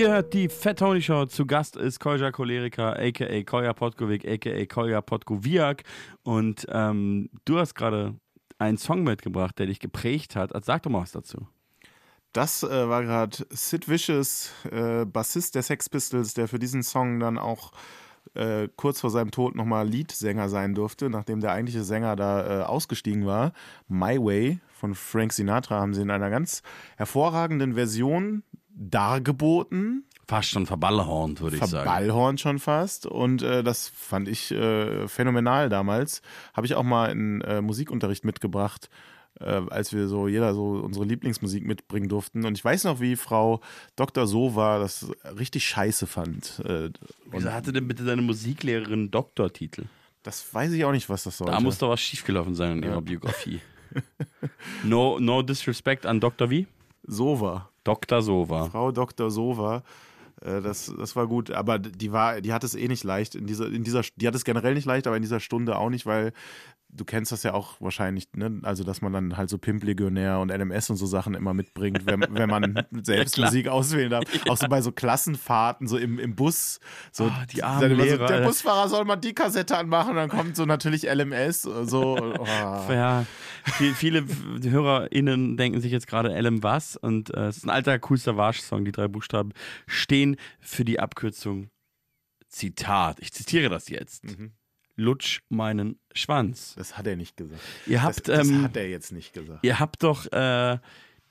Ihr hört die Fat Tony Show. Zu Gast ist Kolja Choleriker, a.k.a. Kolja Potkovic, a.k.a. Kolja Potkowiak. Und ähm, du hast gerade einen Song mitgebracht, der dich geprägt hat. Sag doch mal was dazu. Das äh, war gerade Sid Vicious, äh, Bassist der Sex Pistols, der für diesen Song dann auch äh, kurz vor seinem Tod nochmal Leadsänger sein durfte, nachdem der eigentliche Sänger da äh, ausgestiegen war. My Way von Frank Sinatra haben sie in einer ganz hervorragenden Version dargeboten. Fast schon verballhornt, würde ich sagen. Verballhornt schon fast. Und äh, das fand ich äh, phänomenal damals. Habe ich auch mal in äh, Musikunterricht mitgebracht, äh, als wir so jeder so unsere Lieblingsmusik mitbringen durften. Und ich weiß noch, wie Frau Dr. Sova das richtig scheiße fand. Äh, Wieso hatte denn bitte deine Musiklehrerin Doktortitel? Das weiß ich auch nicht, was das soll. Da muss doch was schiefgelaufen sein in Ja. ihrer Biografie. [LAUGHS] no, no disrespect an Dr. wie? Sova. Dr. Sova. Frau Dr. Sova. Äh, das, das war gut, aber die war, die hat es eh nicht leicht in dieser, in dieser, die hat es generell nicht leicht, aber in dieser Stunde auch nicht, weil du kennst das ja auch wahrscheinlich, ne? Also, dass man dann halt so Pimp Legionär und LMS und so Sachen immer mitbringt, wenn, [LAUGHS] wenn man selbst klar. Musik auswählen darf. [LAUGHS] Auch so bei so Klassenfahrten, so im, im Bus. So, Ah, die armen Lehrer, so, der. Busfahrer soll mal die Kassette anmachen dann kommt so natürlich LMS. So, oh. [LAUGHS] Ja, viel, viele HörerInnen denken sich jetzt gerade LM was und äh, es ist ein alter Cool Savage-Song. Die drei Buchstaben stehen für die Abkürzung Zitat. Ich zitiere das jetzt. Lutsch meinen Schwanz. Das hat er nicht gesagt. Ihr habt, das, das ähm, hat er jetzt nicht gesagt. Ihr habt doch äh,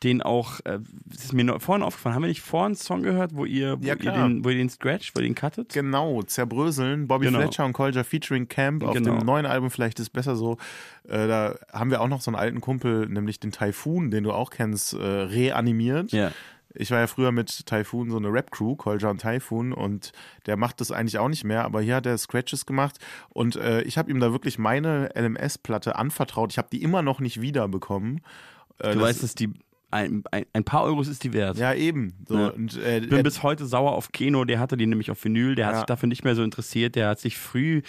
den auch, äh, das ist mir noch vorhin aufgefallen, haben wir nicht vorhin einen Song gehört, wo ihr, wo Ja, ihr, den, wo ihr den scratcht, wo ihr den cuttet? Genau, Zerbröseln, Bobby Genau. Fletcher und Kolja featuring Camp auf Genau. dem neuen Album Vielleicht ist besser so. Äh, da haben wir auch noch so einen alten Kumpel, nämlich den Typhoon, den du auch kennst, äh, reanimiert. Ja. Ich war ja früher mit Typhoon so eine Rap-Crew, Kolja und Typhoon, und der macht das eigentlich auch nicht mehr, aber hier hat er Scratches gemacht und äh, ich habe ihm da wirklich meine LMS-Platte anvertraut. Ich habe die immer noch nicht wiederbekommen. Äh, Du das- weißt, dass die ein, ein, ein paar Euros ist die wert. Ja, eben. So, Ja. und, äh, ich bin bis heute sauer auf Keno, der hatte die nämlich auf Vinyl, der hat Ja. sich dafür nicht mehr so interessiert, der hat sich früh,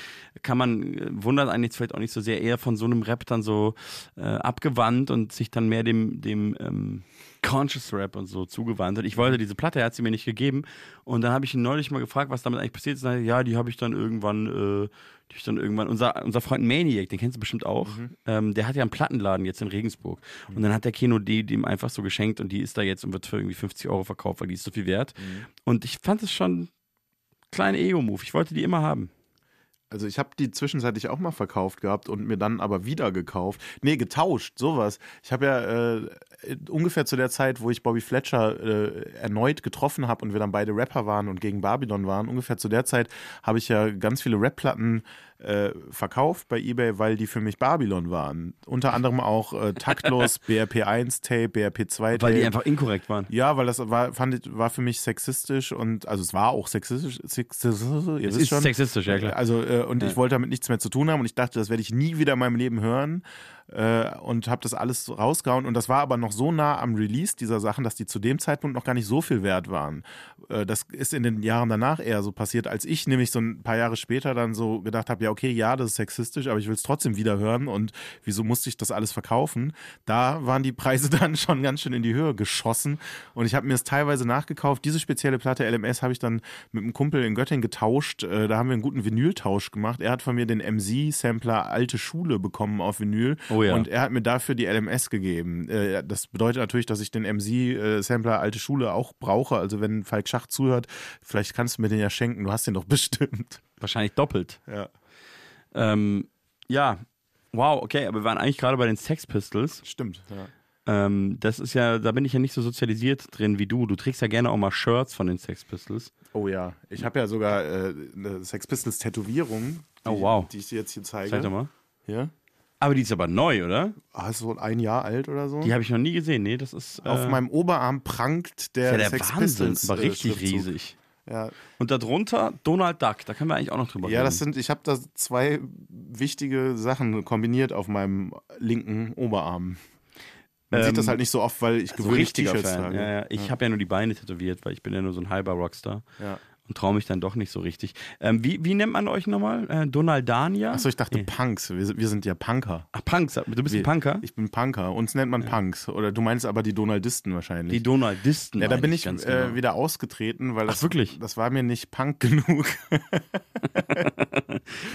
kann man, äh, wundert einen jetzt vielleicht auch nicht so sehr, eher von so einem Rap dann so äh, abgewandt und sich dann mehr dem, dem ähm, Conscious Rap und so zugewandt. Und ich wollte diese Platte, er hat sie mir nicht gegeben. Und dann habe ich ihn neulich mal gefragt, was damit eigentlich passiert ist. Und er, ja, die habe ich dann irgendwann, äh, die ich dann irgendwann, unser, unser Freund Maniac, den kennst du bestimmt auch, ähm, der hat ja einen Plattenladen jetzt in Regensburg. Und dann hat der Keno die dem einfach so geschenkt und die ist da jetzt und wird für irgendwie 50 Euro verkauft, weil die ist so viel wert. Und ich fand es schon ein kleiner Ego-Move. Ich wollte die immer haben. Also ich habe die zwischenzeitlich auch mal verkauft gehabt und mir dann aber wieder gekauft. Nee, getauscht, sowas. Ich habe ja äh, ungefähr zu der Zeit, wo ich Bobby Fletcher äh, erneut getroffen habe und wir dann beide Rapper waren und gegen Babylon waren, ungefähr zu der Zeit habe ich ja ganz viele Rap-Platten äh, verkauft bei eBay, weil die für mich Babylon waren. Unter anderem auch äh, Taktlos, [LAUGHS] BRP1-Tape, BRP2-Tape. Weil die einfach inkorrekt waren. Ja, weil das war, fand ich, war für mich sexistisch und also es war auch sexistisch. sexistisch ihr Es wisst ist schon. sexistisch, ja, klar. Also äh, und Ja. ich wollte damit nichts mehr zu tun haben und ich dachte, das werde ich nie wieder in meinem Leben hören äh, und habe das alles rausgehauen und das war aber noch so nah am Release dieser Sachen, dass die zu dem Zeitpunkt noch gar nicht so viel wert waren. Äh, das ist in den Jahren danach eher so passiert, als ich nämlich so ein paar Jahre später dann so gedacht habe, ja okay, ja, das ist sexistisch, aber ich will es trotzdem wieder hören und wieso musste ich das alles verkaufen? Da waren die Preise [LAUGHS] dann schon ganz schön in die Höhe geschossen und ich habe mir es teilweise nachgekauft. Diese spezielle Platte LMS habe ich dann mit einem Kumpel in Göttingen getauscht. Äh, Da haben wir einen guten Vinyltausch gemacht. Er hat von mir den MZ-Sampler Alte Schule bekommen auf Vinyl Oh ja. und er hat mir dafür die LMS gegeben. Äh, Das bedeutet natürlich, dass ich den MZ-Sampler Alte Schule auch brauche. Also wenn Falk Schach zuhört, vielleicht kannst du mir den ja schenken. Du hast den doch [LAUGHS] bestimmt. Wahrscheinlich doppelt. Ja. Ähm, ja, wow, okay, aber wir waren eigentlich gerade bei den Sex Pistols. Stimmt, ja. Ähm, das ist ja, da bin ich ja nicht so sozialisiert drin wie du. Du trägst ja gerne auch mal Shirts von den Sex Pistols. Oh ja, ich habe ja sogar äh, eine Sex Pistols Tätowierung, die, Oh, wow. die ich dir jetzt hier zeige. Zeig doch mal. Hier. Aber die ist aber neu, oder? Ah, ist so ein Jahr alt oder so. Die habe ich noch nie gesehen. Nee, das ist. Auf äh, meinem Oberarm prangt der, ja der Sex Wahnsinn, Pistols. aber äh, richtig Schriftzug. riesig. Ja. Und darunter Donald Duck, da können wir eigentlich auch noch drüber Ja, reden. das sind, ich habe da zwei wichtige Sachen kombiniert auf meinem linken Oberarm. Man Ähm, sieht das halt nicht so oft, weil ich so gewöhnlich richtiger T-Shirts Fan. trage. Ja, ja. Ich Ja. habe ja nur die Beine tätowiert, weil ich bin ja nur so ein halber Rockstar. Ja. Und traue mich dann doch nicht so richtig. Ähm, wie, wie nennt man euch nochmal? Äh, Donaldania? Achso, ich dachte Punks. Wir, sind- wir sind ja Punker. Ach, Punks. Du bist ein Wir- Punker? Ich bin Punker. Uns nennt man Punks. Oder du meinst aber die Donaldisten wahrscheinlich. Die Donaldisten. Ja, da bin ich ganz äh, genau. wieder ausgetreten, weil Ach, das, wirklich? das war mir nicht Punk genug. [LAUGHS]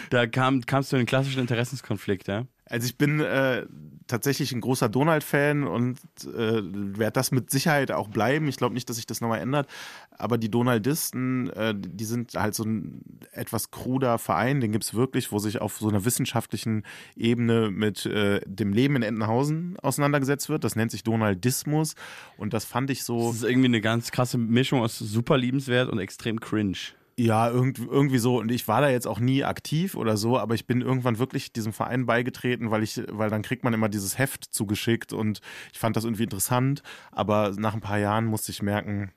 Da kam, kamst du in den klassischen Interessenskonflikt, ja? Also ich bin äh, tatsächlich ein großer Donald-Fan und äh, werde das mit Sicherheit auch bleiben. Ich glaube nicht, dass sich das nochmal ändert. Aber die Donaldisten, äh, die sind halt so ein etwas kruder Verein, den gibt es wirklich, wo sich auf so einer wissenschaftlichen Ebene mit äh, dem Leben in Entenhausen auseinandergesetzt wird. Das nennt sich Donaldismus. Und das fand ich so. Das ist irgendwie eine ganz krasse Mischung aus super liebenswert und extrem cringe. Ja, irgend, irgendwie so. Und ich war da jetzt auch nie aktiv oder so, aber ich bin irgendwann wirklich diesem Verein beigetreten, weil ich, weil dann kriegt man immer dieses Heft zugeschickt und ich fand das irgendwie interessant. Aber nach ein paar Jahren musste ich merken,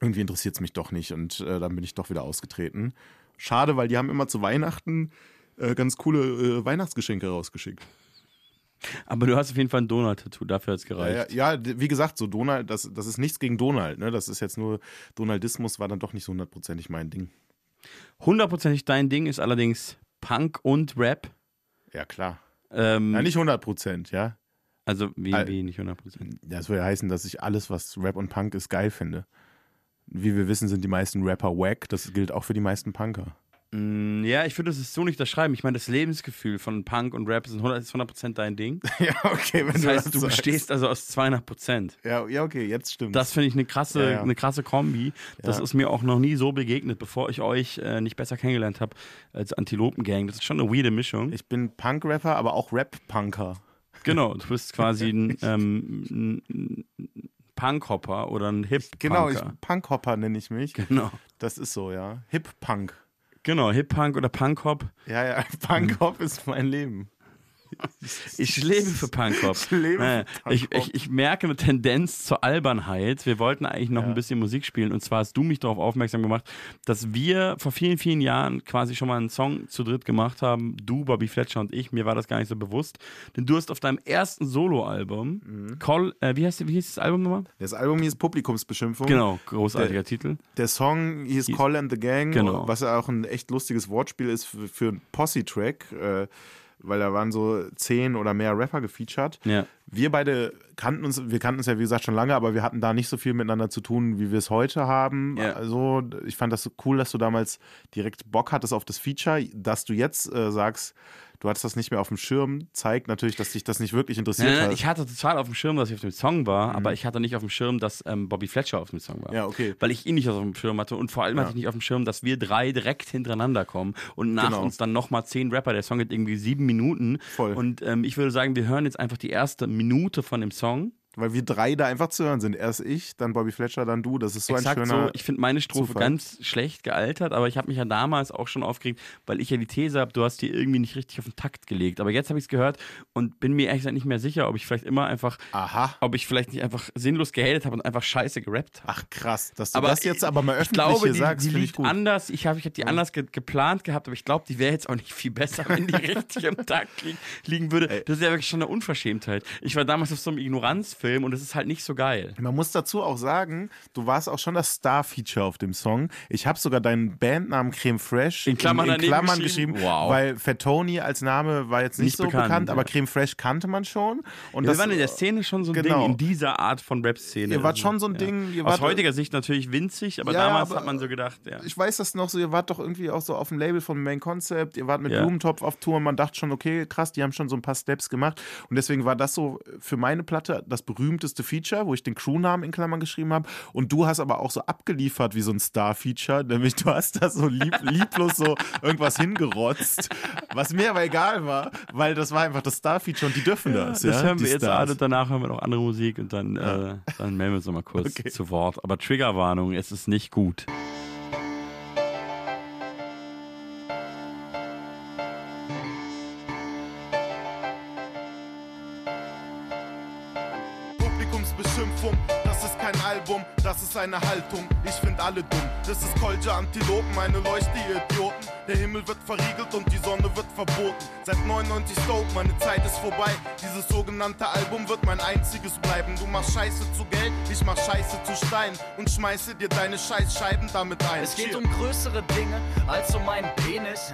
irgendwie interessiert es mich doch nicht und äh, dann bin ich doch wieder ausgetreten. Schade, weil die haben immer zu Weihnachten äh, ganz coole äh, Weihnachtsgeschenke rausgeschickt. Aber du hast auf jeden Fall ein Donald-Tattoo, dafür hat es Ja, gereicht. ja, ja, d- wie gesagt, so Donald, das, das ist nichts gegen Donald, ne? Das ist jetzt nur, Donaldismus war dann doch nicht so hundertprozentig mein Ding. Hundertprozentig dein Ding ist allerdings Punk und Rap. Ja, klar. Ähm, Ja, nicht 100 Prozent, ja. Also wie, Al- wie nicht 100%. Das würde heißen, dass ich alles, was Rap und Punk ist, geil finde. Wie wir wissen, sind die meisten Rapper wack. Das gilt auch für die meisten Punker. Mm, Ja, ich würde es so nicht unterschreiben. Ich meine, das Lebensgefühl von Punk und Rap ist 100%, ist 100 dein Ding. [LAUGHS] ja, okay, wenn das du heißt, das du bestehst also aus 200%. Ja, ja, okay, jetzt stimmt. Das finde ich eine krasse, Ja, ja. eine krasse Kombi. Das ist mir auch noch nie so begegnet, bevor ich euch äh, nicht besser kennengelernt habe als Antilopen-Gang. Das ist schon eine weirde Mischung. Ich bin Punk-Rapper, aber auch Rap-Punker. Genau, du bist [LAUGHS] quasi ein, ähm, ein- Punkhopper oder ein Hip-Punker. Genau, Punkhopper nenne ich mich. Genau. Das ist so, ja. Hip-Punk. Genau, Hip-Punk oder Punkhop. Ja, ja, [LAUGHS] Punkhop ist mein Leben. [LAUGHS] Ich lebe für Punkhop. Ich lebe für ich, ich, ich merke eine Tendenz zur Albernheit. Wir wollten eigentlich noch ein bisschen Musik spielen und zwar hast du mich darauf aufmerksam gemacht, dass wir vor vielen, vielen Jahren quasi schon mal einen Song zu dritt gemacht haben. Du, Bobby Fletcher und ich. Mir war das gar nicht so bewusst. Denn du hast auf deinem ersten Soloalbum, Mhm. Call, äh, wie, heißt, wie hieß das Album nochmal? Das Album hieß Publikumsbeschimpfung. Genau, großartiger der, Titel. Der Song hieß Hieß- Call and the Gang, Genau. was ja auch ein echt lustiges Wortspiel ist für, für einen Posse-Track, äh, weil da waren so zehn oder mehr Rapper gefeatured. Ja. Wir beide kannten uns, wir kannten uns ja wie gesagt schon lange, aber wir hatten da nicht so viel miteinander zu tun, wie wir es heute haben. Ja. Also ich fand das so cool, dass du damals direkt Bock hattest auf das Feature, dass du jetzt äh, sagst, du hattest das nicht mehr auf dem Schirm, zeigt natürlich, dass dich das nicht wirklich interessiert nein, hat. ich hatte total auf dem Schirm, dass ich auf dem Song war, aber ich hatte nicht auf dem Schirm, dass ähm, Bobby Fletcher auf dem Song war. Mhm. Ja, okay. Weil ich ihn nicht auf dem Schirm hatte und vor allem Ja. hatte ich nicht auf dem Schirm, dass wir drei direkt hintereinander kommen und nach Genau. uns dann nochmal zehn Rapper. Der Song geht irgendwie sieben Minuten. Voll. Und ähm, ich würde sagen, wir hören jetzt einfach die erste Minute von dem Song. Weil wir drei da einfach zu hören sind. Erst ich, dann Bobby Fletcher, dann du. Das ist so Exakt ein schöner. so. Ich finde meine Strophe Zufall. ganz schlecht gealtert, aber ich habe mich ja damals auch schon aufgeregt, weil ich ja die These habe, du hast die irgendwie nicht richtig auf den Takt gelegt. Aber jetzt habe ich es gehört und bin mir ehrlich gesagt nicht mehr sicher, ob ich vielleicht immer einfach, Aha. ob ich vielleicht nicht einfach sinnlos gehatet habe und einfach scheiße gerappt habe. Ach krass, dass du das jetzt aber mal ich öffentlich glaube, hier die, sagst, die finde ich liegt gut. anders. Ich habe ich hab die anders ge geplant gehabt, aber ich glaube, die wäre jetzt auch nicht viel besser, wenn die [LAUGHS] richtig am Takt li liegen würde. Das ist ja wirklich schon eine Unverschämtheit. Ich war damals auf so einem Ignoranzfilm und es ist halt nicht so geil. Man muss dazu auch sagen, du warst auch schon das Star-Feature auf dem Song. Ich habe sogar deinen Bandnamen Creme Fresh In Klammern in, daneben Klammern geschrieben? geschrieben, Wow. weil Fat Tony als Name war jetzt nicht, Nicht so bekannt, bekannt, aber ja. Creme Fresh kannte man schon. Und ja, wir waren in der Szene schon so ein genau. Ding, in dieser Art von Rap-Szene. Ihr wart Also, schon so ein Ding, ihr Aus heutiger Sicht natürlich winzig, aber Ja, damals aber- hat man so gedacht, ja. Ich weiß das noch so, ihr wart doch irgendwie auch so auf dem Label von Main Concept, ihr wart mit Ja. Blumentopf auf Tour und man dachte schon, okay, krass, die haben schon so ein paar Steps gemacht. Und deswegen war das so für meine Platte das berühmteste Feature, wo ich den Crewnamen in Klammern geschrieben habe. Und du hast aber auch so abgeliefert wie so ein Star-Feature, nämlich du hast da so lieb, [LAUGHS] lieblos so irgendwas hingerotzt, was mir aber egal war, weil das war einfach das Star-Feature und die dürfen das. das ja, hören die wir jetzt Stars. und danach hören wir noch andere Musik und dann, äh, dann melden wir uns nochmal kurz [LAUGHS] Okay. zu Wort. Aber Triggerwarnung, es ist nicht gut. Publikumsbeschimpfung, das ist kein Album, das ist eine Haltung. Ich find alle dumm. Das ist Kolja Antilopen, meine Leuchte, ihr Idioten. Der Himmel wird verriegelt und die Sonne wird verboten. Seit 99 Stoke, meine Zeit ist vorbei. Dieses sogenannte Album wird mein einziges bleiben. Du machst Scheiße zu Geld, ich mach Scheiße zu Stein und schmeiße dir deine Scheißscheiben damit ein. Es geht um größere Dinge als um meinen Penis.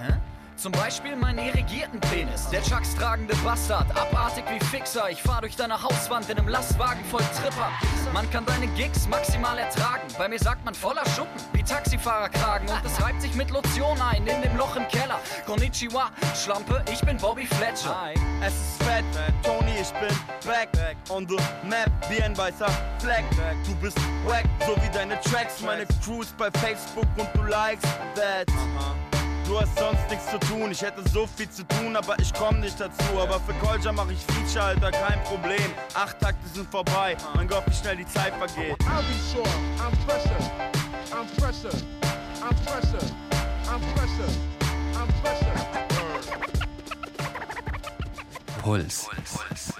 Zum Beispiel meinen irrigierten Penis. Der Chucks tragende Bastard, abartig wie Fixer. Ich fahr durch deine Hauswand in einem Lastwagen voll Tripper. Man kann deine Gigs maximal ertragen. Bei mir sagt man voller Schuppen, wie Taxifahrerkragen. Und es reibt sich mit Lotion ein in dem Loch im Keller. Konnichiwa, Schlampe, ich bin Bobby Fletcher. Hi, es ist Fett, Tony, ich bin back, on the map wie ein weißer Fleck. Du bist wack, so wie deine Tracks, meine Crews bei Facebook und du likest that. Du hast sonst nichts zu tun, ich hätte so viel zu tun, aber ich komm nicht dazu. Aber für Kolja mach ich Feature, Alter, kein Problem. Acht Takte sind vorbei, mein Gott, wie schnell die Zeit vergeht. I'll be sure. I'm fresher. I'm fresher. I'm fresher. I'm fresher. I'm fresher. Puls. machen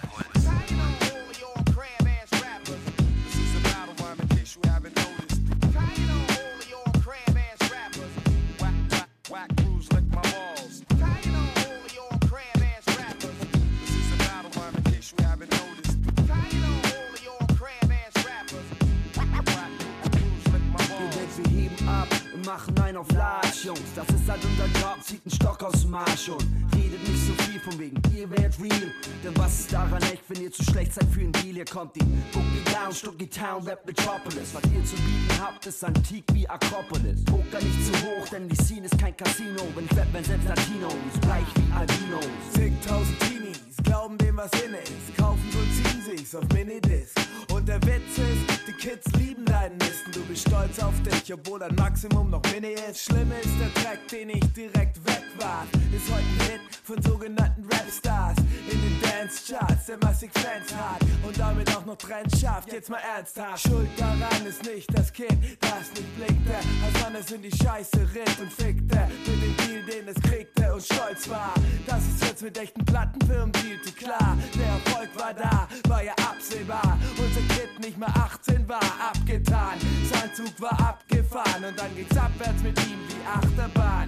ein auf Large, Jungs. Das ist halt unser Job, zieht einen Stock aus dem Arsch und redet nicht so viel von wegen, ihr werdet real. Denn was ist daran echt, wenn ihr zu schlecht seid für einen Deal? Hier kommt die Boogie Down, Stucky Town, Rap Metropolis. Was ihr zu bieten habt, ist antik wie Akropolis. Poker nicht zu hoch, denn die Scene ist kein Casino. Wenn ich rap, wenn selbst Latinos, bleich wie Albinos. Zigtausend Teenies glauben dem, was in ist. Kaufen und sich's auf Minidisc. Und der Witz ist, die Kids lieben deinen Misten. Du bist stolz auf dich, obwohl dein Maximum noch Mini ist. Schlimm ist der Track, den ich direkt wegwarf. Ist heute ein Hit von sogenannten Rapstars. In den Dance-Charts, der massig Fans hat. Und damit auch noch Trends schafft. Jetzt mal ernsthaft. Schuld daran ist nicht das Kind, das nicht blickte. Als Mann es in die Scheiße ritt und fickte. Mit dem Deal, den es kriegte und stolz war. Dass es jetzt mit echten Plattenfirmen dealte. Klar, der Erfolg war da, war ja absehbar. Unser Kid nicht mehr 18 war, abgetan. Sein Zug war abgefahren und dann ging's abwärts mit ihm wie Achterbahn.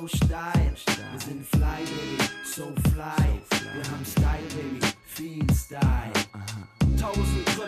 So steil. Wir sind fly, Baby, so fly. Wir haben Style, Baby, viel Style.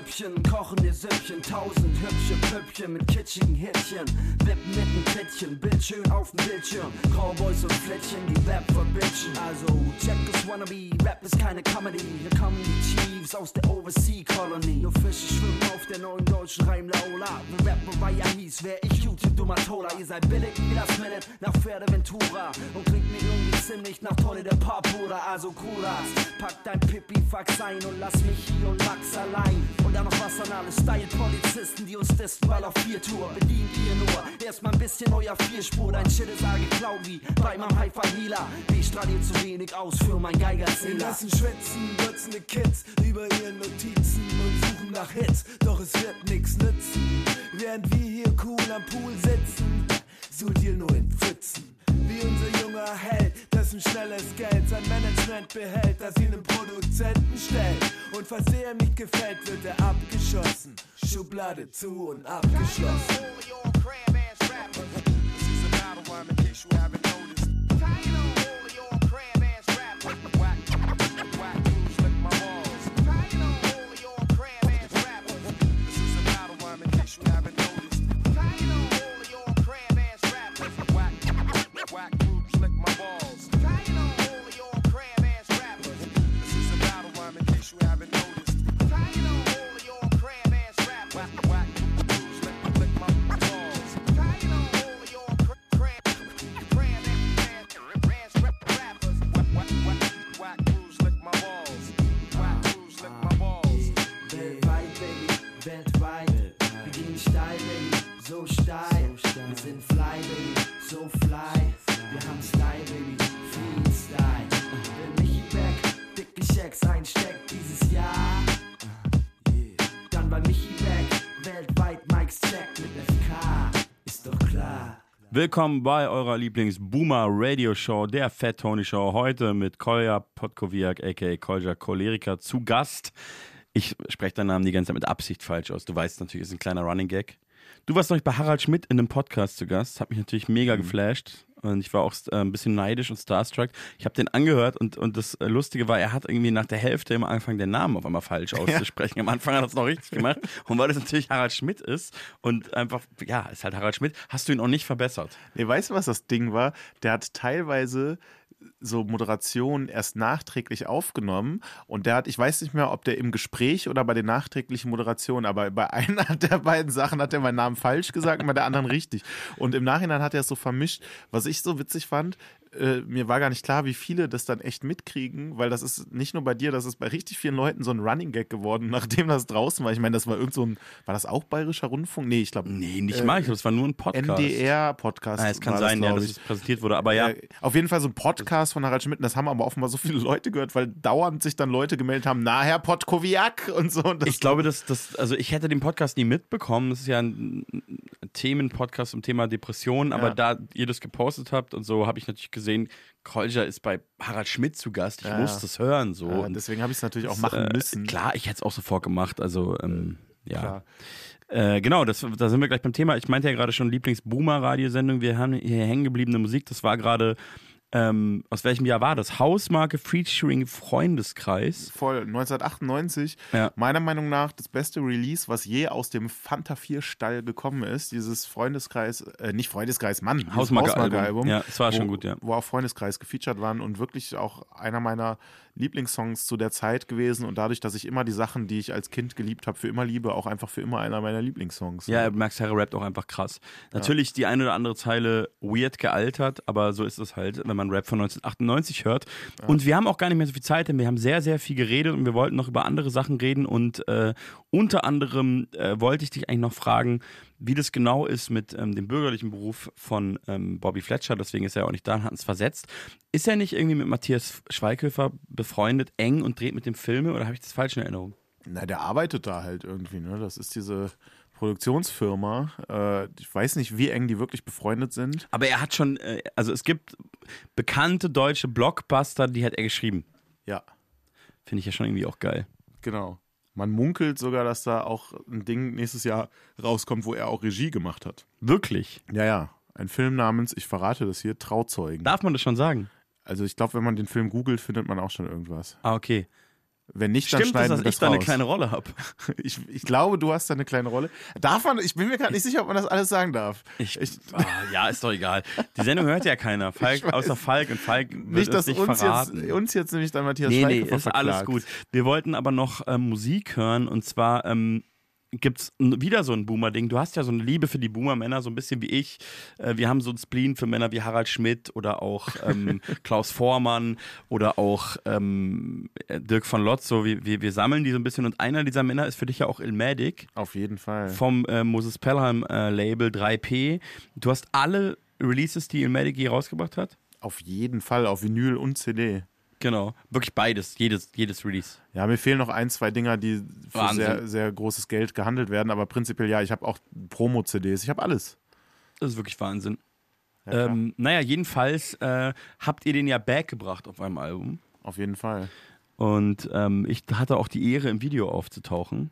Grüppchen, kochende Süppchen, tausend hübsche Püppchen mit kitschigen Hittchen. Wippen mit nem Plättchen, Bild schön auf dem Bildschirm. Cowboys und Flättchen, die Rap verbitchen. Also, check this wannabe, Rap ist keine Comedy. Hier kommen die Chiefs aus der Oversea Colony. Nur Fische schwimmen auf der neuen deutschen Reimlaula. Wenn Rap Mariah hieß, wär ich YouTube Domatola. Ihr seid billig wie das Minute nach Pferdeventura. Und klingt mir irgendwie ziemlich nach Tonne der Papura. Also Kuras, pack dein Pipifax ein und lass mich hier und Max allein. Und dann noch was an alle Style-Polizisten, die uns testen, weil auf vier Tour bedient ihr nur. Erstmal ein bisschen euer Vierspur, dein Shit ist Cloud wie bei meinem Hi-Fi-Healer. Ich strahliert zu wenig aus für mein Wir Geigerzähler. lassen schwitzen, Dutzende Kids über ihren Notizen und suchen nach Hits, doch es wird nix nützen. Während wir hier cool am Pool sitzen, suhlt ihr nur in Pfützen. Wie unser junger Held, dessen schnelles Geld sein Management behält, das ihn im Produzenten stellt. Und er nicht gefällt, wird er abgeschossen. Schublade zu und abgeschlossen. Willkommen bei eurer Lieblings-Boomer Radio Show, der Fat Tony Show. Heute mit Kolja Podkowiak, a.k.a. Kolja Choleriker, zu Gast. Ich spreche deinen Namen die ganze Zeit mit Absicht falsch aus. Du weißt natürlich, es ist ein kleiner Running Gag. Du warst noch bei Harald Schmidt in einem Podcast zu Gast. Hat mich natürlich mega geflasht. Und ich war auch äh, ein bisschen neidisch und starstruck. Ich habe den angehört und, und das Lustige war, er hat irgendwie nach der Hälfte immer angefangen, den Namen auf einmal falsch auszusprechen. Am Anfang hat er es noch richtig gemacht. Und weil das natürlich Harald Schmidt ist und einfach, ja, ist halt Harald Schmidt, hast du ihn auch nicht verbessert. Nee, weißt du, was das Ding war? Der hat teilweise so Moderationen erst nachträglich aufgenommen und der hat, ich weiß nicht mehr, ob der im Gespräch oder bei den nachträglichen Moderationen, aber bei [LAUGHS] einer der beiden Sachen hat er meinen Namen falsch gesagt und bei der anderen richtig. Und im Nachhinein hat er es so vermischt. Was ich so witzig fand, äh, mir war gar nicht klar, wie viele das dann echt mitkriegen, weil das ist nicht nur bei dir, das ist bei richtig vielen Leuten so ein Running Gag geworden, [LAUGHS] nachdem das draußen war. Ich meine, das war irgend so ein, war das auch bayerischer Rundfunk? Nee, ich glaube. Nee, nicht mal. Ich glaube, das war nur ein Podcast. NDR-Podcast. Ah, es kann sein, ja, glaub dass es präsentiert wurde, aber ja. Äh, Auf jeden Fall so ein Podcast von Harald Schmidt, das haben aber offenbar so viele Leute gehört, weil dauernd sich dann Leute gemeldet haben, na, Herr Podkowiak und so. Und das Ich glaube, dass das, also ich hätte den Podcast nie mitbekommen. Das ist ja ein Themenpodcast zum Thema Depressionen, aber Ja. da ihr das gepostet habt und so, habe ich natürlich gesehen, Kolja ist bei Harald Schmidt zu Gast. Ich Ja, muss ja. das hören. So. Ja, Und deswegen habe ich es natürlich auch machen äh, müssen. Klar, ich hätte es auch sofort gemacht. Also, ähm, ja. Äh, genau, das, da sind wir gleich beim Thema. Ich meinte ja gerade schon Lieblings-Boomer-Radiosendung. Wir haben hier hängen gebliebene Musik. Das war gerade, ähm, aus welchem Jahr war das? Hausmarke Featuring Freundeskreis. Voll, 1998. Ja. Meiner Meinung nach das beste Release, was je aus dem Fanta 4 Stall gekommen ist. Dieses Freundeskreis, äh, nicht Freundeskreis, Mann, Hausmarke-Album. Hausmarke-Album. Ja, das war wo, schon gut, ja. Wo auch Freundeskreis gefeatured waren und wirklich auch einer meiner Lieblingssongs zu der Zeit gewesen. Und dadurch, dass ich immer die Sachen, die ich als Kind geliebt habe, für immer liebe, auch einfach für immer einer meiner Lieblingssongs. Ja, Max Herre rappt auch einfach krass. Natürlich die eine oder andere Zeile weird gealtert, aber so ist es halt, wenn man Rap von 1998 hört. Und wir haben auch gar nicht mehr so viel Zeit, denn wir haben sehr, sehr viel geredet und wir wollten noch über andere Sachen reden. Und äh, unter anderem äh, wollte ich dich eigentlich noch fragen, wie das genau ist mit ähm, dem bürgerlichen Beruf von ähm, Bobby Fletcher. Deswegen ist er auch nicht da und hat uns versetzt. Ist er nicht irgendwie mit Matthias Schweighöfer befreundet, eng und dreht mit dem Filme oder habe ich das falsch in Erinnerung? Na, der arbeitet da halt irgendwie, ne? Das ist diese Produktionsfirma. Äh, ich weiß nicht, wie eng die wirklich befreundet sind. Aber er hat schon, äh, also es gibt bekannte deutsche Blockbuster, die hat er geschrieben. Ja. Finde ich ja schon irgendwie auch geil. Genau. Man munkelt sogar, dass da auch ein Ding nächstes Jahr rauskommt, wo er auch Regie gemacht hat. Wirklich? Ja, ja. Ein Film namens, ich verrate das hier, Trauzeugen. Darf man das schon sagen? Also ich glaube, wenn man den Film googelt, findet man auch schon irgendwas. Ah, okay. Wenn nicht, dann Stimmt schneiden dass wir ich das da eine raus. kleine Rolle habe? [LAUGHS] Ich, ich glaube, du hast da eine kleine Rolle. Darf man, ich bin mir gerade nicht sicher, ob man das alles sagen darf. Ich, ah, ja, ist doch egal. Die Sendung hört ja keiner. [LAUGHS] Falk, außer Falk und Falk wird Nicht, dass nicht uns verraten. jetzt, uns jetzt nämlich dann Matthias nee, nee, ist alles verklagt. gut. Wir wollten aber noch ähm, Musik hören und zwar ähm, gibt es wieder so ein Boomer-Ding. Du hast ja so eine Liebe für die Boomer-Männer, so ein bisschen wie ich. Äh, wir haben so ein Spleen für Männer wie Harald Schmidt oder auch ähm, [LAUGHS] Klaus Vormann oder auch ähm, Dirk von Lotzo. Wir, wir, wir sammeln die so ein bisschen und einer dieser Männer ist für dich ja auch Ilmatic. Auf jeden Fall. Vom äh, Moses Pelham äh, Label 3P. Du hast alle Releases, die Ilmatic je rausgebracht hat? Auf jeden Fall, auf Vinyl und CD. Genau, wirklich beides, jedes, jedes Release. Ja, mir fehlen noch ein, zwei Dinger, die für Wahnsinn. sehr, sehr großes Geld gehandelt werden, aber prinzipiell ja, ich habe auch Promo-CDs, ich habe alles. Das ist wirklich Wahnsinn. Ja, ähm, naja, jedenfalls äh, habt ihr den ja back gebracht auf einem Album. Auf jeden Fall. Und ähm, ich hatte auch die Ehre, im Video aufzutauchen.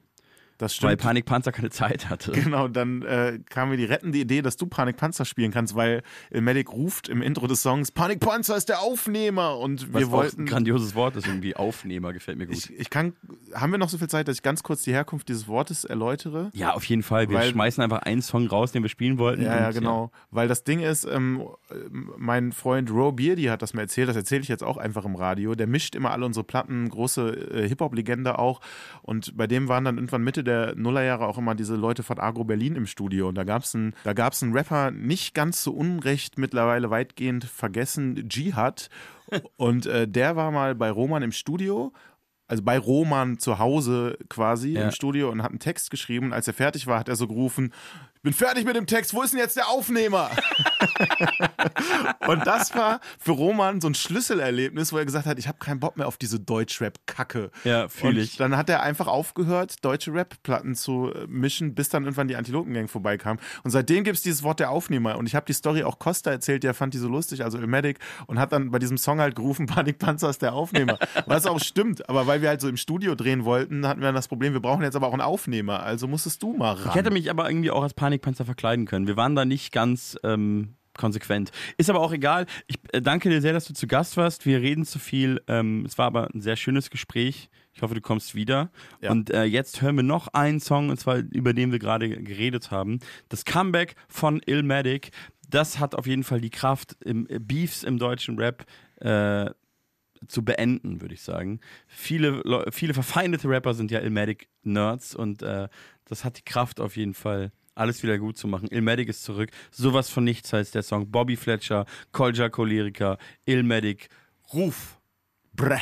Das stimmt. Weil Panikpanzer keine Zeit hatte. Genau, dann äh, kam mir die rettende Idee, dass du Panikpanzer spielen kannst, weil Medic ruft im Intro des Songs, Panikpanzer ist der Aufnehmer und Was wir auch wollten... ein grandioses Wort ist, irgendwie Aufnehmer, gefällt mir gut. Ich, ich kann, haben wir noch so viel Zeit, dass ich ganz kurz die Herkunft dieses Wortes erläutere? ja, auf jeden Fall. Wir Weil- schmeißen einfach einen Song raus, den wir spielen wollten. Ja, ja, und, genau. Weil das Ding ist, ähm, mein Freund Ro Beardy hat das mir erzählt, das erzähle ich jetzt auch einfach im Radio. Der mischt immer alle unsere Platten, große äh, Hip-Hop-Legende auch. Und bei dem waren dann irgendwann Mitte der Nullerjahre auch immer diese Leute von Agro Berlin im Studio. Und da gab es einen, da gab's einen Rapper, nicht ganz so unrecht, mittlerweile weitgehend vergessen, Jihad. [LAUGHS] Und äh, der war mal bei Roman im Studio also bei Roman zu Hause quasi Ja. im Studio und hat einen Text geschrieben. Und als er fertig war, hat er so gerufen: Ich bin fertig mit dem Text, wo ist denn jetzt der Aufnehmer? [LAUGHS] und das war für Roman so ein Schlüsselerlebnis, wo er gesagt hat: Ich habe keinen Bock mehr auf diese Deutschrap-Kacke. Ja, fühl Und ich. Dann hat er einfach aufgehört, deutsche Rap-Platten zu äh, mischen, bis dann irgendwann die Antilopengang vorbeikam. Und seitdem gibt es dieses Wort der Aufnehmer. Und ich habe die Story auch Costa erzählt, der fand die so lustig, also Ilmatic, und hat dann bei diesem Song halt gerufen: [LAUGHS] Panikpanzer ist der Aufnehmer. Was auch stimmt, aber weil wir halt so im Studio drehen wollten, hatten wir dann das Problem, wir brauchen jetzt aber auch einen Aufnehmer. Also musstest du mal ran. Ich hätte mich aber irgendwie auch als Panikpanzer verkleiden können. Wir waren da nicht ganz ähm, konsequent. Ist aber auch egal. Ich äh, danke dir sehr, dass du zu Gast warst. Wir reden zu viel. Ähm, es war aber ein sehr schönes Gespräch. Ich hoffe, du kommst wieder. Ja. Und äh, jetzt hören wir noch einen Song, und zwar über den wir gerade geredet haben. Das Comeback von Illmatic. Das hat auf jeden Fall die Kraft, im, äh, Beefs im deutschen Rap äh, zu beenden, würde ich sagen. Viele, viele verfeindete Rapper sind ja Illmatic-Nerds und äh, das hat die Kraft auf jeden Fall, alles wieder gut zu machen. Illmatic ist zurück. Sowas von nichts heißt der Song. Bobby Fletcher, Kolja Choleriker, Illmatic, Ruf. Brä.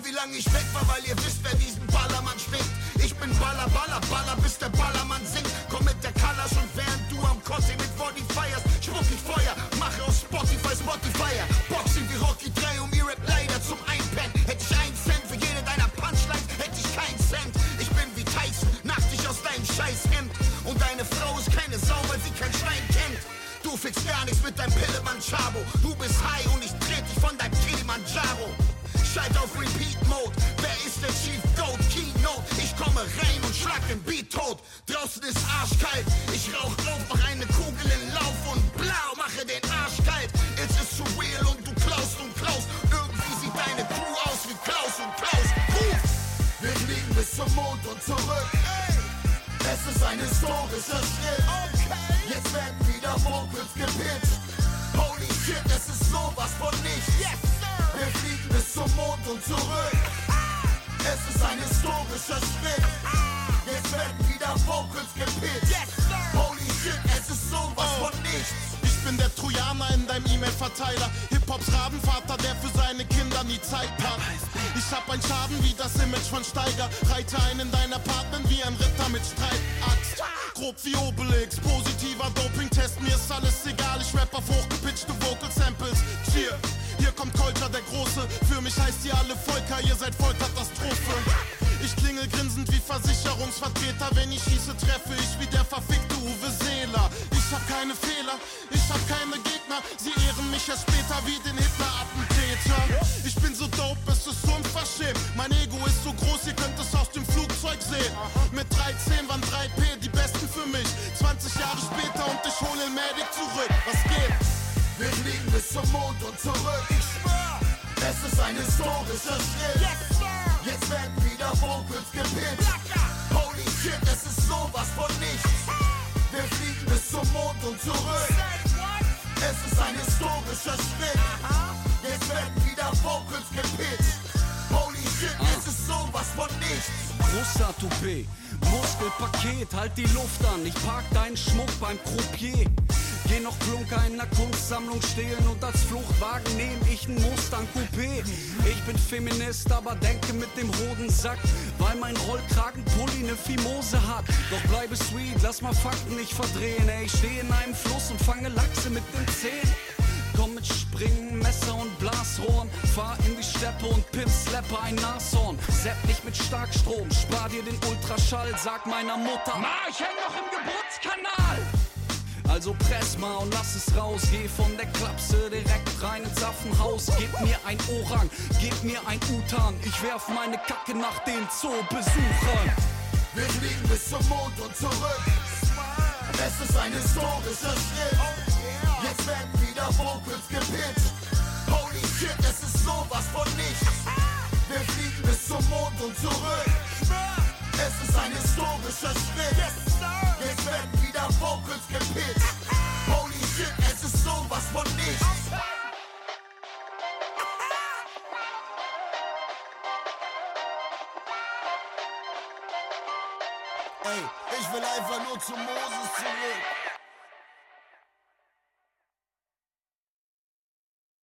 Wie lange ich weg war, weil ihr wisst, wer diesen Ballermann schwingt. Ich bin Baller, Baller, Baller, bis der Ballermann singt. Komm mit der Kalasch und während du am Kotze mit Body feierst, spuck ich Feuer, mache aus Spotify Spotify. Boxing wie Rocky 3 um ihr Rap leider zum Einpennen. Hätte ich einen Cent für jede deiner Punchlines, hätte ich keinen Cent. Ich bin wie Tyson, nacht dich aus deinem Scheißhemd. Und deine Frau ist keine Sau, weil sie kein Schwein kennt. Du fixst gar nichts mit deinem Pillemann-Chabo. Du bist high und ich dreh dich von deinem. Schalt auf Repeat-Mode. Wer ist der Chief Goat? Keynote. Ich komme rein und schlag den Beat tot. Draußen ist arschkalt. Ich rauch auf, mach eine Kugel in Lauf und blau, mache den Arsch kalt. Es ist zu real und du klaust und klaust. Irgendwie sieht deine Crew aus wie Klaus und Klaus. Ruf! Wir fliegen bis zum Mond und zurück. Es ist ein historischer Schritt. Jetzt werden wieder Vocals gepitcht. Holy shit, es ist sowas von nichts. Wir fliegen bis zum Mond und zurück. Es ist ein historischer Schritt. Jetzt werden wieder Vocals gepitcht. Holy shit, es ist sowas von nichts. Ich bin der Trojaner in deinem E-Mail-Verteiler. Hip-Hops Rabenvater, der für seine Kinder nie Zeit hat. Ich hab ein Schaden wie das Image von Steiger. Reite ein in dein Apartment wie ein Ritter mit Streitaxt. Grob wie Obelix, positiver Doping-Test. Mir ist alles egal, ich rap auf hochgepitchte Vocal-Samples. Cheer, hier kommt Kolcher der Große. Für mich heißt ihr alle Volker, ihr seid Vollkatastrophe. Ich klingel grinsend wie Versicherungsvertreter. Wenn ich schieße, treffe ich wie der verfickte Uwe Seeler. Ich hab keine Fehler, ich hab keine Gegner. Sie ehren mich erst später wie den Hitler-Attentäter. Ich bin so dope, es ist unverschämt. Mein Ego ist so groß, ihr könnt es aus dem Flugzeug sehen. Mit 13 waren 3P die Jahre später und ich hole Medic zurück. Was geht? Wir fliegen bis zum Mond und zurück. Ich schwör, es ist ein historischer Schritt. Jetzt werden wieder Vocals gepitcht. Holy shit, es ist sowas von nichts. Wir fliegen bis zum Mond und zurück. Es ist ein historischer Schritt. Jetzt werden wieder Vocals gepitcht. Holy shit, es ist sowas von nichts. Großer Toupet, Muskelpaket, halt die Luft an. Ich park deinen Schmuck beim Croupier. Geh noch Klunker in der Kunstsammlung stehlen und als Fluchtwagen nehm ich einen Mustang Coupé. Ich bin Feminist, aber denke mit dem Hodensack, weil mein Rollkragenpulli ne Fimose hat. Doch bleibe sweet, lass mal Fakten nicht verdrehen. Ey, ich steh in einem Fluss und fange Lachse mit den Zähnen. Komm mit Springen, Messer und Blasrohren. Fahr in die Steppe und pimp Slapper ein Nashorn. Sepp nicht mit Starkstrom, spar dir den Ultraschall, sag meiner Mutter. Ma, ich häng noch im Geburtskanal! Also press mal und lass es raus. Geh von der Klapse direkt rein ins Affenhaus. Gib mir ein Orang, gib mir ein Utan. Ich werf meine Kacke nach den Zoobesuchern. Wir fliegen bis zum Mond und zurück. Es ist ein historischer Schritt. Jetzt werden wieder Vocals gepitcht. Holy shit, es ist sowas von nichts. Wir fliegen bis zum Mond und zurück. Es ist ein historischer Schritt. Jetzt werden wieder Vocals gepitcht. Holy shit, es ist sowas von nichts. Ey, ich will einfach nur zu Moses zurück.